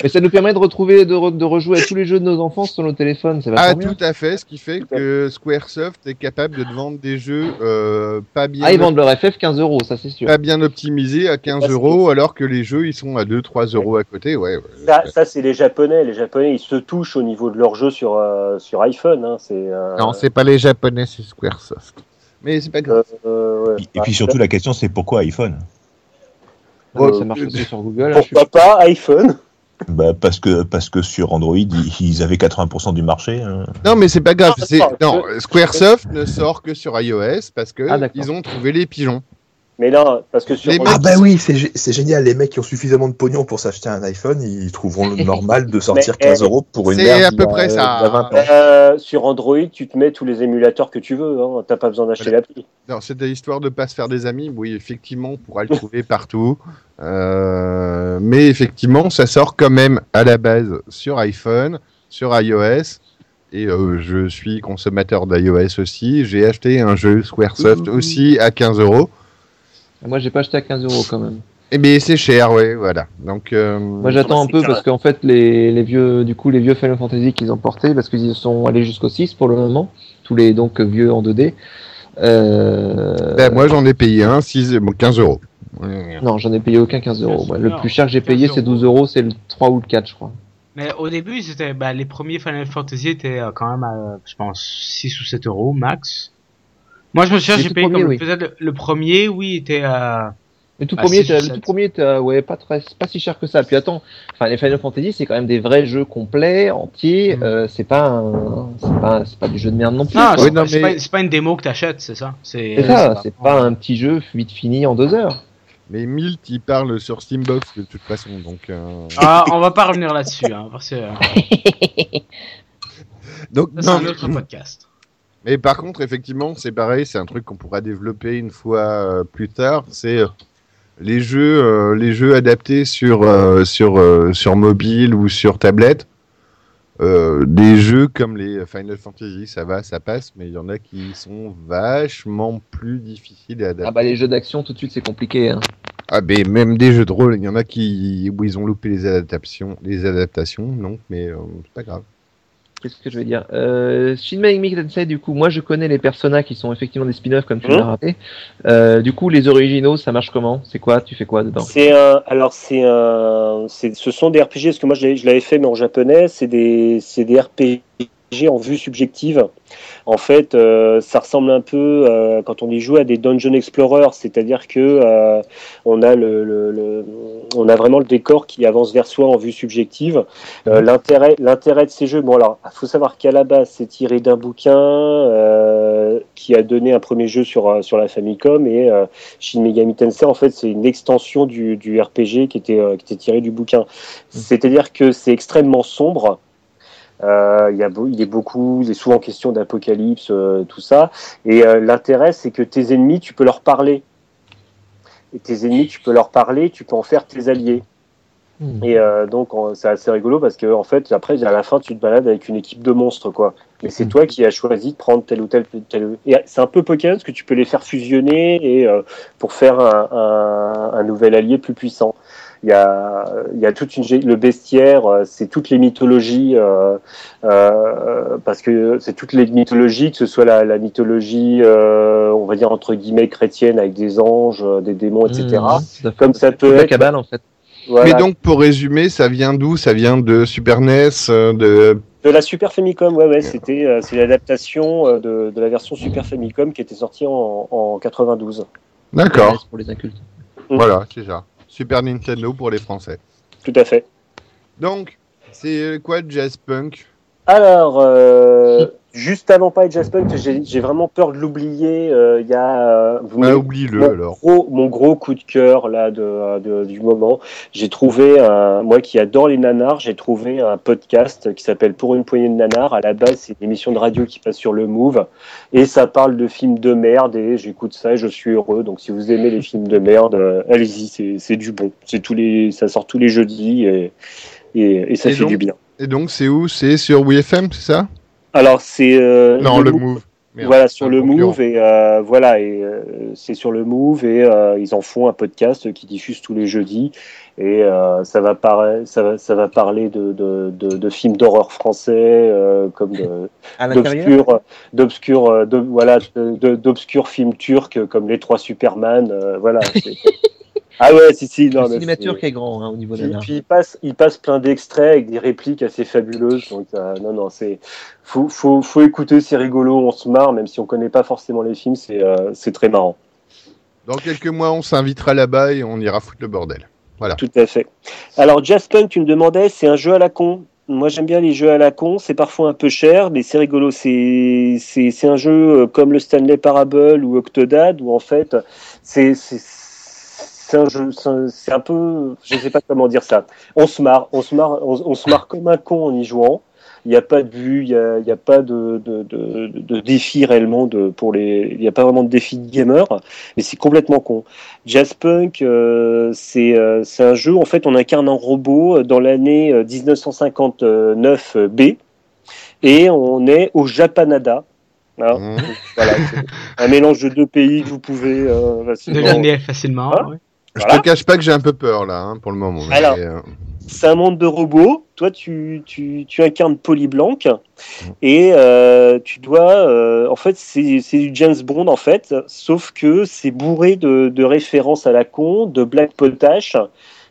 Et ça nous permet de retrouver, de, re- de rejouer à tous les jeux de nos enfants sur nos téléphones. C'est Ah, vachement bien. tout à fait, ce qui fait que Squaresoft est capable de te vendre des jeux euh, pas bien Ah, ils vendent leur FF 15 euros, ça c'est sûr. pas bien optimisés à 15 Parce que- euros, alors que les jeux ils sont à 2-3 euros à côté. Ouais, ouais. Ça, ça, c'est les Japonais. Les Japonais, ils se touchent au niveau de leur jeu sur, euh, sur iPhone. Hein. C'est, euh, Non, c'est pas les japonais, c'est Squaresoft. Mais c'est pas grave. euh, ouais. Et puis surtout, la question, c'est pourquoi iPhone? Ah oui, euh, ça marche aussi sur Google. hein, je Pourquoi pas iPhone bah, parce, que, parce que sur Android, ils, avaient 80% du marché. hein. Non, mais c'est pas grave. Non, c'est- non, Squaresoft ne sort que sur iOS parce que Ah, ils ont trouvé les pigeons. Mais non, parce que sur Les Ah bah oui, c'est gé- c'est génial, les mecs qui ont suffisamment de pognon pour s'acheter un iPhone, ils trouveront le <laughs> normal de sortir Mais, 15 eh, euros pour une c'est merde à peu a- près ça. d'il y a 20 ans. Euh, sur Android, tu te mets tous les émulateurs que tu veux. Hein. T'as pas besoin d'acheter l'appli. Non, c'était histoire de pas se faire des amis. Oui, effectivement, on pourra le trouver <laughs> partout. Euh, mais effectivement, ça sort quand même à la base sur iPhone, sur iOS. Et euh, je suis consommateur d'iOS aussi. J'ai acheté un jeu Squaresoft aussi à 15 euros. Moi, j'ai pas acheté à 15 euros quand même. Et bien, c'est cher, ouais, voilà. Donc, euh, Moi, j'attends un peu parce qu'en fait, les, les vieux, du coup, les vieux Final Fantasy qu'ils ont portés, parce qu'ils sont allés jusqu'au 6 pour le moment, tous les donc vieux en 2D. Euh... ben, moi, j'en ai payé un, 6, bon, 15 euros. Non, j'en ai payé aucun 15 euros. Le plus cher que j'ai 15 payé, c'est 12 euros, c'est le 3 ou le 4, je crois. Mais au début, c'était bah, les premiers Final Fantasy étaient euh, quand même à, je pense, 6 ou 7 euros max. Moi, je me souviens, j'ai payé premiers, comme oui. peut-être le, le premier, oui, était à. Le tout Ah, premier, le tout premier était, ouais, pas très, pas si cher que ça. Puis attends, enfin, les Final Fantasy, c'est quand même des vrais jeux complets, entiers. Mm. euh, c'est pas, un- c'est pas, c'est pas du jeu de merde non plus. Quoi. c'est Oui, pas, non, c'est mais- pas- c'est pas une démo que t'achètes, c'est ça? C'est ça, c'est pas un petit jeu vite fini en deux heures. Mais Milt, il parle sur Steambox de toute façon. Donc, euh, Ah, on va pas revenir là-dessus, hein, parce que euh, <laughs> donc ça, c'est non, un autre podcast. Mais par contre, effectivement, c'est pareil, c'est un truc qu'on pourra développer une fois euh, plus tard. C'est euh, les jeux, euh, les jeux adaptés sur euh, sur euh, sur mobile ou sur tablette. Des jeux comme les Final Fantasy, ça va, ça passe, mais il y en a qui sont vachement plus difficiles à adapter. Ah bah les jeux d'action tout de suite c'est compliqué. Hein. Ah, mais même des jeux de rôle, il y en a qui où ils ont loupé les adaptations, les adaptations, donc, mais c'est pas grave. Qu'est-ce que je vais dire euh, Shin Megami Tensei du coup, moi je connais les personnages qui sont effectivement des spin-offs comme tu Mhm. l'as rappelé. Euh, du coup les originaux ça marche comment? C'est quoi? Tu fais quoi dedans? C'est un, alors c'est un, c'est, ce sont des RPG parce que moi je l'avais fait mais en japonais. C'est des, c'est des RPG en vue subjective. En fait, euh, ça ressemble un peu euh, quand on y joue à des dungeon explorers, c'est-à-dire que euh, on a le, le- le- on a vraiment le décor qui avance vers soi en vue subjective. Euh, l'intérêt, l'intérêt de ces jeux, bon alors, faut savoir qu'à la base c'est tiré d'un bouquin qui a donné un premier jeu sur sur la Famicom et Shin Megami Tensei, en fait, c'est une extension du, du RPG qui était, qui était tiré du bouquin. C'est-à-dire que c'est extrêmement sombre. Euh, il, y a il est beaucoup, il est souvent question d'apocalypse, euh, tout ça. Et euh, l'intérêt, c'est que tes ennemis, tu peux leur parler. Et tes ennemis, tu peux leur parler, tu peux en faire tes alliés. Hmm. Et donc, on- c'est assez rigolo parce que, en fait, après, à la fin, tu te balades avec une équipe de monstres, quoi. Mais c'est toi qui as choisi de prendre tel ou tel. tel... Et c'est un peu Pokémon parce que tu peux les faire fusionner et pour faire un, un, un nouvel allié plus puissant. Il y a, il y a toute une le bestiaire, euh, c'est toutes les mythologies euh, euh, parce que c'est toutes les mythologies, que ce soit la, la mythologie, euh, on va dire entre guillemets chrétienne avec des anges, des démons, etc. Mmh. Comme ça peut Toute la être. cabale en fait. voilà, Mais donc, pour résumer, ça vient d'où? Ça vient de Super NES, de De la Super Famicom, ouais, ouais, c'était, euh, c'est l'adaptation euh, de, de la version Super Famicom qui était sortie en, en 92. D'accord. Pour les incultes. Mm. Voilà, c'est ça. Super Nintendo pour les Français. Tout à fait. Donc, c'est quoi Jazz Punk? Alors, euh, juste avant pas Jazz Punk, j'ai, vraiment peur de l'oublier. euh, Il y a, euh, vous me- oublie-le mon alors. Gros, mon gros coup de cœur là de, de- du moment, j'ai trouvé un, moi qui adore les nanars, j'ai trouvé un podcast qui s'appelle Pour une poignée de nanars. À la base, c'est une émission de radio qui passe sur le Move et ça parle de films de merde et j'écoute ça et je suis heureux. Donc si vous aimez les films de merde, euh, allez-y, c'est, c'est du bon. C'est tous les, ça sort tous les jeudis et, et, et ça Et fait donc du bien. Et donc, c'est où? C'est sur WFM, c'est ça? Alors c'est euh, Non, le Move. Move. Merde, voilà sur le concurrent. Move et euh, voilà et euh, c'est sur le Move et euh, ils en font un podcast qui diffuse tous les jeudis et euh, ça va parler ça va, ça va parler de, de, de, de films d'horreur français euh, comme d'obscurs d'obscurs de, voilà d'obscurs films turcs comme les trois Superman euh, voilà <laughs> ah ouais si si non Le turc est grand hein, au niveau de la puis il passe, il passe plein d'extraits avec des répliques assez fabuleuses. Donc euh, non, non, c'est faut, faut, faut écouter, c'est rigolo, on se marre, même si on connaît pas forcément les films, c'est euh, c'est très marrant. Dans quelques mois, on s'invitera là-bas et on ira foutre le bordel. Tout à fait. Alors Jazz Punk, tu me demandais, c'est un jeu à la con. Moi j'aime bien les jeux à la con, c'est parfois un peu cher, mais c'est rigolo. C'est c'est c'est un jeu euh, comme le Stanley Parable ou Octodad où en fait c'est c'est un jeu, c'est un- peu, je sais pas comment dire ça. On se marre, on se marre, on, on se marre comme un con en y jouant. Il n'y a pas de but, il n'y a, il y a pas de, de, de, de défi réellement de, pour les. Il n'y a pas vraiment de défi de gamer, mais c'est complètement con. Jazz Punk, euh, c'est euh, c'est un jeu, en fait, on incarne un robot euh, dans l'année euh, 1959 euh, B, et on est au Japanada. Hein, Mmh. voilà, c'est un mélange de deux pays que vous pouvez euh, facilement- Deviner facilement. Hein ouais. Je te cache pas que j'ai un peu peur là, hein, pour le moment. Alors. euh, c'est un monde de robots. Toi, tu, tu, tu incarnes Polly Blanc et euh, tu dois. euh, en fait, c'est du James Bond en fait, sauf que c'est bourré de, de références à la con, de black potache.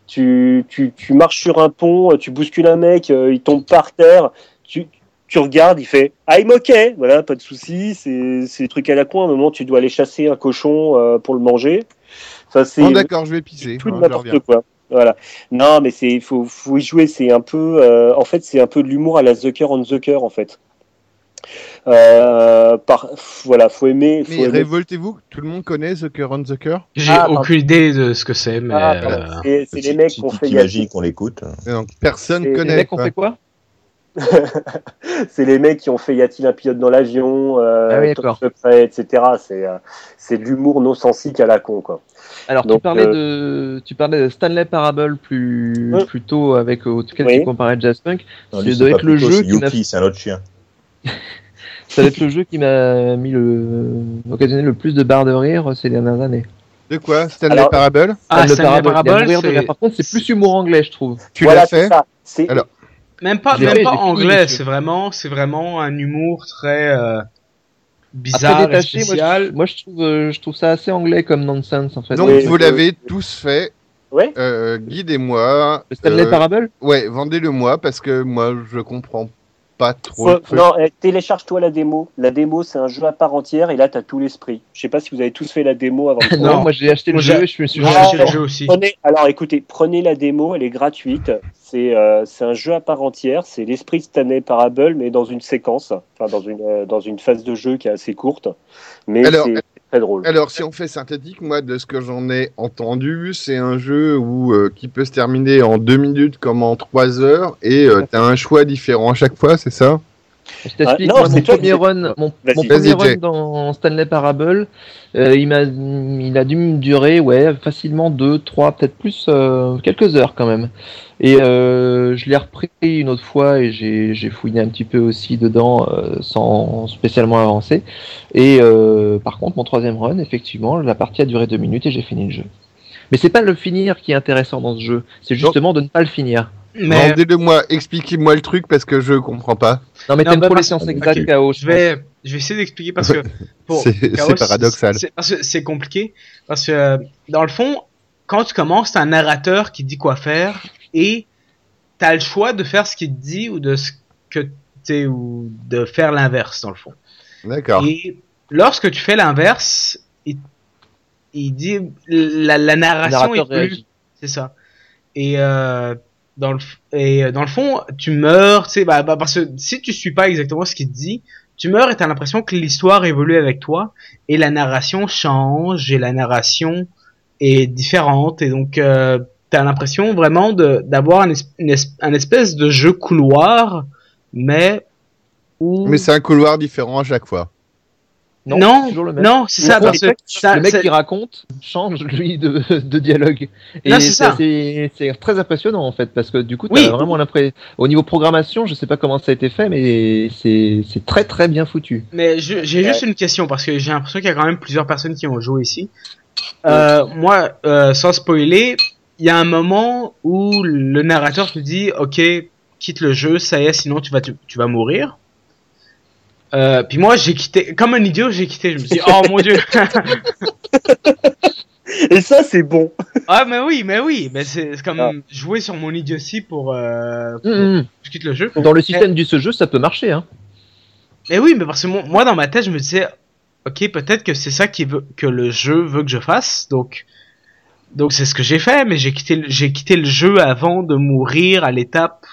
Tu, tu, tu marches sur un pont, tu bouscules un mec, il tombe par terre. Tu, tu regardes, il fait I'm ok, voilà, pas de souci. C'est des trucs à la con. À un moment, tu dois aller chasser un cochon pour le manger. Enfin, c'est Bon, d'accord, je vais pisser. tout de hein, n'importe quoi. Voilà. Non, mais c'est faut faut y jouer. C'est un peu, euh, en fait, c'est un peu de l'humour à la Zucker on Zucker en fait. Euh, par, voilà, faut aimer. Faut Mais aimer. révoltez-vous, tout le monde connaît The Cure on The Cure J'ai Ah, pardon. aucune idée de ce que c'est, mais. Ah, euh, c'est c'est les mecs si qui ont tu fait. t'imagines qu'on l'écoute. Donc, Personne C'est- les Les connaît. mecs ont quoi. fait quoi? <laughs> C'est les mecs qui ont fait Y a-t-il un pilote dans l'avion, euh, Ah oui, Top d'accord. Secret, etc. C'est euh, c'est de l'humour non sensique à la con quoi. Alors, tu parlais euh, de, tu parlais de Stanley Parable plus, Ouais. plus tôt avec euh, auquel Oui. tu comparais Jazz Punk. Non, Ça doit c'est être le jeu c'est qui m'a- Yuki, c'est un autre chien. <laughs> Ça doit être le jeu qui m'a mis le, occasionné le plus de barres de rire ces dernières années. De quoi Stanley Alors- Parable Ah, Stanley Parable. Par contre, c'est plus humour anglais, je trouve. Tu voilà, l'as c'est fait ça. C'est Alors, Même pas, même fait, pas anglais, c'est vraiment, c'est vraiment un humour très euh, bizarre détaché, moi, spécial. je, moi, je trouve, euh, je trouve ça assez anglais comme nonsense en fait. Donc, Oui, vous l'avez tous fait. Ouais. Euh, Guidez-moi. Le Stanley Euh, Parable? Ouais, vendez-le-moi parce que moi, je comprends pas trop Faut- le truc. non, eh, télécharge-toi la démo. La démo, c'est un jeu à part entière et là, t'as tout l'esprit. Je sais pas si vous avez tous fait la démo avant. <laughs> de Non, Non. moi j'ai acheté le Moi, jeu je me suis J'ai acheté le jeu aussi. Prenez, alors écoutez, prenez la démo, elle est gratuite. C'est euh, c'est un jeu à part entière. C'est l'esprit de Stanley Parable, mais dans une séquence, enfin dans une euh, dans une phase de jeu qui est assez courte, mais Alors, c'est très drôle. Alors, si on fait synthétique, moi, de ce que j'en ai entendu, c'est un jeu où, euh, qui peut se terminer en deux minutes comme en trois heures, et euh, <laughs> t'as un choix différent à chaque fois, c'est ça? Je t'explique, Ah, mon premier run, mon, Vas-y. mon Vas-y, premier run Jay. dans Stanley Parable, euh, il m'a, il a dû me durer, ouais, facilement deux, trois, peut-être plus, euh, quelques heures quand même. Et euh, je l'ai repris une autre fois et j'ai, j'ai fouiné un petit peu aussi dedans euh, sans spécialement avancer. Et euh, par contre, mon troisième run, effectivement, la partie a duré deux minutes et j'ai fini le jeu. Mais c'est pas le finir qui est intéressant dans ce jeu, c'est justement de ne pas le finir. Mais Vendez-le-moi, expliquez-moi le truc parce que je comprends pas. Non mais t'aimes bah, trop les sciences exactes, Chaos. je vais, je vais essayer d'expliquer parce que <laughs> C'est- paradoxal. c'est- Parce que c'est compliqué. Parce que euh, dans le fond, quand tu commences, t'as un narrateur qui dit quoi faire et t'as le choix de faire ce qu'il te dit ou de ce que t'es ou de faire l'inverse dans le fond. D'accord. Et lorsque tu fais l'inverse, il, il dit la, narration est plus c'est ça. Et euh, dans le et euh, dans le fond, tu meurs, tu sais, bah, bah, parce que si tu suis pas exactement ce qu'il te dit, tu meurs et t'as l'impression que l'histoire évolue avec toi et la narration change et la narration est différente et donc euh, t'as l'impression vraiment de d'avoir un, une es- un espèce de jeu couloir, mais où Mais c'est un couloir différent à chaque fois. Non, Non, c'est toujours le même. non, c'est ça. Le Parce que le mec qui raconte change lui de, de dialogue. Et Non, c'est ça. c'est c'est très impressionnant en fait parce que du coup, Oui. vraiment l'impression. Au niveau programmation, je sais pas comment ça a été fait, mais c'est très très bien foutu. Mais j'ai juste une question parce que j'ai l'impression qu'il y a quand même plusieurs personnes qui ont joué ici. Euh, moi, euh, sans spoiler, il y a un moment où le narrateur te dit Ok, quitte le jeu, ça y est, sinon tu vas, tu, tu vas mourir. Euh, puis moi, j'ai quitté, comme un idiot, j'ai quitté. Je me suis dit Oh mon dieu <laughs> Et ça, c'est bon. Ah, mais oui, mais oui, mais c'est comme Ah. jouer sur mon idiotie pour. Euh, pour- Mhm. Je quitte le jeu. Dans le système du ce jeu, ça peut marcher. Hein. Mais oui, mais parce que moi, dans ma tête, je me disais, ok, peut-être que c'est ça qui veut, que le jeu veut que je fasse, donc, donc c'est ce que j'ai fait, mais j'ai quitté, j'ai quitté le jeu avant de mourir à l'étape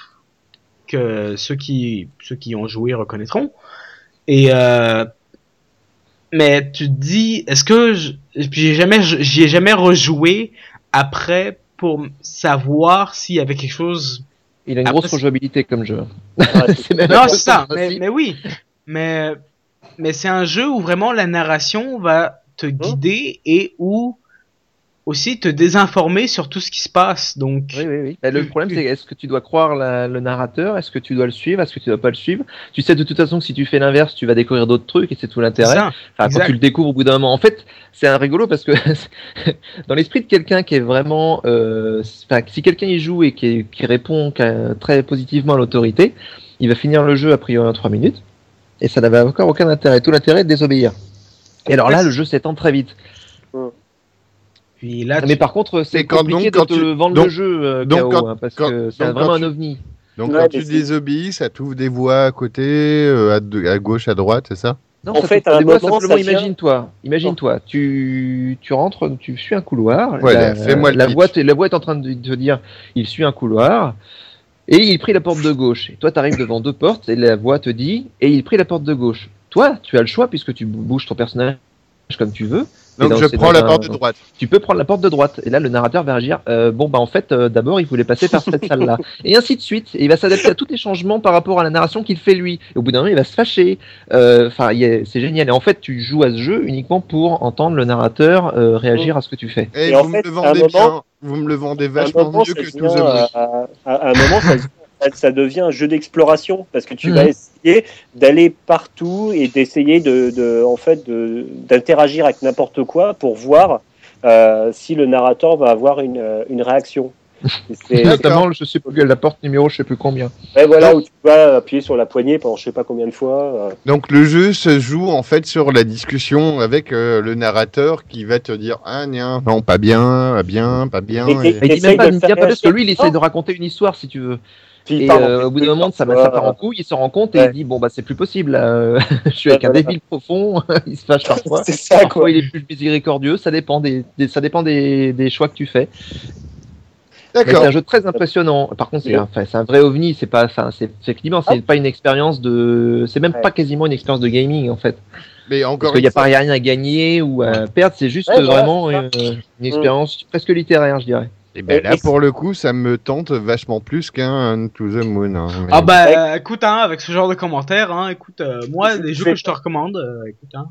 que ceux qui, ceux qui ont joué reconnaîtront. Et euh, mais tu te dis, est-ce que je, et puis j'ai jamais, j'y ai jamais rejoué après pour savoir s'il y avait quelque chose Il a une Après, grosse rejouabilité comme jeu. Ouais, <laughs> non, c'est ça. Mais, mais oui. Mais, mais c'est un jeu où vraiment la narration va te guider et où aussi te désinformer sur tout ce qui se passe. Donc, Oui, oui, oui. Le problème, c'est est-ce que tu dois croire la- le narrateur? Est-ce que tu dois le suivre? Est-ce que tu dois pas le suivre? Tu sais de toute façon que si tu fais l'inverse, tu vas découvrir d'autres trucs et c'est tout c'est l'intérêt. ça. Enfin, quand tu le découvres au bout d'un moment. En fait, c'est un rigolo parce que <laughs> dans l'esprit de quelqu'un qui est vraiment, euh, si quelqu'un y joue et qui, qui répond très positivement à l'autorité, il va finir le jeu a priori en 3 minutes et ça n'avait encore aucun intérêt. Tout l'intérêt est de désobéir. Et alors là, le jeu s'étend très vite. Puis là, Mais par contre, c'est Et quand- compliqué donc, de te tu- vendre donc- le jeu, euh, donc, KO, quand- hein, parce quand- que c'est vraiment un ovni. Donc Ouais, quand tu désobéis, ça t'ouvre des voies à côté, euh, à, de- à gauche, à droite, c'est ça? Non, En ça fait, à un moment, simplement, vient- imagine-toi, imagine-toi, tu, tu rentres, tu suis un couloir, Ouais, la, fais-moi la est- la voix est en train de te dire, il suit un couloir, et il prit la porte de gauche. Et toi, tu arrives devant deux portes, et la voix te dit, et il prit la porte de gauche. Toi, tu as le choix, puisque tu bouges ton personnage comme tu veux. Donc je prends la un- porte de droite. tu peux prendre la porte de droite. Et là, le narrateur va réagir. euh, bon, bah en fait, euh, d'abord, il voulait passer par cette <laughs> salle-là. Et ainsi de suite. Et il va s'adapter à tous les changements par rapport à la narration qu'il fait lui. Et au bout d'un moment, il va se fâcher. Euh, Enfin, c'est génial. Et en fait, tu joues à ce jeu uniquement pour entendre le narrateur euh, réagir à ce que tu fais. Et, Et en vous fait, me le vendez moment- bien, vous me le vendez vachement moment, mieux que tous devient, les autres. euh, à, à un moment, ça, ça- ça devient un jeu d'exploration parce que tu Mhm. vas essayer d'aller partout et d'essayer de, de- en fait, de- d'interagir avec n'importe quoi pour voir euh, si le narrateur va avoir une, euh, une réaction. Et c'est- Notamment, je sais plus, la porte numéro, je sais plus combien. ouais, voilà où tu vas appuyer sur la poignée pendant je sais pas combien de fois. euh. Donc le jeu se joue en fait sur la discussion avec euh, le narrateur qui va te dire ah non, non pas bien, bien, pas bien. Et- et- Mais il dit même pas, pas parce que lui, il essaie de raconter une histoire, si tu veux. Puis, Et pardon, euh, au bout d'un moment, ça, ça part en couille, il se rend compte et Ouais. il dit bon bah c'est plus possible. euh, <laughs> je suis avec un débile profond, <laughs> il se fâche parfois. C'est ça Parfois quoi. il est plus miséricordieux, ça dépend des, des- ça dépend des, des choix que tu fais. C'est un jeu très impressionnant. Par contre, c'est un, un vrai ovni. C'est pas, enfin, c'est c'est- effectivement, c'est pas une expérience de, c'est même Ouais. pas quasiment une expérience de gaming en fait. Mais Parce encore qu'il n'y a une pas rien à gagner ou à perdre. C'est juste Ouais, vraiment euh, une expérience presque littéraire, je dirais. Eh ben, là Et- pour le coup, ça me tente vachement plus qu'un To the Moon. hein. Mais- Ah bah euh, écoute hein, avec ce genre de commentaires, hein, écoute, euh, moi Je- les je jeux vais- que je te recommande, euh, écoute hein.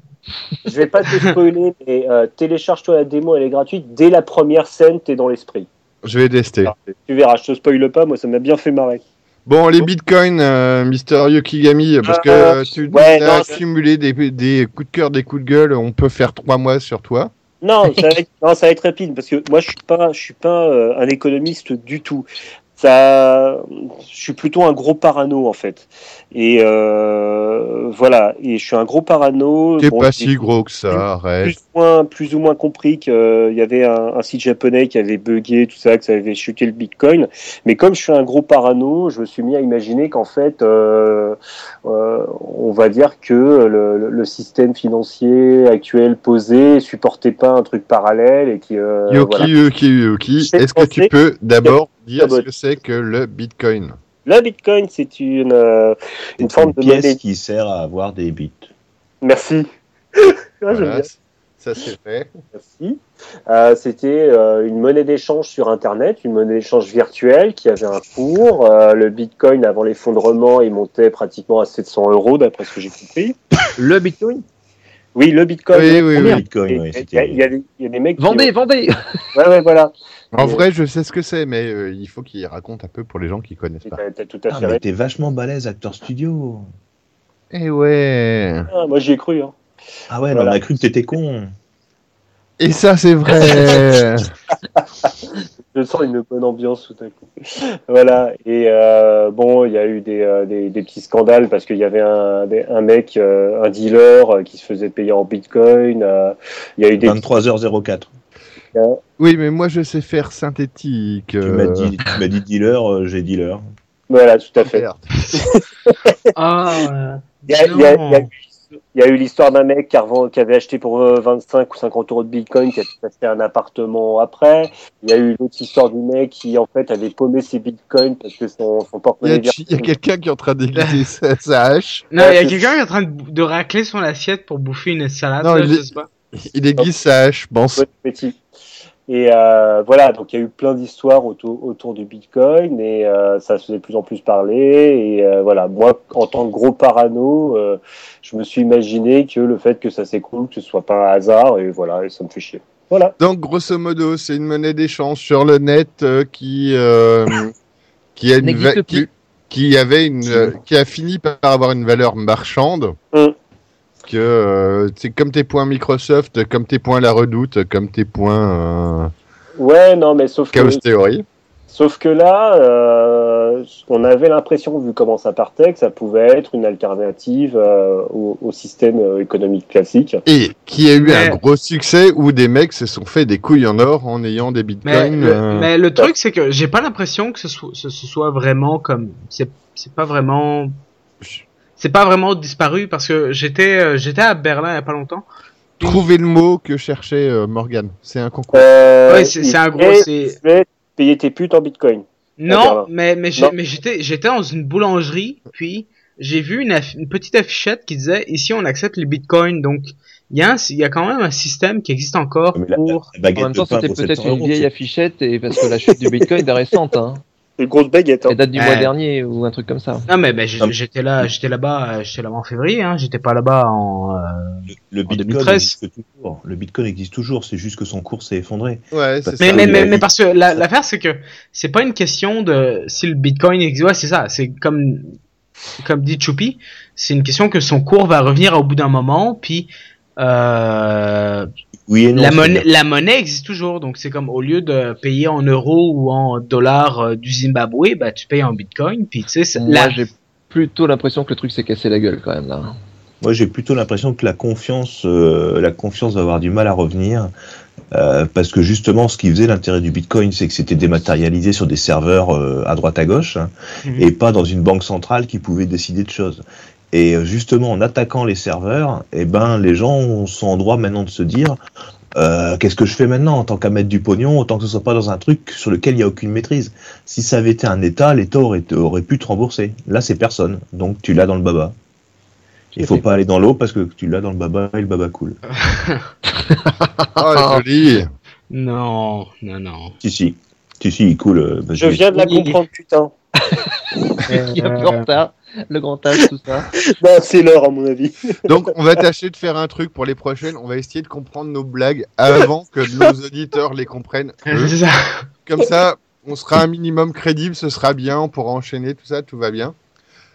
Je vais pas te spoiler, <laughs> mais euh, télécharge-toi la démo, elle est gratuite. Dès la première scène, t'es dans l'esprit. Je vais tester. Tu verras, je te spoile pas, moi ça m'a bien fait marrer. Bon, les bitcoins, euh, Mister Yokigami, parce que Euh, euh, tu ouais, as non, accumulé des, des coups de cœur, des coups de gueule, on peut faire trois mois sur toi. Non, ça va <laughs> être, non, ça va être rapide parce que moi je suis pas, je suis pas euh, un économiste du tout. Ça, je suis plutôt un gros parano en fait. Et euh, voilà, et je suis un gros parano. T'es Bon, pas si gros que ça, arrête. plus ou moins, plus ou moins compris qu'il y avait un, un site japonais qui avait bugué, tout ça, que ça avait chuté le bitcoin. Mais comme je suis un gros parano, je me suis mis à imaginer qu'en fait, euh, euh, on va dire que le, système financier actuel posé supportait pas un truc parallèle et qui euh, Yoki, voilà. Yoki, Yoki, est-ce que tu peux d'abord dire ce que c'est que le bitcoin Le bitcoin, c'est une euh, une forme une de pièce monnaie. qui sert à avoir des bits. Merci. <laughs> Voilà. Ça c'est fait. Merci. Euh, C'était euh, une monnaie d'échange sur Internet, une monnaie d'échange virtuelle qui avait un cours. Euh, le Bitcoin, avant l'effondrement, il montait pratiquement à 700 euros, d'après ce que j'ai compris. <laughs> Le Bitcoin. Oui, le bitcoin. Oui, oui, Oh, oui. Bitcoin, Il y, a- c'était- il y a des- il y a des mecs qui Vendez, ont- vendez <laughs> Ouais, ouais, voilà. En Et- vrai, je sais ce que c'est, mais euh, il faut qu'il raconte un peu pour les gens qui connaissent pas. T'as tout à Ah, fait mais raison. t'es vachement balèze, acteur studio. Eh ouais. Ah, moi, j'y ai cru. Hein. Ah ouais, Voilà. on a cru que t'étais con. Et ça, c'est vrai. <laughs> Je sens une bonne ambiance tout à coup. <laughs> voilà. Et euh, bon, il y a eu des, euh, des, des petits scandales parce qu'il y avait un, des- un mec, euh, un dealer qui se faisait payer en bitcoin. Il y a eu des. 23h04. oui, mais moi, je sais faire synthétique. Tu euh, m'as dit, tu m'as dit dealer, j'ai dealer. Voilà, tout à fait. <laughs> Ah, Il y a, il y a- Non. il y a eu- il y a eu l'histoire d'un mec qui, a reven- qui avait acheté pour euh, 25 ou 50 euros de bitcoin, qui a acheté un appartement après. Il y a eu l'autre histoire du mec qui, en fait, avait paumé ses bitcoins parce que son, son Il y porte-monnaie a, il y a quelqu'un qui est en train d'aiguiser <laughs> sa, sa hache. Non, il y a quelqu'un qui est en train de, de racler son assiette pour bouffer une salade. Non, là, il je est- sais pas. Il aiguise sa hache, pense. Ouais, petit. Et euh, voilà, donc il y a eu plein d'histoires autour, autour du Bitcoin et euh, ça se faisait de plus en plus parler. Et euh, voilà, moi, en tant que gros parano, euh, je me suis imaginé que le fait que ça s'écroule, que ce soit pas un hasard, et voilà, et ça me fait chier. Voilà. Donc, grosso modo, c'est une monnaie d'échange sur le net euh, qui, euh, qui, a une qui, avait une, euh, qui a fini par avoir une valeur marchande. Mm. Que euh, c'est comme tes points Microsoft, comme tes points La Redoute, comme tes points euh, Ouais, non, mais sauf que, Chaos Theory. sauf que là, euh, on avait l'impression, vu comment ça partait, que ça pouvait être une alternative euh, au, au système économique classique. Et qui a eu Mais- un gros succès où des mecs se sont fait des couilles en or en ayant des bitcoins. euh, mais le truc, c'est que j'ai pas l'impression que ce soit, ce, ce soit vraiment comme. C'est c'est pas vraiment. C'est pas vraiment disparu parce que j'étais euh, j'étais à Berlin il y a pas longtemps. Trouver le mot que cherchait euh, Morgan. C'est un concours. Euh, Ouais, c'est un gros. c'est payer tes putes en Bitcoin. Non, mais mais j'étais j'étais dans une boulangerie puis j'ai vu une, petite affichette qui disait ici on accepte les bitcoins donc il y a un- il y a quand même un système qui existe encore Mais la- pour la baguette En même temps, de pain c'était peut-être 700 une vieille affichette, et parce que la chute du Bitcoin est récente. Hein. Une grosse baguette. Hein. Elle date du Ouais. mois dernier ou un truc comme ça. non mais ben, j'étais là j'étais là-bas euh, j'étais là-bas en février hein, j'étais pas là-bas en euh, Le, le En Bitcoin 2013. existe toujours. Le Bitcoin existe toujours, c'est juste que son cours s'est effondré. Ouais, c'est Mais, ça. mais, mais, a- mais parce que la- l'affaire, c'est que c'est pas une question de si le bitcoin existe. Ouais, c'est ça. C'est comme, comme dit Choupi, c'est une question que son cours va revenir au bout d'un moment. Puis euh, Oui et non. la, monnaie, bien. la monnaie existe toujours. Donc c'est comme au lieu de payer en euros ou en dollars euh, du Zimbabwe, bah, tu payes en bitcoin. Puis tu sais, c'est- Moi, la- j'ai plutôt l'impression que le truc s'est cassé la gueule quand même là. Moi, j'ai plutôt l'impression que la confiance, euh, la confiance va avoir du mal à revenir. euh, parce que justement, ce qui faisait l'intérêt du Bitcoin, c'est que c'était dématérialisé sur des serveurs euh, à droite à gauche, hein, Mhm. et pas dans une banque centrale qui pouvait décider de choses. Et euh, justement, en attaquant les serveurs, eh ben, les gens sont en droit maintenant de se dire, euh, qu'est-ce que je fais maintenant en tant qu'à mettre du pognon, autant que ce soit pas dans un truc sur lequel il y a aucune maîtrise. Si ça avait été un État, l'État aurait, aurait pu te rembourser. Là, c'est personne, donc tu l'as dans le baba. Il faut pas aller dans l'eau parce que tu l'as dans le baba et le baba coule. <laughs> Oh, joli. non, non, non. Si, si. Si, si, il coule. euh, Je viens de la comprendre, putain. <laughs> Il y a plus en retard, <laughs> le grand âge, tout ça. <laughs> Non, c'est l'heure, à mon avis. <laughs> Donc, on va tâcher de faire un truc pour les prochaines. On va essayer de comprendre nos blagues avant que nos auditeurs les comprennent. eux. c'est ça. Comme ça, on sera un minimum crédible, ce sera bien, on pourra enchaîner, tout ça, tout va bien.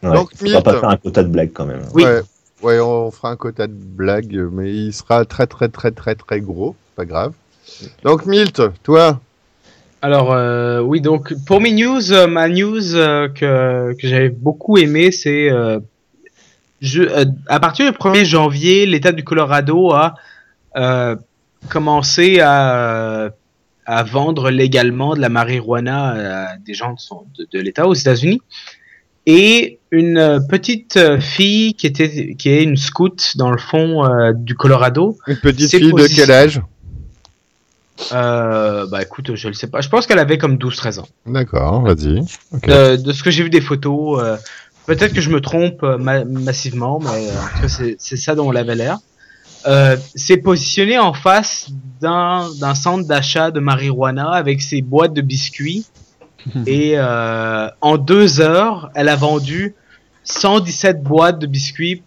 Ouais, Donc, on va pas faire un quota de blagues quand même. Oui. Ouais, ouais, on fera un quota de blagues, mais il sera très, très, très, très, très gros. Pas grave. Donc, Milt, toi, Alors euh, oui, donc pour mes news, euh, ma news euh, que, que j'avais beaucoup aimé, c'est euh, je, euh, à partir du 1er janvier, l'État du Colorado a euh, commencé à, à vendre légalement de la marijuana à des gens de, de, l'État aux États-Unis. Et une petite fille qui était qui est une scout dans le fond du Colorado, une petite fille de quel âge? Euh, bah écoute, je le sais pas, je pense qu'elle avait comme 12-13 ans. D'accord, vas-y. Ok. de, de ce que j'ai vu des photos, euh, peut-être que je me trompe euh, ma- massivement, mais euh, en tout cas, c'est c'est ça dont elle avait l'air. Euh, c'est positionné en face d'un d'un centre d'achat de marijuana avec ses boîtes de biscuits <laughs> et euh, en deux heures, elle a vendu 117 boîtes de biscuits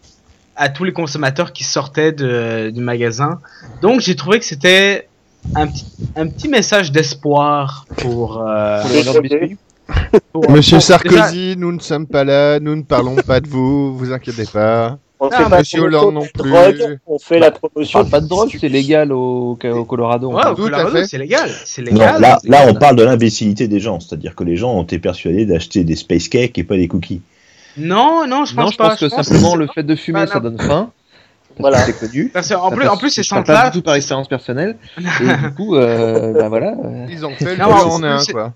à tous les consommateurs qui sortaient de, du magasin. Donc j'ai trouvé que c'était un petit, un petit message d'espoir pour, euh, Pour <laughs> Monsieur Sarkozy, nous ne sommes pas là, nous ne parlons pas de vous, vous inquiétez pas. On Ah, fait pas Monsieur Hollande non plus. drogue, on fait Bah, la On promotion. parle pas de drogue, c'est légal au, au Colorado. Ouais, au Tout à Colorado, fait. c'est légal. Non, là, on parle de l'imbécilité des gens. C'est-à-dire que les gens ont été persuadés d'acheter des space cakes et pas des cookies. Non, non, je pense Non, je pas. pense que pense simplement le fait de fumer, Bah, ça donne faim. Voilà. C'est connu. Parce en plus, en plus, ces centres-là, pas du tout par expérience personnelle. <laughs> Et du coup, euh, bah voilà. euh, Ils ont fait le plus, un, quoi.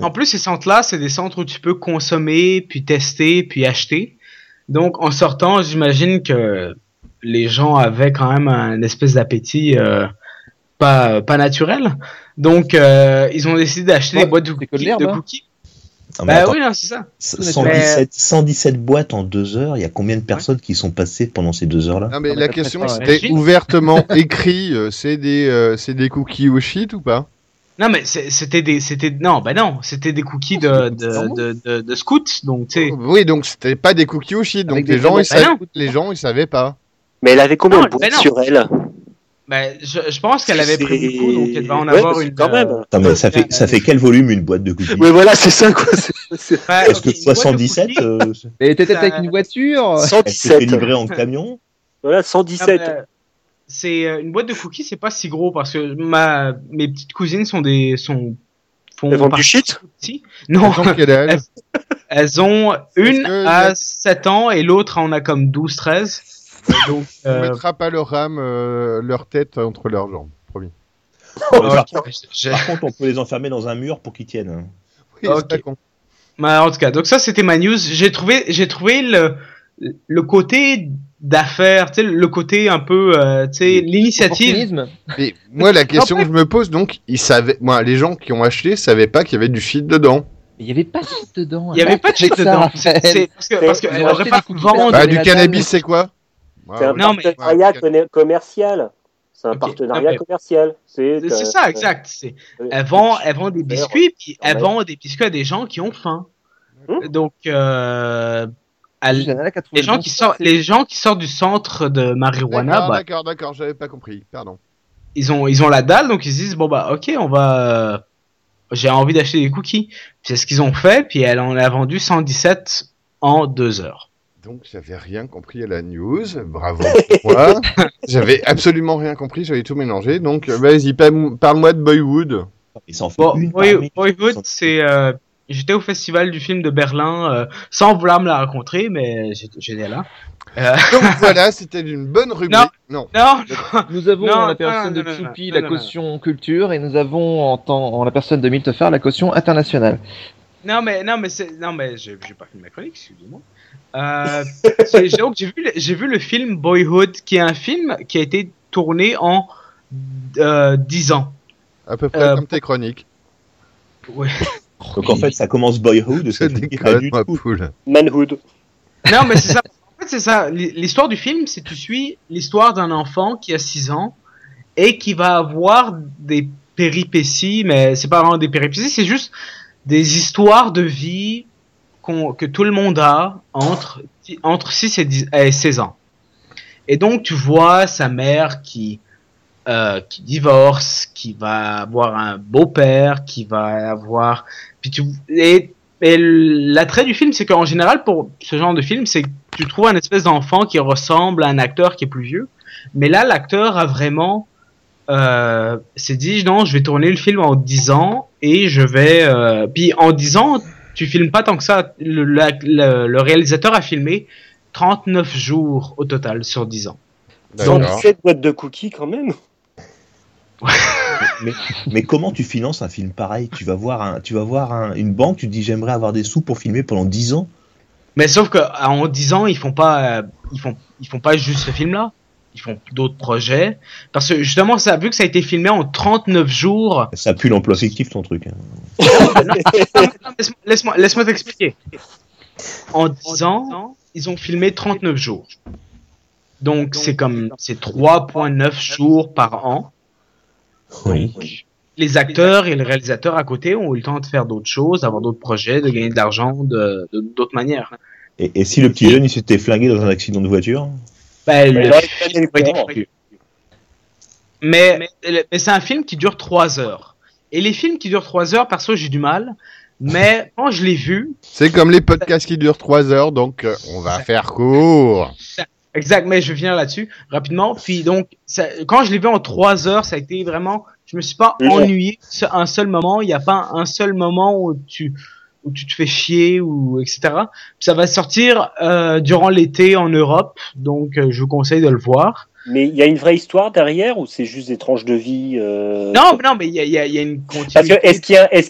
En plus, ces centres-là, c'est des centres où tu peux consommer, puis tester, puis acheter. Donc, en sortant, j'imagine que les gens avaient quand même un espèce d'appétit euh, pas, pas naturel. Donc, euh, ils ont décidé d'acheter Ouais, des boîtes de cookies. Non, mais Bah attends, oui, c'est ça. 117, 117 boîtes en deux heures. Il y a combien de personnes qui sont passées pendant ces deux heures-là? Non, mais Non, mais la question, c'était ouvertement <laughs> écrit, euh, c'est des, euh, c'est des cookies au shit ou pas? Non, mais c'est- c'était des, c'était, non, bah non, c'était des cookies de, de, de, de, de scouts. Donc, tu sais. Oui, donc c'était pas des cookies au shit, donc les gens, ils Bah savaient, les gens, ils savaient pas. Mais elle avait combien Non, de boîtes non. sur elle? Bah, je, je pense qu'elle avait pris beaucoup, donc elle devait en Ouais, avoir que une. quand même. euh, Attends, mais ça fait, ça fait quel volume une boîte de cookies Ouais, voilà, c'est ça quoi. Est-ce ok, que une boîte de 77 cookies- euh, Mais t'étais Ça- avec une voiture. elle s'est fait 117. livrer en camion Voilà, Ah, 117. bah, c'est euh, une boîte de cookies, c'est pas si gros parce que ma mes petites cousines sont des sont font Elles vendent du shit? petits. Non, ont elles ont une que à la- 7 ans et l'autre en a comme 12 13. Donc On euh, mettra pas leur âme, euh, leur tête entre leurs jambes, promis. Par, contre, on peut les enfermer dans un mur pour qu'ils tiennent. hein. Oui, Ok. c'est pas con. Bah, en tout cas, donc ça c'était ma news. J'ai trouvé, j'ai trouvé le, le côté d'affaires, le côté un peu, euh, tu sais, l'initiative. Mais moi, la question que je me pose, donc, ils savaient, moi, les gens qui ont acheté savaient pas qu'il y avait du shit dedans. Il y avait pas de shit dedans. Il y avait pas de shit <laughs> dedans. C'est parce que parce que pas cookies vendre. Bah, du cannabis, c'est quoi? C'est un partenariat commercial. C'est un partenariat commercial. C'est C'est euh, ça, exact. C'est- euh, Elle vend, elle vend des biscuits, puis elle ouais. vend des biscuits à des gens qui ont faim. Hmm. Donc, euh, les gens qui sortent, les gens qui sortent du centre de marijuana, D'accord, bah, d'accord, d'accord, j'avais pas compris, pardon. ils ont, ils ont la dalle, donc ils se disent bon bah ok, on va, euh, j'ai envie d'acheter des cookies. Puis C'est ce qu'ils ont fait, puis elle en a vendu 117 en deux heures. Donc, j'avais rien compris à la news, bravo pour moi. <laughs> J'avais absolument rien compris, j'avais tout mélangé. Donc, euh, vas-y, pa- parle-moi de Boywood. Ils s'en font Bon, Boy-. Boyhood, c'est, euh, j'étais au festival du film de Berlin, euh, sans vouloir me la raconter, mais j'étais là. Euh, Donc, <laughs> voilà, c'était une bonne rubrique. Non. non, Nous avons Non, en la personne non, de non, la caution culture et nous avons en, temps, en la personne de Miltefer la caution internationale. Non mais non mais c'est non mais j'ai j'ai pas fini ma chronique excusez-moi. Euh, <laughs> j'ai- donc j'ai vu le- j'ai vu le film Boyhood qui est un film qui a été tourné en euh, 10 ans. À peu près Euh, comme tes chroniques. Ouais. Donc en fait, ça commence Boyhood, ça déconne, du ma tout. poule. Manhood. Non mais c'est ça. En fait c'est ça. L- L'histoire du film c'est tu suis l'histoire d'un enfant qui a 6 ans et qui va avoir des péripéties mais c'est pas vraiment des péripéties c'est juste des histoires de vie que tout le monde a entre, entre 6 et, 10 et 16 ans. Et donc tu vois sa mère qui, euh, qui divorce, qui va avoir un beau-père, qui va avoir... Puis tu, et, et l'attrait du film, c'est qu'en général, pour ce genre de film, c'est que tu trouves un espèce d'enfant qui ressemble à un acteur qui est plus vieux. Mais là, l'acteur a vraiment... Euh, s'est dit, non, je vais tourner le film en 10 ans et je vais... Euh, puis en 10 ans, tu filmes pas tant que ça. Le, la- le- le réalisateur a filmé 39 jours au total sur 10 ans. D'accord. 117 boîtes de cookies quand même. Mais, mais comment tu finances un film pareil? Tu vas voir, un, tu vas voir un- une banque, tu te dis j'aimerais avoir des sous pour filmer pendant 10 ans. Mais sauf que en 10 ans, ils font pas, euh, ils font, ils font pas juste ce film-là. Ils font d'autres projets. Parce que justement, ça, vu que ça a été filmé en 39 jours, Ça pue l'emploi fictif ton truc. hein. Laisse- <laughs> laisse-moi, laisse-moi t'expliquer. En 10 ans, ils ont filmé 39 jours. Donc c'est comme, c'est 3.9 jours par an. Oui. Les acteurs et les réalisateurs à côté ont eu le temps de faire d'autres choses, d'avoir d'autres projets, de gagner de l'argent de, de- d'autres manières. Et, et si le petit jeune il s'était flingué dans un accident de voiture? Le prévu. Mais, mais, mais c'est un film qui dure 3 heures. Et les films qui durent 3 heures, perso, j'ai du mal. Mais <laughs> quand je l'ai vu, C'est comme les podcasts qui durent 3 heures, donc euh, on va faire court. Exact, mais je viens là-dessus rapidement. Puis donc, ça- quand je l'ai vu en trois heures, ça a été vraiment, je me suis pas ennuyé un seul moment. Il n'y a pas un seul moment où tu où tu te fais chier ou etc. Ça va sortir euh, durant l'été en Europe, donc euh, je vous conseille de le voir. Mais il y a une vraie histoire derrière ou c'est juste des tranches de vie euh, Non, mais non, mais il y a, y a- y a une Parce continuité. que est-ce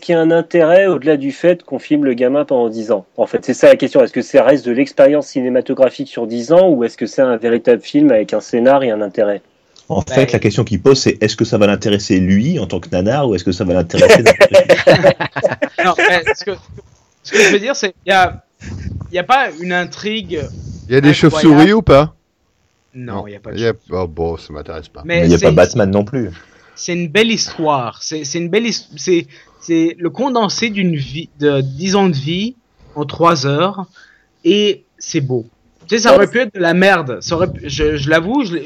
qu'il y, y a un intérêt au-delà du fait qu'on filme le gamin pendant 10 ans? En fait, c'est ça la question. Est-ce que ça reste de l'expérience cinématographique sur 10 ans ou est-ce que c'est un véritable film avec un scénar et un intérêt? En Bah, fait, la question qu'il pose, c'est est-ce que ça va l'intéresser lui en tant que nanar ou est-ce que ça va l'intéresser <laughs> Non, mais ce que, ce que je veux dire, c'est il y a il y a pas une intrigue. Il y a des chauves-souris ou pas? Non, il y a pas de y a- Oh, bon, ça m'intéresse pas. Mais il n'y a pas Batman non plus. c'est une belle histoire. C'est une belle c'est c'est le condensé d'une vie de 10 ans de vie en 3 heures et c'est beau. Tu sais, ça aurait pu être de la merde. Ça aurait pu- je je l'avoue, je,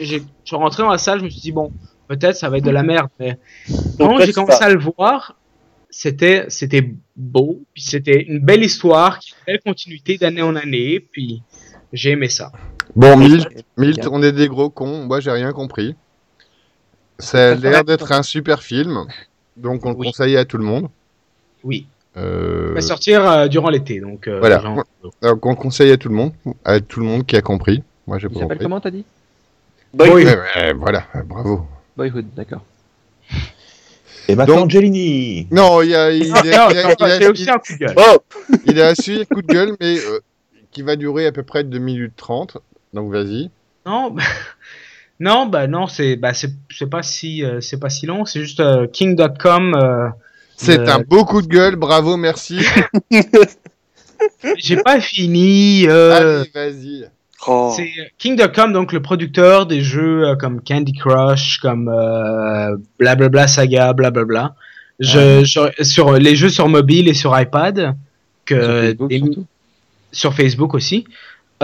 suis rentré dans la salle, je me suis dit bon, peut-être ça va être de la merde, mais quand j'ai commencé ça. à le voir, c'était c'était beau, puis c'était une belle histoire, qui a une belle continuité d'année en année, puis j'ai aimé ça. Bon, Milt, Milt, on est des gros cons. Moi, j'ai rien compris. Ça a l'air d'être un super film, donc on le Oui. conseille à tout le monde. Oui, Euh, il va sortir euh, durant l'été, donc euh, Voilà. genre- donc on le conseille à tout le monde, à tout le monde qui a compris. Moi, j'ai Il pas s'appelle compris. comment t'as dit? Boy, Oui. Ouais, ouais, voilà, bravo. Boyhood, d'accord. <laughs> Et maintenant, Donc- Jelini. Non, il y a, il, Non, a- non, il a- non, il a- c'est aussi un coup de gueule. Oh <laughs> il a su un coup de gueule, mais euh, qui va durer à peu près 2 minutes 30. Donc vas-y. Non, bah, <laughs> non, bah non, c'est bah c'est c'est pas si euh, c'est pas si long, c'est juste euh, king.com. C'est Euh, un beau coup de gueule, bravo, merci. J'ai pas fini. Euh, Allez, vas-y. Oh. c'est king.com, donc le producteur des jeux euh, comme Candy Crush, comme euh, blablabla saga, blablabla. Je, je- sur les jeux sur mobile et sur iPad que Sur Facebook, des- surtout. sur Facebook aussi,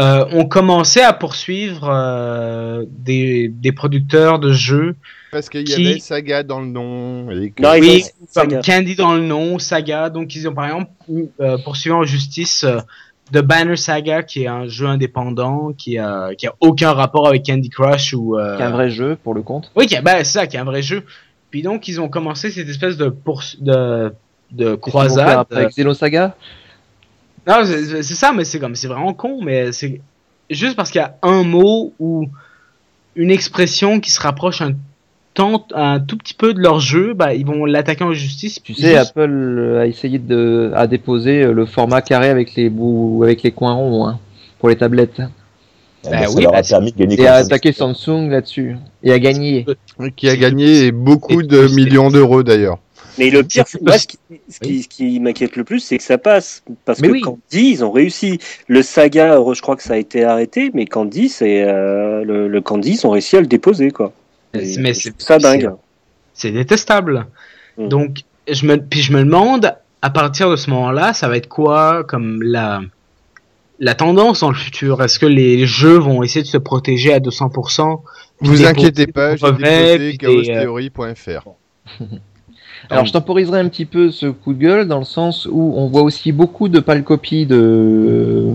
euh, ont commencé à poursuivre euh, des, des producteurs de jeux Parce qu'il y Qui- avait Saga dans le nom. Et que... Non, ils Oui, ont- comme Saga. Candy dans le nom, Saga. Donc, ils ont par exemple euh, poursuivi en justice euh, The Banner Saga, qui est un jeu indépendant, qui a, qui a aucun rapport avec Candy Crush ou. euh, Qui est un vrai jeu pour le compte. Oui, bah, c'est ça, qui est un vrai jeu. Puis donc, ils ont commencé cette espèce de de, de croisade. avec Xenosaga Non, c'est c'est ça, mais c'est comme, c'est vraiment con, mais c'est juste parce qu'il y a un mot ou une expression qui se rapproche un, tant, un tout petit peu de leur jeu, bah, ils vont l'attaquer en justice. Tu sais, juste- Apple euh, a essayé de a déposé euh, le format carré avec les bouts avec les coins ronds hein, pour les tablettes Eh Bah ben, ça oui, leur bah, a permis de gagner et a attaqué Samsung là-dessus et a gagné. Qui a gagné beaucoup Et- de millions d'euros d'ailleurs. Mais le pire, moi, ce qui, ce qui, ce qui m'inquiète le plus, c'est que ça passe. Parce Mais que oui. Candy, ils ont réussi. Le saga, euh, je crois que ça a été arrêté, mais Candy, c'est euh, le, le Candy, ils ont réussi à le déposer, quoi. Mais c'est- ça dingue. c'est détestable. Mm. Donc, je me, puis je me demande, à partir de ce moment-là, ça va être quoi comme la, la tendance dans le futur? Est-ce que les jeux vont essayer de se protéger à 200% puis Vous inquiétez pas, j'ai déposé euh, chaostheory.fr. <laughs> Alors je temporiserai un petit peu ce coup de gueule dans le sens où on voit aussi beaucoup de pâles copies de,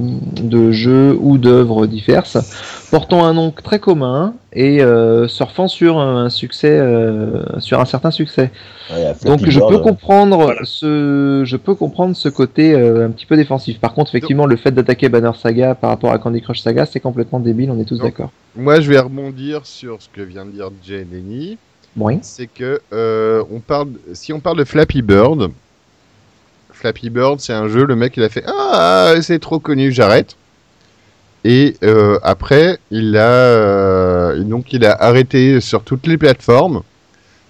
de jeux ou d'œuvres diverses portant un nom très commun et euh, surfant sur un succès euh, sur un certain succès. Ouais, Donc je peux euh, comprendre ce je peux comprendre ce côté euh, un petit peu défensif. Par contre effectivement le fait d'attaquer Banner Saga par rapport à Candy Crush Saga c'est complètement débile, on est tous d'accord. Moi, je vais rebondir sur ce que vient de dire Jay Lenny. C'est que euh, on parle, si on parle de Flappy Bird, Flappy Bird, c'est un jeu, le mec il a fait Ah, c'est trop connu, j'arrête. Et euh, après, il a, euh, donc il a arrêté sur toutes les plateformes.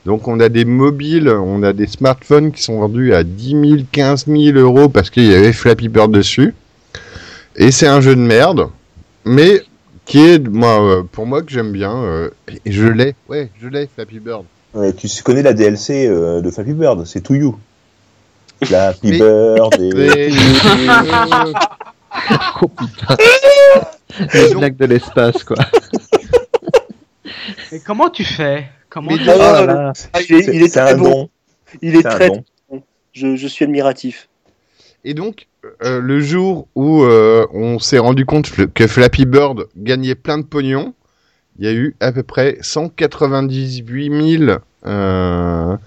Donc on a des mobiles, on a des smartphones qui sont vendus à 10 000, 15 000 euros parce qu'il y avait Flappy Bird dessus. Et c'est un jeu de merde, mais qui est, moi, euh, pour moi, que j'aime bien. euh, et je l'ai, ouais, je l'ai, Flappy Bird. ouais, tu connais la DLC euh, de Flappy Bird, c'est To You. Flappy Mais- Bird <laughs> et... Mais- Oh putain. <laughs> Les blagues de l'espace quoi. Mais comment tu fais? Comment Mais tu de- fais? Ah, Voilà. Ah, il est, C'est- il est très un bon. don. Il est C'est un très. don. Je, je suis admiratif. Et donc, euh, le jour où euh, on s'est rendu compte que- Flappy Bird gagnait plein de pognon, il y a eu à peu près 198 000 euh,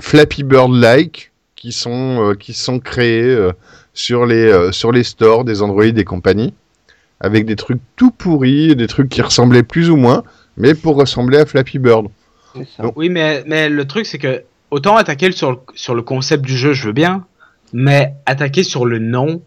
Flappy Bird-like qui sont euh, qui sont créés euh, sur les euh, sur les stores des Android et compagnie, avec des trucs tout pourris, des trucs qui ressemblaient plus ou moins, mais pour ressembler à Flappy Bird. C'est ça. Donc- Oui, mais, mais le truc, c'est que autant attaquer sur le, sur le concept du jeu, je veux bien, mais attaquer sur le nom.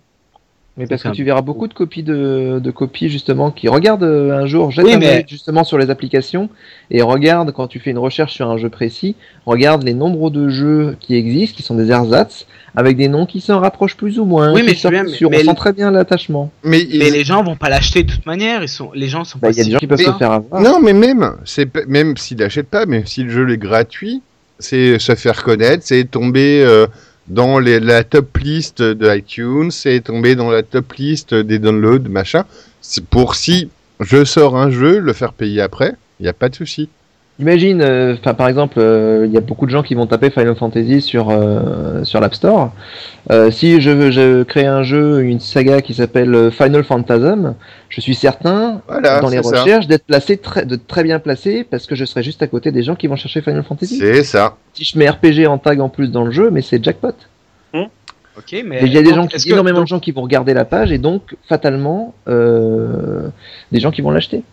Mais parce que un- tu verras beaucoup de copies de, de copies justement qui regardent euh, un jour, jette Oui, un mais- justement sur les applications et regarde quand tu fais une recherche sur un jeu précis, regarde les nombres de jeux qui existent, qui sont des ersatz, avec des noms qui s'en rapprochent plus ou moins. Oui, mais sortent bien, sur- mais on sent très bien l'attachement. Mais, ils- Mais les gens vont pas l'acheter de toute manière. Ils sont, les gens sont Bah, pas Il y a des gens qui peuvent se faire avoir. Non, mais même, c'est p- même s'il n'achète pas, mais si le jeu est gratuit, c'est se faire connaître, c'est tomber euh, dans la top list de iTunes, c'est tomber dans la top list des downloads, machin. C'est pour si je sors un jeu, le faire payer après, il n'y a pas de souci. Imagine, euh, par exemple, euh, il y a beaucoup de gens qui vont taper Final Fantasy sur euh, sur l'App Store. Euh, si je, veux- je crée un jeu, une saga qui s'appelle Final Phantasm, je suis certain Voilà, dans les recherches d'être placé très, de très bien placé parce que je serai juste à côté des gens qui vont chercher Final Fantasy. C'est ça. Si je mets RPG en tag en plus dans le jeu, mais c'est jackpot. Ok, mais Il y a des donc, gens, qui- que- énormément de gens qui vont regarder la page et donc fatalement euh, des gens qui vont l'acheter.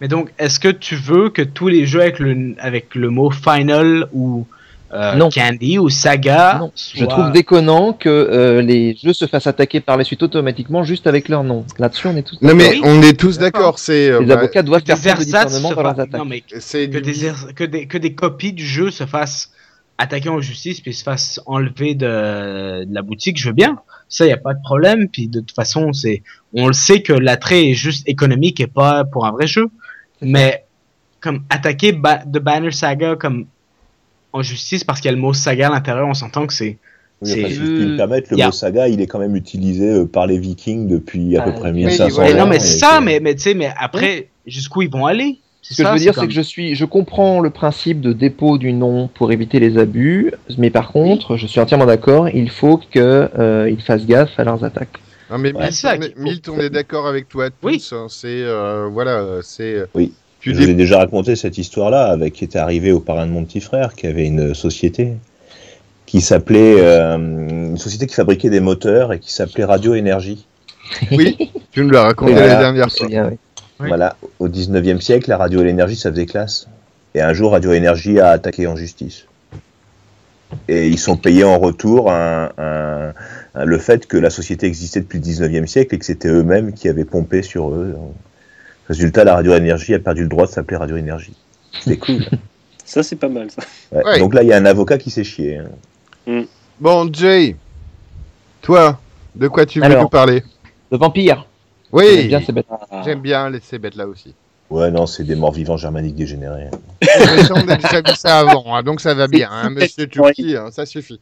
Mais donc, est-ce que tu veux que tous les jeux avec le, avec le mot final ou euh, Non. candy ou saga Non, Je trouve déconnant que euh, les jeux se fassent attaquer par la suite automatiquement juste avec leur nom. Là-dessus, on est tous Non, mais on est tous D'accord. d'accord. C'est euh, Les bah, avocats doivent que faire des discernement se dans leurs attaques. non, mais c'est que du- des, que, des, que des copies du jeu se fassent attaquer en justice puis se fassent enlever de, de la boutique, je veux bien. Ça, y a pas de problème. Puis de toute façon, c'est, on le sait que l'attrait est juste économique et pas pour un vrai jeu. Mais comme attaquer ba The Banner Saga comme en justice parce qu'il y a le mot saga à l'intérieur, on s'entend que c'est. Oui, C'est- enfin, si je puis me permettre, le mot saga, il est quand même utilisé euh, par les Vikings depuis à peu près oui, 1500 voilà. Mais non, ans. mais et ça, mais, mais tu sais, mais après, jusqu'où ils vont aller? Ce que je veux dire, c'est comme- que je suis, je comprends le principe de dépôt du nom pour éviter les abus, mais par contre, je suis entièrement d'accord. Il faut que euh, ils fassent gaffe à leurs attaques. Non, mais Ouais. Milt, on est- d'accord avec toi tous. Oui. hein, C'est euh, voilà, c'est. Oui. Tu Je vous ai dé- déjà raconté cette histoire-là avec qui était arrivé au parrain de mon petit frère, qui avait une société qui s'appelait euh, une société qui fabriquait des moteurs et qui s'appelait Radio Énergie. <laughs> Oui, tu nous l'as raconté Voilà. la dernière me fois. oui. Oui. Voilà, au 19e siècle, la radio et l'énergie, ça faisait classe. Et un jour, Radio Énergie a attaqué en justice. Et ils sont payés en retour un- un- un- le fait que la société existait depuis le 19e siècle et que c'était eux-mêmes qui avaient pompé sur eux. Résultat, la Radio Énergie a perdu le droit de s'appeler Radio Énergie. C'était <laughs> cool. Ça, c'est pas mal, ça. Ouais. Ouais. Donc là, il y a un avocat qui s'est chié. hein. Bon, Jay, toi, de quoi tu veux Alors. nous parler? Le vampire. Oui, J'aime bien ces. Ah. j'aime bien les- ces bêtes-là aussi. Ouais, non, c'est des morts vivants germaniques dégénérés. On a déjà vu ça avant, hein, donc ça va bien, hein, monsieur Turki, hein, ça suffit.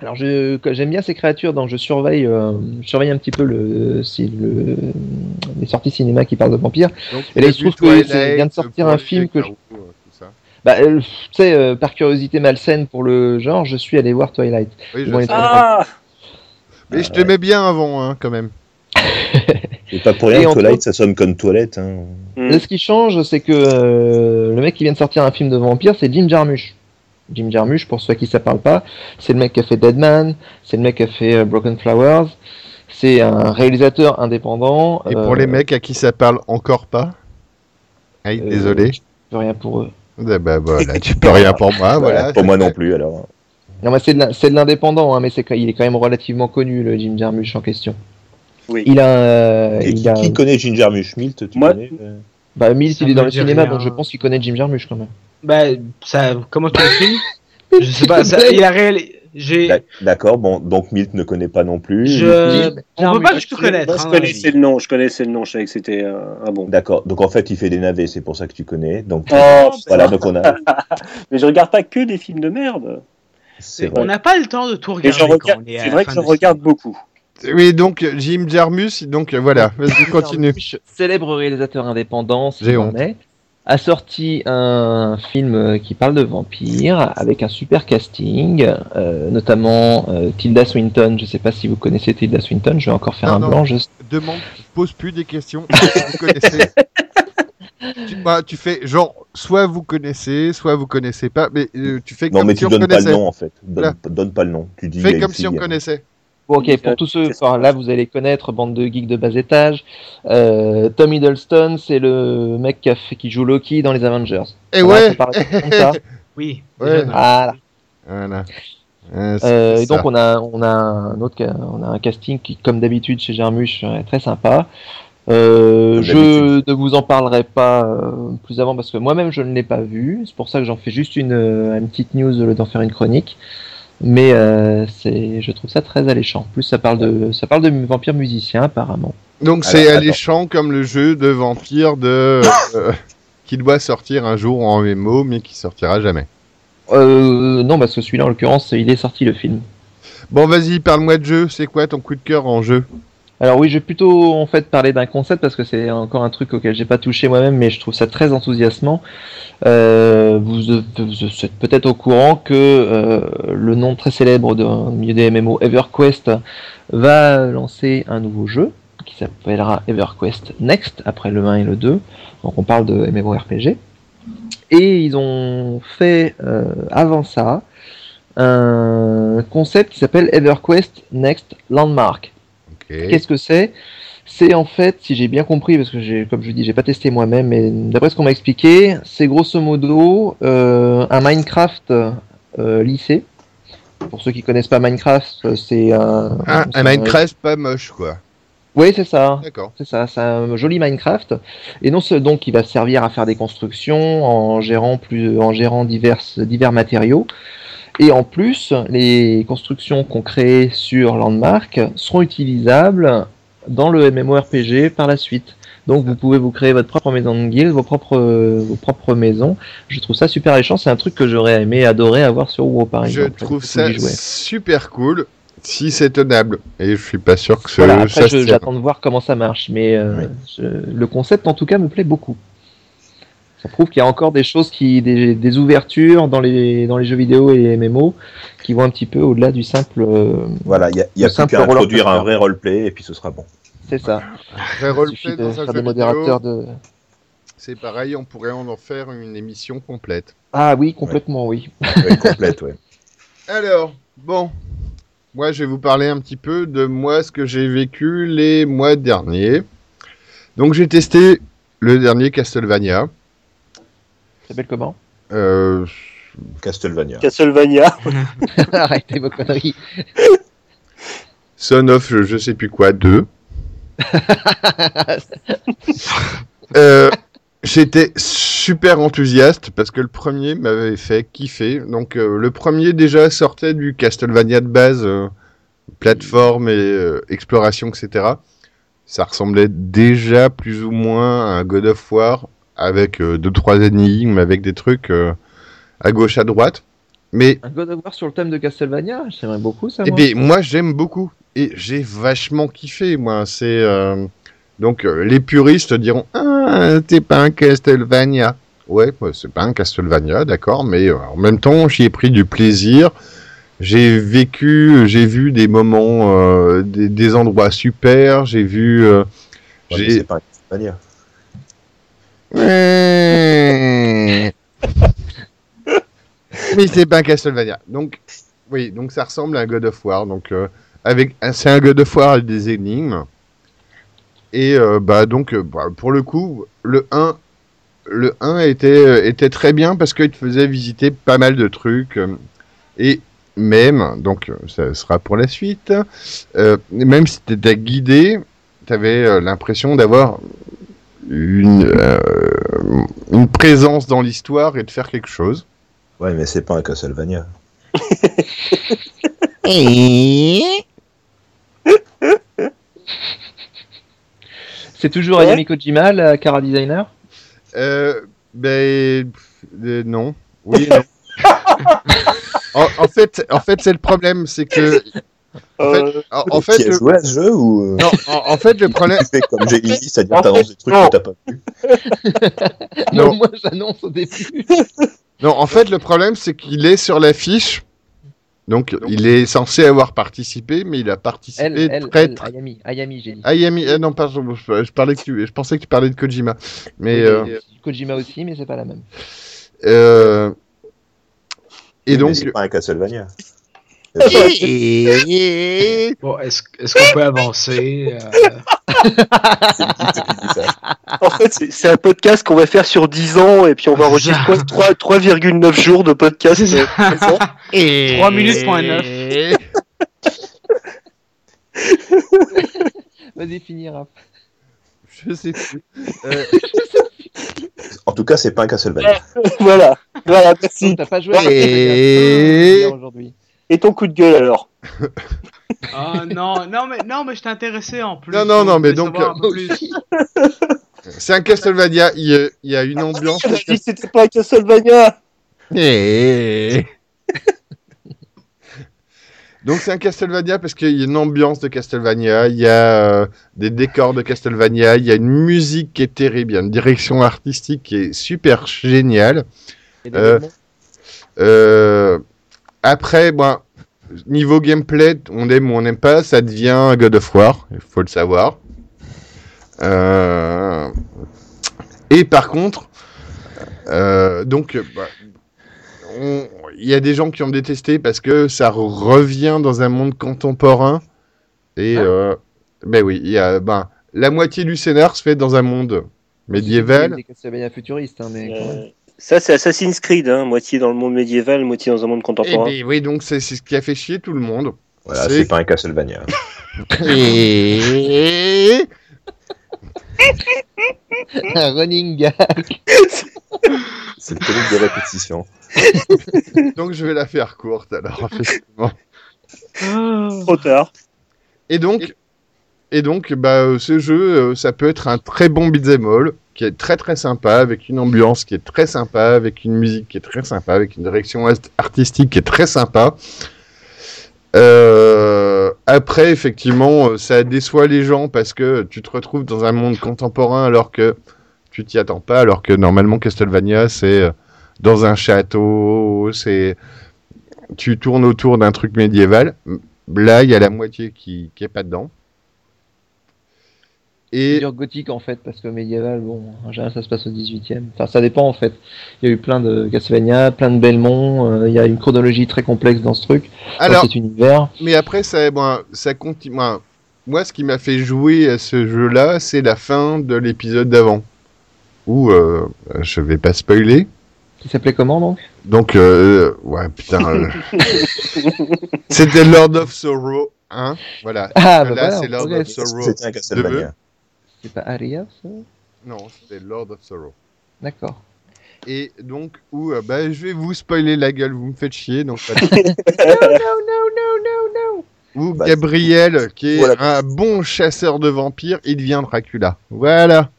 Alors j'aime bien ces créatures, donc je surveille, euh, je surveille un petit peu le, si le, les sorties cinéma qui parlent de vampires. Donc, Et là, il se trouve que vient de sortir un film que je- euh. Bah, euh, tu sais, euh, par curiosité malsaine pour le genre, je suis allé voir Twilight. Oui, je Bon, sais. et- Ah Mais je t'aimais bien avant, hein, quand même. <laughs> Et pas pour rien, Twilight, ça sonne comme toilette. Hein. Là, ce qui change, c'est que euh, le mec qui vient de sortir un film de vampire, c'est Jim Jarmusch. Jim Jarmusch, pour ceux à qui ça parle pas, c'est le mec qui a fait Deadman, c'est le mec qui a fait euh, Broken Flowers, c'est un réalisateur indépendant. Et euh, pour les mecs à qui ça parle encore pas? Aïe, euh, désolé. je peux rien pour eux. Eh ben, <laughs> voilà, tu peux rien pour moi, voilà. Pour moi non plus, alors. Non, mais c'est de l'indépendant, hein, mais c'est il est quand même relativement connu, le Jim Jarmusch en question. Oui. Il a, euh, Et il qui, a, qui connaît Ginger Mushmilt tu Moi- connais euh bah, Mills, Ça il est dans le cinéma, rien. donc je pense qu'il connaît Jim Jarmusch quand même. Bah, ça, comment tu l'écris <laughs> Je sais pas, ça, il a réel. J'ai. D'ac- D'accord, bon, donc Milt ne connaît pas non plus. Je. On peut pas que je connaître. Je hein. connaissais le nom, je connaissais le nom, je savais que c'était euh, un bon. D'accord, donc en fait il fait des navets, c'est pour ça que tu connais. Donc Oh, voilà, donc on a. <laughs> Mais je regarde pas que des films de merde. C'est On n'a pas le temps de tout regarder. c'est vrai que je de regarde beaucoup. Oui, donc Jim Jarmus, donc voilà, vas-y, <laughs> continue. Jarmusch, célèbre réalisateur indépendant, honte. est, a sorti un film euh, qui parle de vampires avec un super casting, euh, notamment euh, Tilda Swinton. Je sais pas si vous connaissez Tilda Swinton, je vais encore faire Non, un non. blanc. Je... Demande, pose plus des questions. <laughs> vous connaissez. tu, bah, tu fais genre, soit vous connaissez, soit vous connaissez pas, mais euh, tu fais Non, comme mais si tu on donnes pas le connaissait. nom en fait. Donne, donne pas le nom. Tu dis. Fais comme si on fille. connaissait. Bon, ok, pour tous ceux, enfin, là vous allez connaître, bande de geeks de bas étage. Euh, Tom Hiddleston, c'est le mec qui, a fait, qui joue Loki dans les Avengers. Et ouais. ça. <laughs> Oui. Ouais. Voilà. Euh, Euh, et donc on a on a un autre on a un casting qui comme d'habitude chez Germuche est très sympa. Euh, je ne vous en parlerai pas euh, plus avant parce que moi-même je ne l'ai pas vu. C'est pour ça que j'en fais juste une, euh, une petite news au lieu d'en faire une chronique. Mais euh, c'est je trouve ça très alléchant. En plus ça parle de ça parle de vampires musiciens apparemment. Donc c'est alléchant comme le jeu de vampire de euh, <coughs> qui doit sortir un jour en MMO mais qui sortira jamais. Euh, non parce que celui-là en l'occurrence il est sorti le film. Bon vas-y, parle-moi de jeu, c'est quoi ton coup de cœur en jeu? Alors oui, je vais plutôt en fait parler d'un concept parce que c'est encore un truc auquel j'ai pas touché moi-même, mais je trouve ça très enthousiasmant. Euh, vous, êtes peut-être au courant que euh, le nom très célèbre de milieu des MMO EverQuest va lancer un nouveau jeu qui s'appellera EverQuest Next après le 1 et le 2. Donc on parle de MMORPG. Et ils ont fait euh, avant ça un concept qui s'appelle EverQuest Next Landmark. Qu'est-ce que c'est? C'est en fait, si j'ai bien compris, parce que comme je dis, j'ai pas testé moi-même, mais d'après ce qu'on m'a expliqué, c'est grosso modo euh, un Minecraft euh, lycée. Pour ceux qui connaissent pas Minecraft, c'est un, Un, Minecraft pas moche quoi. Oui, c'est ça. D'accord. C'est ça, c'est un joli Minecraft. Et non, donc il va servir à faire des constructions en gérant plus, en gérant diverses, divers matériaux. Et en plus, les constructions qu'on crée sur Landmark seront utilisables dans le MMORPG par la suite. Donc vous pouvez vous créer votre propre maison de guild, vos propres, vos propres maisons. Je trouve ça super alléchant. C'est un truc que j'aurais aimé adorer avoir sur WoW par Je exemple. trouve Faut ça super cool si c'est tenable. Et je suis pas sûr que ce, Voilà, ça après je- j'attends de voir comment ça marche, mais euh, je- le concept en tout cas me plaît beaucoup. Ça prouve qu'il y a encore des choses qui, des, des ouvertures dans les, dans les jeux vidéo et les MMO qui vont un petit peu au-delà du simple. euh, Voilà, il y a, il y a plus simple qu'à introduire un vrai roleplay et puis ce sera bon. c'est ça. Vrai roleplay de dans un jeu vidéo, de. c'est pareil, on pourrait en faire une émission complète. Ah oui, complètement oui. Ouais, complète, ouais. <laughs> Alors, bon, moi je vais vous parler un petit peu de moi, ce que j'ai vécu les mois derniers. Donc j'ai testé le dernier Castlevania. Ça s'appelle comment Euh, Castlevania. Castlevania. <laughs> <laughs> Arrêtez vos conneries. Son of je, je sais plus quoi 2. <laughs> Euh, J'étais super enthousiaste parce que le premier m'avait fait kiffer. Donc euh, le premier déjà sortait du Castlevania de base, euh, plateforme et euh, exploration, etc. Ça ressemblait déjà plus ou moins à un God of War avec euh, deux trois énigmes, avec des trucs euh, à gauche à droite. Mais Un God of War sur le thème de Castlevania J'aimerais beaucoup ça. eh moi. bien, moi, j'aime beaucoup. Et j'ai vachement kiffé, moi. C'est. euh, Donc, euh, les puristes diront Ah, t'es pas un Castlevania. Ouais, bah, c'est pas un Castlevania, d'accord, mais euh, en même temps, j'y ai pris du plaisir. J'ai vécu, j'ai vu des moments, euh, des, des endroits super. J'ai vu. euh, Ouais, j'ai- c'est pas un Castlevania. Ouais. Mais c'est pas un Castlevania. Donc, oui, donc ça ressemble à un God of War. Donc, euh, avec, c'est un God of War avec des énigmes. Et euh, bah donc, euh, bah, pour le coup, le 1, le 1 était, était très bien parce qu'il te faisait visiter pas mal de trucs. et même, donc ça sera pour la suite, même si tu étais guidé, tu avais l'impression d'avoir une, euh, une présence dans l'histoire et de faire quelque chose. Ouais, mais c'est pas un Castlevania. <laughs> C'est toujours Ouais. Ayami Kojima, la Cara Designer? Euh, ben euh, non. Oui. <laughs> non. en, en fait, en fait, c'est le problème, c'est que Euh, en, fait, as le, joué à ce jeu ou euh, non, en, en fait, le <laughs> problème, tu fais comme j'ai dit, c'est-à-dire t'annonces des trucs non. que t'as pas vu <laughs> Non, Non. moi j'annonce au début. <laughs> Non, en fait, le problème, c'est qu'il est sur l'affiche. Donc, il est censé avoir participé, mais il a participé Elle, elle, très, elle, très- Ayami, Ayami, j'ai dit. Ayami, eh non, pardon, je, parlais que tu, je pensais que tu parlais de Kojima. Euh, mais, euh, Kojima aussi, mais c'est pas la même. euh, et Mais donc, c'est pas un Castlevania. Bon, est-ce est-ce qu'on peut avancer euh, <laughs> En fait, c'est- un podcast qu'on va faire sur 10 ans et puis on va enregistrer quoi, 3 3,9 jours de podcast. Euh, ça. 3 minutes point neuf. <laughs> Vas-y, finis. Je sais plus. Euh, <laughs> En tout cas, c'est pas un Castlevania. voilà. Voilà, merci. t'as pas joué à Et- aujourd'hui. Et ton coup de gueule alors <laughs> Ah non, non mais non mais je t'ai intéressé en plus. Non, non, non, Je mais donc, euh, <laughs> c'est un Castlevania. Il, y a- il y a une ambiance. Tu m'as dit que c'était pas un Castlevania Et- Donc c'est un Castlevania parce qu'il y a une ambiance de Castlevania, il y a euh, des décors de Castlevania, il y a une musique qui est terrible, il y a une direction artistique qui est super géniale. Et. Euh, après, bon, niveau gameplay, on aime ou on n'aime pas, ça devient God of War, il faut le savoir. Euh, Et par contre, euh, donc, bah, on- il y a des gens qui ont détesté parce que ça revient dans un monde contemporain. Et, euh, ben oui, il y a, ben, la moitié du scénar se fait dans un monde médiéval. Des Castlevania futuristes, hein, mais. Euh, Ça, c'est Assassin's Creed, hein, moitié dans le monde médiéval, moitié dans un monde Et contemporain. ben oui, donc c'est c'est ce qui a fait chier tout le monde. Voilà, C'est- pas un Castlevania. Et... Un running gag. C'est le terrible de répétition. Donc je vais la faire courte alors. effectivement. Trop tard. Et donc, et donc bah, euh, ce jeu, euh, ça peut être un très bon beat'em all, qui est très très sympa, avec une ambiance qui est très sympa, avec une musique qui est très sympa, avec une direction artistique qui est très sympa. Euh, après, effectivement, euh, ça déçoit les gens parce que tu te retrouves dans un monde contemporain alors que tu t'y attends pas, alors que normalement Castlevania c'est euh, dans un château, c'est tu tournes autour d'un truc médiéval. Là, il y a la moitié qui, qui est pas dedans. C'est Et gothique en fait, parce que médiéval, bon, en général ça se passe au 18e. Enfin, ça dépend en fait. Il y a eu plein de Castlevania, plein de Belmont, euh, il y a une chronologie très complexe dans ce truc, dans alors, cet univers. mais après, ça, bon, ça continue. Moi, moi, ce qui m'a fait jouer à ce jeu-là, c'est la fin de l'épisode d'avant. Où, euh, je vais pas spoiler. Qui s'appelait comment donc? Donc, euh, ouais, putain. euh, <laughs> C'était Lord of Sorrow, hein. Voilà. Ah, bah Là, voilà, c'est Lord progresse. of Sorrow. C'était un Castlevania. C'est pas Aria ça? Non, c'était Lord of Sorrow. D'accord. Et donc, où, euh, bah, je vais vous spoiler la gueule, vous me faites chier. Donc, pas de- <laughs> Où Bah, Gabriel, qui est voilà. un bon chasseur de vampires, il devient Dracula. Voilà.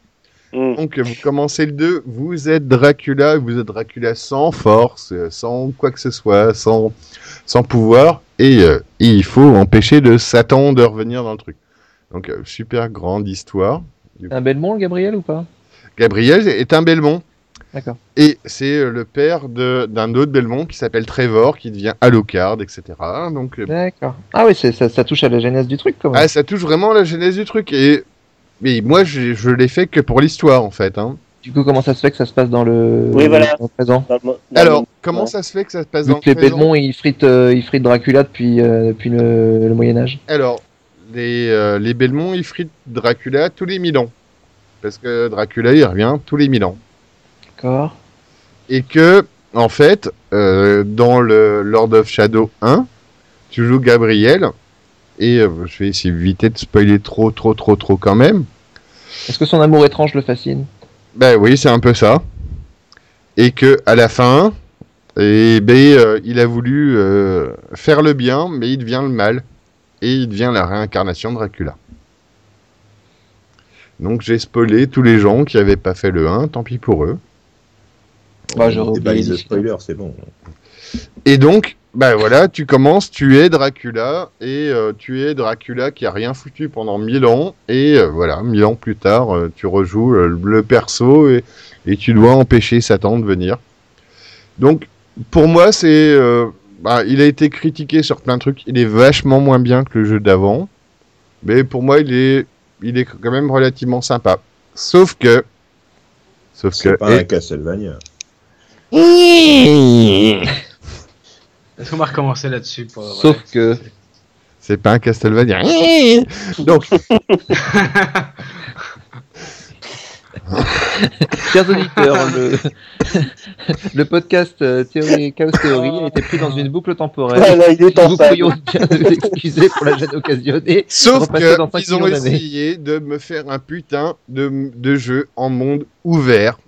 Mm. Donc, vous commencez le 2, vous êtes Dracula, vous êtes Dracula sans force, euh, sans quoi que ce soit, sans, sans pouvoir, et, euh, et il faut empêcher de Satan de revenir dans le truc. Donc, euh, super grande histoire. Un Belmont, le Gabriel ou pas? Gabriel est un Belmont. D'accord. Et c'est euh, le père de- d'un autre Belmont qui s'appelle Trevor, qui devient Alucard, etc. Donc, euh, D'accord. Ah oui, c'est- ça, ça touche à la genèse du truc quand même. ah, ça touche vraiment la genèse du truc. Et mais moi, je, je l'ai fait que pour l'histoire, en fait. Hein. Du coup, comment ça se fait que ça se passe dans le, Oui, voilà. dans le présent? Dans le mo- dans Alors, le- comment ouais. ça se fait que ça se passe Vu dans que les le présent? Belmont, ils fritent, euh, ils fritent Dracula depuis, euh, depuis le, le Moyen-Âge. Alors, les, euh, les Belmont, Dracula tous les 1000 ans. Parce que Dracula, il revient tous les 1000 ans. D'accord. Et que, en fait, euh, dans le Lord of Shadow 1, tu joues Gabriel. Et euh, je vais essayer d'éviter de spoiler trop, trop, trop, trop quand même. Est-ce que son amour étrange le fascine? Ben oui, c'est un peu ça. Et que à la fin, et ben, euh, il a voulu euh, faire le bien, mais il devient le mal. Et il devient la réincarnation de Dracula. Donc j'ai spoilé tous les gens qui n'avaient pas fait le 1, tant pis pour eux. Bah, j'aurais Des oublié balises de d'ici là. spoiler, c'est bon. Et donc, bah voilà, tu commences, tu es Dracula, et euh, tu es Dracula qui a rien foutu pendant mille ans, et euh, voilà, mille ans plus tard, euh, tu rejoues euh, le perso, et, et tu dois empêcher Satan de venir. Donc, pour moi, c'est... bah, il a été critiqué sur plein de trucs, il est vachement moins bien que le jeu d'avant, mais pour moi, il est, il est quand même relativement sympa. Sauf que... Sauf C'est que... pas et- un Castlevania. <laughs> Est-ce qu'on va recommencer là-dessus pour- Sauf ouais, que- c'est- C'est pas un Castlevania. <laughs> Donc, <laughs> Chers auditeurs, le, <laughs> le podcast euh, Théorie Chaos Theory a été pris dans une boucle temporelle. Voilà, il est en Nous pourrions bien nous excuser pour la gêne occasionnée. Sauf qu'ils ont essayé de me faire un putain de, de jeu en monde ouvert.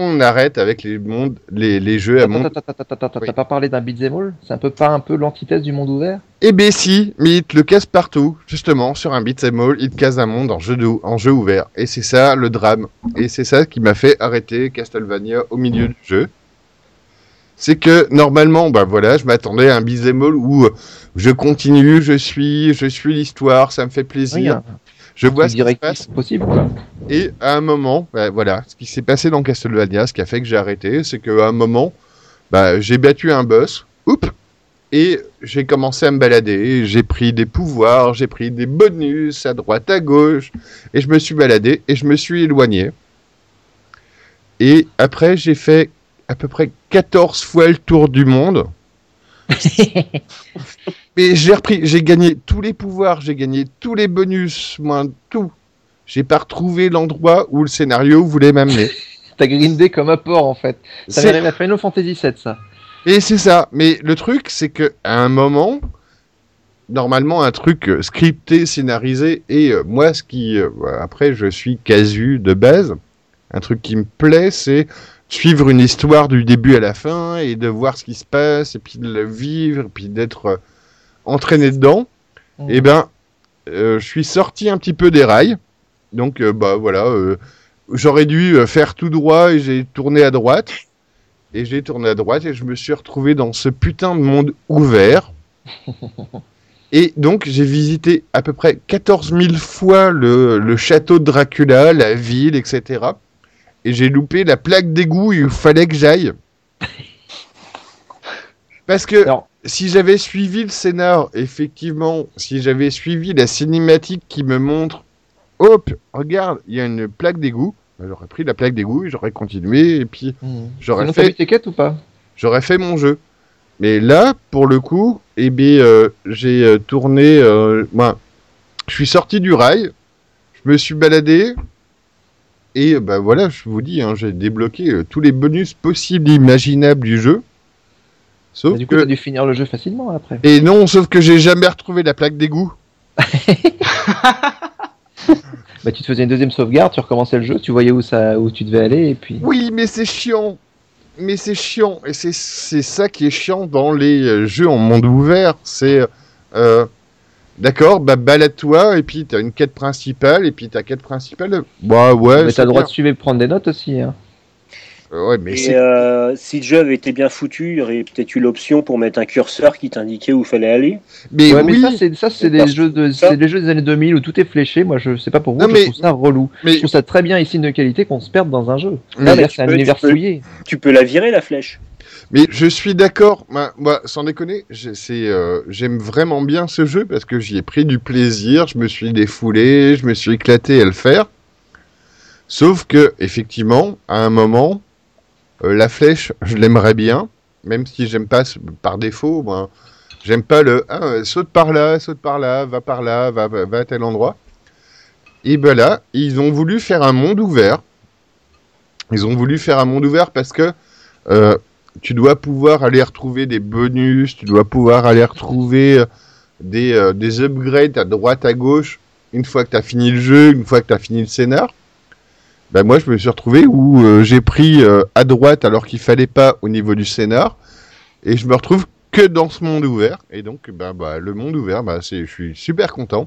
On arrête avec les mondes, les, les jeux à monde. t'as pas parlé d'un beat'em all? C'est un peu pas un peu l'antithèse du monde ouvert? Eh ben si, mais il te le casse partout, justement, sur un beat'em all, il te casse un monde en jeu, de, en jeu ouvert. Et c'est ça le drame. Et c'est ça qui m'a fait arrêter Castlevania au milieu du jeu. C'est que normalement, bah voilà, je m'attendais à un beat'em all où euh, je continue, je suis, je suis l'histoire, ça me fait plaisir. Oui, je vois ce qui se passe. possible quoi. Et à un moment, bah, voilà, ce qui s'est passé dans Castlevania, ce qui a fait que j'ai arrêté, c'est qu'à un moment, bah, j'ai battu un boss, oups, et j'ai commencé à me balader, j'ai pris des pouvoirs, j'ai pris des bonus à droite, à gauche, et je me suis baladé, et je me suis éloigné. Et après, j'ai fait à peu près 14 fois le tour du monde. <laughs> <laughs> Mais j'ai repris, j'ai gagné tous les pouvoirs, j'ai gagné tous les bonus, moi, tout. J'ai pas retrouvé l'endroit où le scénario voulait m'amener. <laughs> T'as grindé comme apport en fait. Ça C'est- à Final Fantasy VII ça. Et c'est ça. Mais le truc, c'est que à un moment, normalement, un truc euh, scripté, scénarisé, et euh, moi, ce qui, euh, après, je suis casu de base. Un truc qui me plaît, c'est suivre une histoire du début à la fin et de voir ce qui se passe et puis de le vivre, et puis d'être entraîné dedans. Mhm. Et ben, euh, je suis sorti un petit peu des rails. Donc, euh, bah voilà, euh, j'aurais dû faire tout droit et j'ai tourné à droite. Et j'ai tourné à droite et je me suis retrouvé dans ce putain de monde ouvert. <laughs> Et donc, j'ai visité à peu près 14 000 fois le, le château de Dracula, la ville, etc. Et j'ai loupé la plaque d'égout où il fallait que j'aille. Parce que Alors- si j'avais suivi le scénar, effectivement, si j'avais suivi la cinématique qui me montre, hop, regarde, il y a une plaque d'égout, bah, j'aurais pris la plaque d'égout et j'aurais continué et puis Mhm. j'aurais fait vu tes quêtes ou pas? j'aurais fait mon jeu. Mais là, pour le coup, eh bien, euh, j'ai euh, tourné. euh, moi, je suis sorti du rail, je me suis baladé, et bah voilà, je vous dis, hein, j'ai débloqué tous les bonus possibles, imaginables du jeu. Sauf Bah, Du coup, que. t'as dû finir le jeu facilement après. Et non, sauf que j'ai jamais retrouvé la plaque d'égout. <laughs> Bah, tu te faisais une deuxième sauvegarde, tu recommençais le jeu, tu voyais où, ça, où tu devais aller et puis. Oui, mais c'est chiant. Mais c'est chiant. Et c'est c'est ça qui est chiant dans les euh, jeux en monde ouvert. C'est. euh, D'accord, bah balade-toi, et puis t'as une quête principale, et puis ta quête principale. Bah ouais, mais t'as le droit de suivre et de prendre des notes aussi. Hein. Euh, Ouais, mais Et c'est. euh, si le jeu avait été bien foutu, il y aurait peut-être eu l'option pour mettre un curseur qui t'indiquait où fallait aller. Mais ouais, oui, mais ça, c'est ça, c'est des jeux de, ça- c'est des jeux des années 2000 où tout est fléché. Moi, je sais pas pour vous, Non, je mais- trouve ça relou. mais, Je trouve ça très bien ici de qualité qu'on se perde dans un jeu. mais- Là, tu c'est un peux- univers tu peux- fouillé. Tu peux la virer la flèche. mais je suis d'accord. Moi, moi, sans déconner, j'ai- c'est, euh, j'aime vraiment bien ce jeu parce que j'y ai pris du plaisir. Je me suis défoulé, je me suis éclaté à le faire. Sauf que, effectivement, à un moment, la flèche, je l'aimerais bien, même si j'aime pas par défaut. J'aime pas le ah, euh, saute par là, saute par là, va par là, va, à tel endroit. Et ben là, ils ont voulu faire un monde ouvert. Ils ont voulu faire un monde ouvert parce que euh, tu dois pouvoir aller retrouver des bonus, tu dois pouvoir aller retrouver euh, des, euh, des upgrades à droite, à gauche, une fois que tu as fini le jeu, une fois que tu as fini le scénar. Ben moi, je me suis retrouvé où euh, j'ai pris euh, à droite alors qu'il fallait pas au niveau du scénar, et je me retrouve que dans ce monde ouvert. Et donc, ben, bah, le monde ouvert, c'est, je suis super content.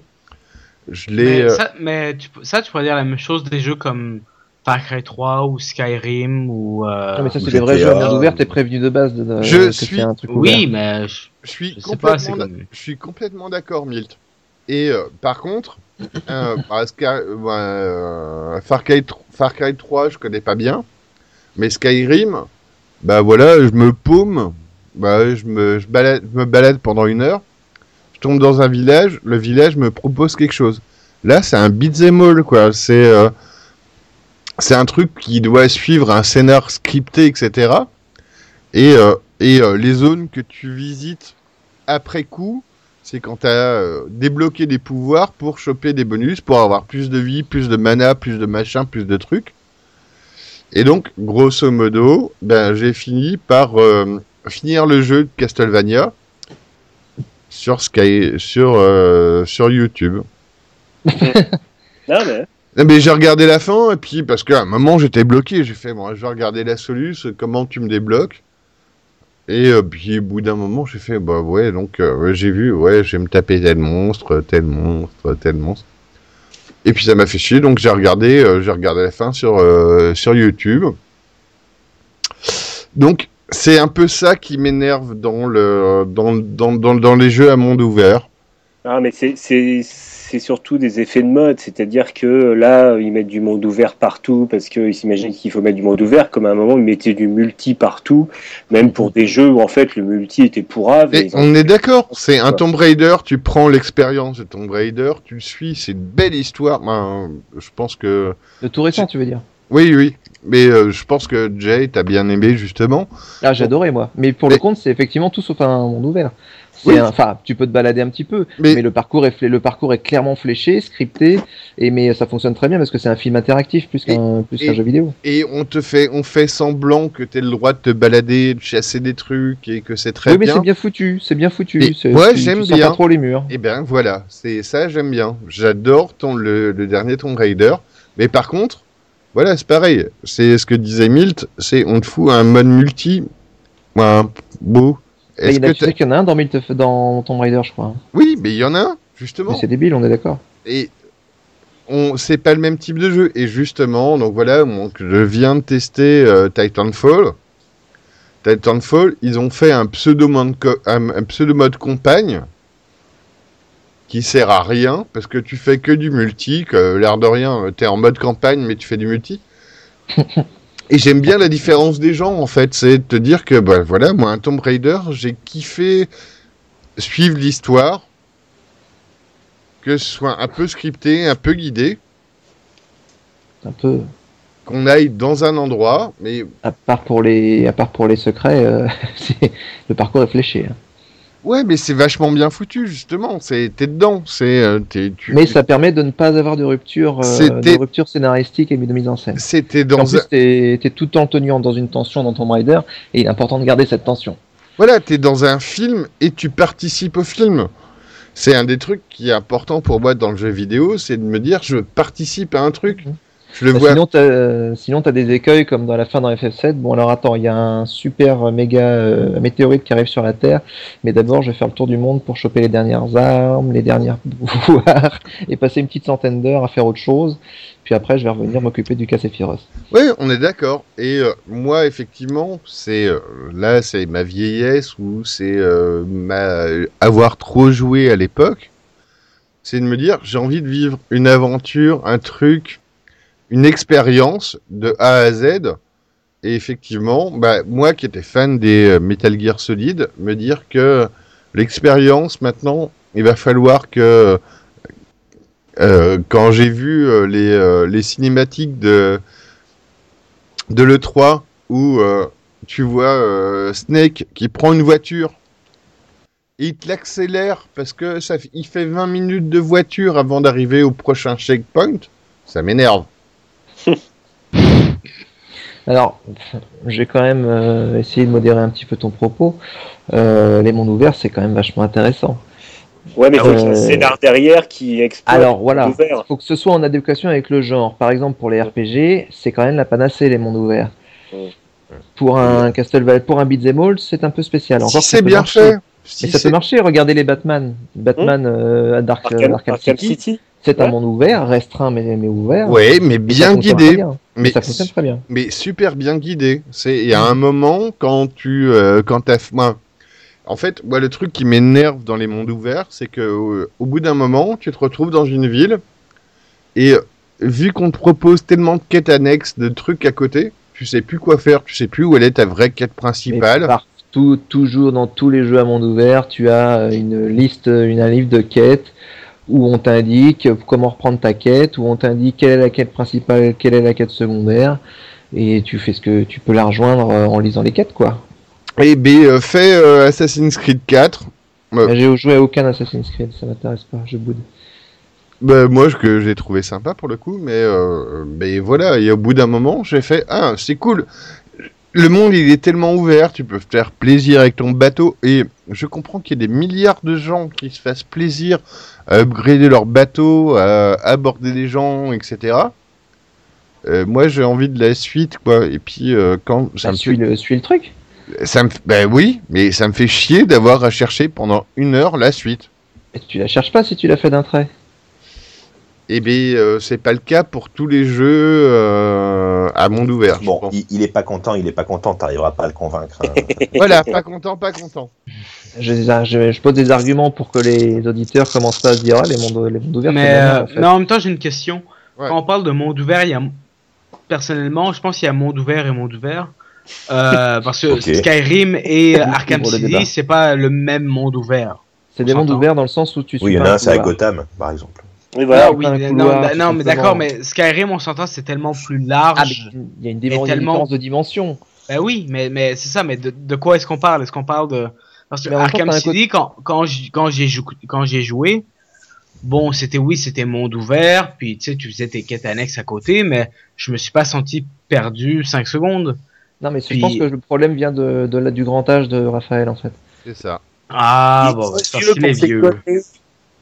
Je l'ai. Mais, euh, ça, mais tu, ça, tu pourrais dire la même chose des jeux comme Far Cry 3 ou Skyrim ou. euh, Non, mais ça, c'est des vrais jeux à monde ouvert, t'es prévenu de base de, de- Je que suis- c'est un truc Oui, mais je- Je suis Je pas, complètement, comme- je suis complètement d'accord, Milt. Et euh, par contre, euh, bah, Sky- euh, Far, Cry, tr- Far Cry 3, je connais pas bien, mais Skyrim, bah voilà, je me paume, bah, je, me, je, balade, me balade pendant une heure, je tombe dans un village, le village me propose quelque chose. Là, c'est un beat'em all, quoi. C'est euh, un truc qui doit suivre un scénar scripté, etc. Et, euh, et euh, les zones que tu visites après coup, c'est quand tu as débloqué des pouvoirs pour choper des bonus, pour avoir plus de vie, plus de mana, plus de machin, plus de trucs. Et donc, grosso modo, ben, j'ai fini par euh, finir le jeu de Castlevania sur Sky, sur, euh, sur YouTube. <laughs> Non, mais Non, mais j'ai regardé la fin, et puis parce qu'à un moment j'étais bloqué, j'ai fait, bon, je vais regarder la soluce, comment tu me débloques? Et euh, puis au bout d'un moment, j'ai fait, bah ouais, donc euh, j'ai vu, ouais, je vais me taper tel monstre, tel monstre, tel monstre. Et puis ça m'a fait chier, donc j'ai regardé, euh, j'ai regardé la fin sur, sur YouTube. Donc c'est un peu ça qui m'énerve dans, le, dans, dans, dans, dans les jeux à monde ouvert. Ah, mais c'est- c'est surtout des effets de mode, c'est-à-dire que là, ils mettent du monde ouvert partout parce qu'ils s'imaginent qu'il faut mettre du monde ouvert, comme à un moment, ils mettaient du multi partout, même pour des jeux où en fait le multi était pourrave. et Et ils ont- on est d'accord, c'est un. Tomb Raider, tu prends l'expérience de Tomb Raider, tu le suis, c'est une belle histoire. Ben, je pense que. De tout récent, tu veux dire? Oui, oui. Mais euh, je pense que Jay, t'as bien aimé justement. Ah, j'ai adoré, moi. Mais pour Mais- le compte, c'est effectivement tout sauf un monde ouvert. Oui. un- Enfin, tu peux te balader un petit peu, Mais, mais le parcours est, flé- le parcours est clairement fléché, scripté, et mais ça fonctionne très bien parce que c'est un film interactif plus qu'un plus qu'un et- jeu vidéo. et on te fait, on fait semblant que t'as le droit de te balader, de chasser des trucs et que c'est très oui, mais bien. c'est bien foutu, c'est bien foutu. Et- ouais, j'aime bien. pas trop les murs. Et ben voilà, c'est ça, j'aime bien. J'adore ton le, le dernier Tomb Raider. Mais par contre, voilà, c'est pareil. C'est ce que disait Milt, c'est on te fout un mode multi. Ouais, beau. Est-ce il y en a- que tu sais qu'il y en a un dans, Milt- dans Tomb Raider, je crois. Oui, mais il y en a un, justement. Mais c'est débile, on est d'accord. Et on, c'est pas le même type de jeu. Et justement, donc voilà, donc je viens de tester euh, Titanfall. Titanfall, ils ont fait un pseudo mode, un, un pseudo mode compagne qui sert à rien parce que tu fais que du multi, que l'air de rien, euh, t'es en mode campagne mais tu fais du multi. <laughs> Et j'aime bien la différence des gens en fait, c'est de te dire que bah voilà, moi un Tomb Raider, j'ai kiffé suivre l'histoire, que ce soit un peu scripté, un peu guidé, Un peu. qu'on aille dans un endroit, mais À part pour les, à part pour les secrets, euh, <laughs> le parcours est fléché. hein. Ouais, mais c'est vachement bien foutu justement. C'est t'es dedans, c'est euh, tu. Mais ça permet de ne pas avoir de rupture, euh, de rupture scénaristique et de mise en scène. C'était En dans plus, un... t'es es tout le temps tenu en- dans une tension dans Tomb Raider, et il est important de garder cette tension. voilà, t'es dans un film et tu participes au film. C'est un des trucs qui est important pour moi dans le jeu vidéo, c'est de me dire je participe à un truc. Mhm. Je le Bah, vois. Sinon, t'as euh, sinon, t'as des écueils comme dans la fin dans FF7. Bon, alors attends, il y a un super euh, méga euh, météorite qui arrive sur la Terre, mais d'abord, je vais faire le tour du monde pour choper les dernières armes, les dernières <laughs> pouvoirs, et passer une petite centaine d'heures à faire autre chose. Puis après, je vais revenir m'occuper du Casséphiros. Oui, on est d'accord. Et euh, moi, effectivement, c'est là, c'est ma vieillesse ou c'est ma avoir trop joué à l'époque. C'est de me dire, j'ai envie de vivre une aventure, un truc, une expérience de A à Z. Et effectivement, bah, moi qui étais fan des euh, Metal Gear Solid, me dire que l'expérience maintenant, il va falloir que euh, quand j'ai vu euh, les, cinématiques de, de l'E3 où tu vois Snake qui prend une voiture et il te l'accélère parce que ça, il fait 20 minutes de voiture avant d'arriver au prochain checkpoint, ça m'énerve. Alors, j'ai quand même euh, essayé de modérer un petit peu ton propos. Euh, les mondes ouverts, c'est quand même vachement intéressant. Ouais, mais faut Euh, qu'il y ait un scénar derrière qui exploite Alors voilà, il faut que ce soit en adéquation avec le genre. Par exemple, pour les RPG, c'est quand même la panacée les mondes ouverts. Pour un Castlevania, pour un beat'em all, c'est un peu spécial. Encore si c'est bien marcher. fait, Mais si ça c'est- peut marcher. Regardez les Batman. Batman euh, à Dark, Arkham, Arkham Arkham City, City. c'est un monde ouvert, restreint mais, mais ouvert. ouais, mais ça bien guidé. bien. Mais ça fonctionne très bien. mais super bien guidé. C'est il y a un moment quand tu euh, quand moi, en fait, moi le truc qui m'énerve dans les mondes ouverts, c'est que euh, au bout d'un moment, tu te retrouves dans une ville et euh, vu qu'on te propose tellement de quêtes annexes, de trucs à côté, tu sais plus quoi faire, tu sais plus où elle est ta vraie quête Mais principale. Toujours dans tous les jeux à monde ouvert, tu as euh, une liste, une, un livre de quêtes où on t'indique comment reprendre ta quête, où on t'indique quelle est la quête principale, quelle est la quête secondaire, et tu fais ce que tu peux la rejoindre euh, en lisant les quêtes, quoi. Et B euh, fait euh, Assassin's Creed 4. Ouais. Mais J'ai joué à aucun Assassin's Creed, ça m'intéresse pas, je boude. Bah, moi, que j'ai trouvé sympa pour le coup, mais, euh, mais voilà, et au bout d'un moment, j'ai fait Ah, c'est cool. Le monde, il est tellement ouvert, tu peux te faire plaisir avec ton bateau, et je comprends qu'il y ait des milliards de gens qui se fassent plaisir à upgrader leur bateau, à aborder des gens, etc. Euh, moi, j'ai envie de la suite, quoi. Et puis, euh, quand ça Ça me suit fait, le, truc. ça me, bah oui, mais ça me fait chier d'avoir à chercher pendant une heure la suite. Et tu la cherches pas si tu l'as fait d'un trait. Eh bien, euh, c'est pas le cas pour tous les jeux euh, à monde ouvert. je Bon, pense. il, il est pas content, il est pas content, t'arriveras pas à le convaincre. hein. <laughs> Voilà, <laughs> pas content, pas content. Je, je- je pose des arguments pour que les auditeurs commencent pas à se dire ah, les mondes, les mondes ouverts. Mais, euh, en fait. mais en même temps, j'ai une question. Ouais. Quand on parle de monde ouvert, il y a personnellement, je pense qu'il y a monde ouvert et monde ouvert. Euh, parce que. Skyrim et <laughs> Arkham. City, c'est pas le même monde ouvert. C'est des on mondes ouverts dans le sens où tu suis Oui, il y en a un c'est à. Gotham, par exemple. Oui, voilà. Ah oui, un mais couloir, non, non, mais d'accord, mais Skyrim, on s'entend, c'est tellement plus Ah, large. mais il y a une, tellement- différence de dimension. Ben oui, mais, mais c'est ça, mais de, de quoi est-ce qu'on parle? Est-ce qu'on parle de. Parce que Mais temps, Arkham City, quand, quand, j'ai jou- quand j'ai joué, bon, c'était oui, c'était monde ouvert, puis tu sais, tu faisais tes quêtes annexes à côté, mais je me suis pas senti perdu 5 secondes. Non, mais je pense que le problème vient de, de la- du grand âge de Raphaël en fait. C'est ça. Ah, bon, trop c'est vieux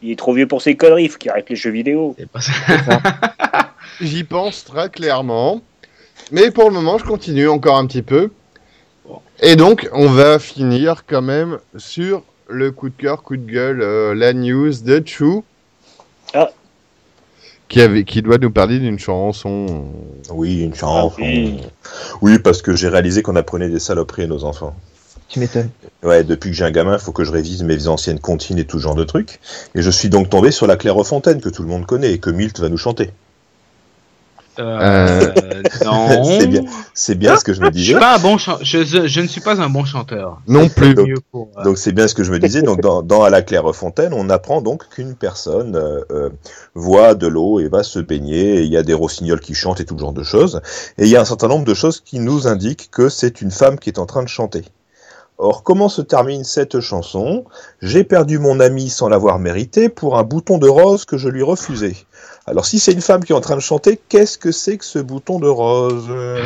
Il est trop vieux pour ses conneries, il faut qu'il arrête les jeux vidéo. C'est pas ça. <laughs> J'y pense très clairement. Mais pour le moment, je continue encore un petit peu. Et donc, on va finir quand même sur le coup de cœur, coup de gueule, euh, la news de Chou. Ah. Qui, avait, qui doit nous parler d'une chanson. Oui, une chance. Ah oui. Oui, parce que j'ai réalisé qu'on apprenait des saloperies à nos enfants. Tu m'étonnes. Ouais, depuis que j'ai un gamin, il faut que je révise mes anciennes comptines et tout ce genre de trucs. Et je suis donc tombé sur la Clairefontaine que tout le monde connaît et que Milt va nous chanter. Euh, non. <laughs> C'est bien. C'est bien ce que je me Je disais. suis pas un bon je, je, je ne suis pas un bon chanteur. Non plus. Donc- Mieux pour, euh, Donc c'est bien ce que je me disais. Donc dans, dans À la Clairefontaine, on apprend donc qu'une personne euh, euh, voit de l'eau et va se baigner. Il y a des rossignols qui chantent et tout genre de choses. Et il y a un certain nombre de choses qui nous indiquent que c'est une femme qui est en train de chanter. Or, comment se termine cette chanson? J'ai perdu mon ami sans l'avoir mérité pour un bouton de rose que je lui refusais. Alors, si c'est une femme qui est en train de chanter, qu'est-ce que c'est que ce bouton de rose? Euh,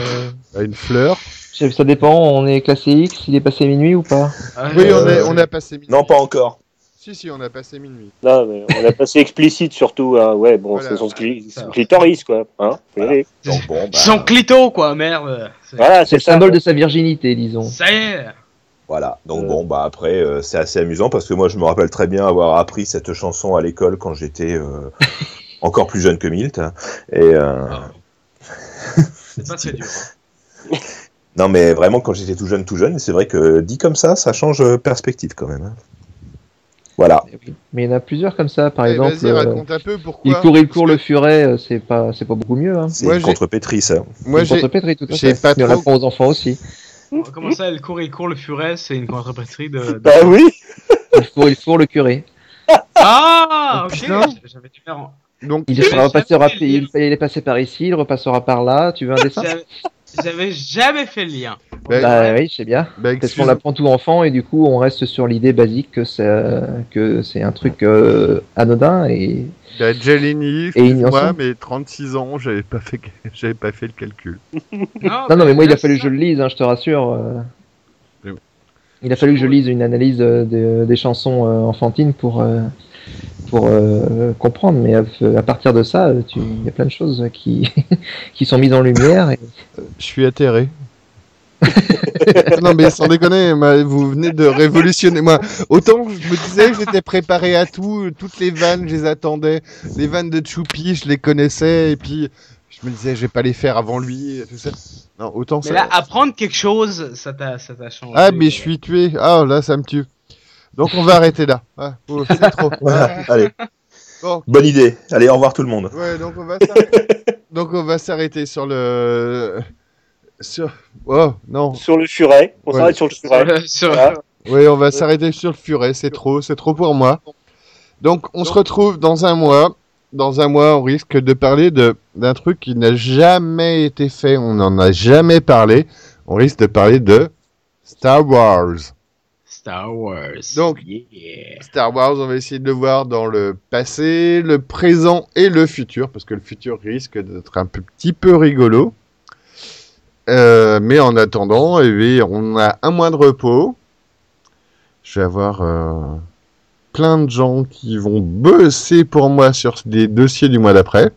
Une fleur. Ça dépend, on est classé X, il est passé minuit ou pas? Euh, Oui, on, est, on a passé minuit. Non, pas encore. Si, si, on a passé minuit. Non, mais on a passé explicite surtout. Hein. Ouais, bon, Voilà. c'est son cli- son clitoris, quoi. Hein Voilà. aller. Donc bon, bah, Son clito, quoi, merde. C'est- Voilà, C'est le ça. symbole de sa virginité, disons. Ça y est. Voilà, donc Euh. bon, bah après, euh, c'est assez amusant parce que moi, je me rappelle très bien avoir appris cette chanson à l'école quand j'étais euh, <laughs> encore plus jeune que Milt. Et euh, Ah. C'est pas très dur. hein. non, mais vraiment, quand j'étais tout jeune, tout jeune, c'est vrai que dit comme ça, ça change perspective quand même. hein. Voilà. Mais il y en a plusieurs comme ça, par Eh, exemple. Vas-y, euh, raconte un peu pourquoi. il court, il court le furet, c'est pas, c'est pas beaucoup mieux. Hein. C'est j'ai- contre-pétrie, ça. Moi, Une j'ai. contre-pétrie, tout à fait. pas Mais on trop- l'apprend aux enfants aussi. Comment ça, il court, il court le furet, c'est une contrepétrie de. de- Bah oui. <laughs> Il court, il court le curé. Ah, Oh, ok. J'avais dû faire. en- Donc, Il, il, il est passé par ici, il repassera par là. Tu veux un dessin J'avais- jamais fait le lien. Bah, Bah oui, je sais bien. bah, Parce qu'on l'apprend tout enfant et du coup on reste sur l'idée basique que c'est que c'est un truc euh, anodin et bah, Jelini, innocent. mais 36 ans, j'avais pas fait, <laughs> j'avais pas fait le calcul. <laughs> non non mais moi il a fallu que je le lise hein, je te rassure euh. Oui. il a fallu que je lise une analyse euh, de- des chansons euh, enfantines pour euh, pour euh, comprendre mais à, à partir de ça tu- il y a plein de choses qui <laughs> qui sont mises en lumière et Je suis atterré. Non mais sans déconner, vous venez de révolutionner. Moi, autant je me disais que j'étais préparé à tout, toutes les vannes, je les attendais. Les vannes de Choupi, je les connaissais, et puis Je me disais, je vais pas les faire avant lui. et tout ça. Non, autant Mais ça. là, apprendre quelque chose, ça t'a ça t'a changé. Ah, mais je suis tué. Ah, là, ça me tue. Donc, on va arrêter là. Ah, oh, c'est <laughs> trop. Voilà, allez, Bon, bonne idée. Allez, au revoir tout le monde. ouais, donc on va s'arrêter. <laughs> donc, on va s'arrêter sur le. Sur. Oh, non. Sur le furet, on Ouais. s'arrête sur le furet. Sur- sur- Voilà. Oui, on va s'arrêter sur le furet. C'est trop, c'est trop pour moi. Donc, on se retrouve dans un mois. Dans un mois, on risque de parler de d'un truc qui n'a jamais été fait. On n'en a jamais parlé. On risque de parler de Star Wars. Star Wars. Donc- Yeah. Star Wars, on va essayer de le voir dans le passé, le présent et le futur, parce que le futur risque d'être un peu- petit peu rigolo. Euh, mais en attendant, eh bien, on a un mois de repos. Je vais avoir euh, plein de gens qui vont bosser pour moi sur des dossiers du mois d'après.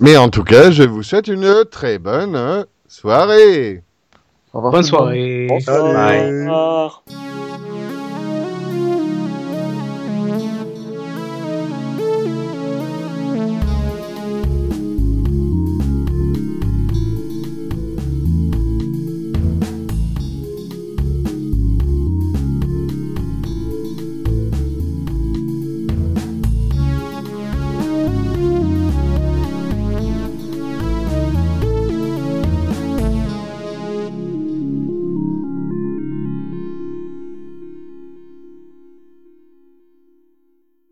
Mais en tout cas, je vous souhaite une très bonne soirée. Au revoir Bonne soirée. Revoir.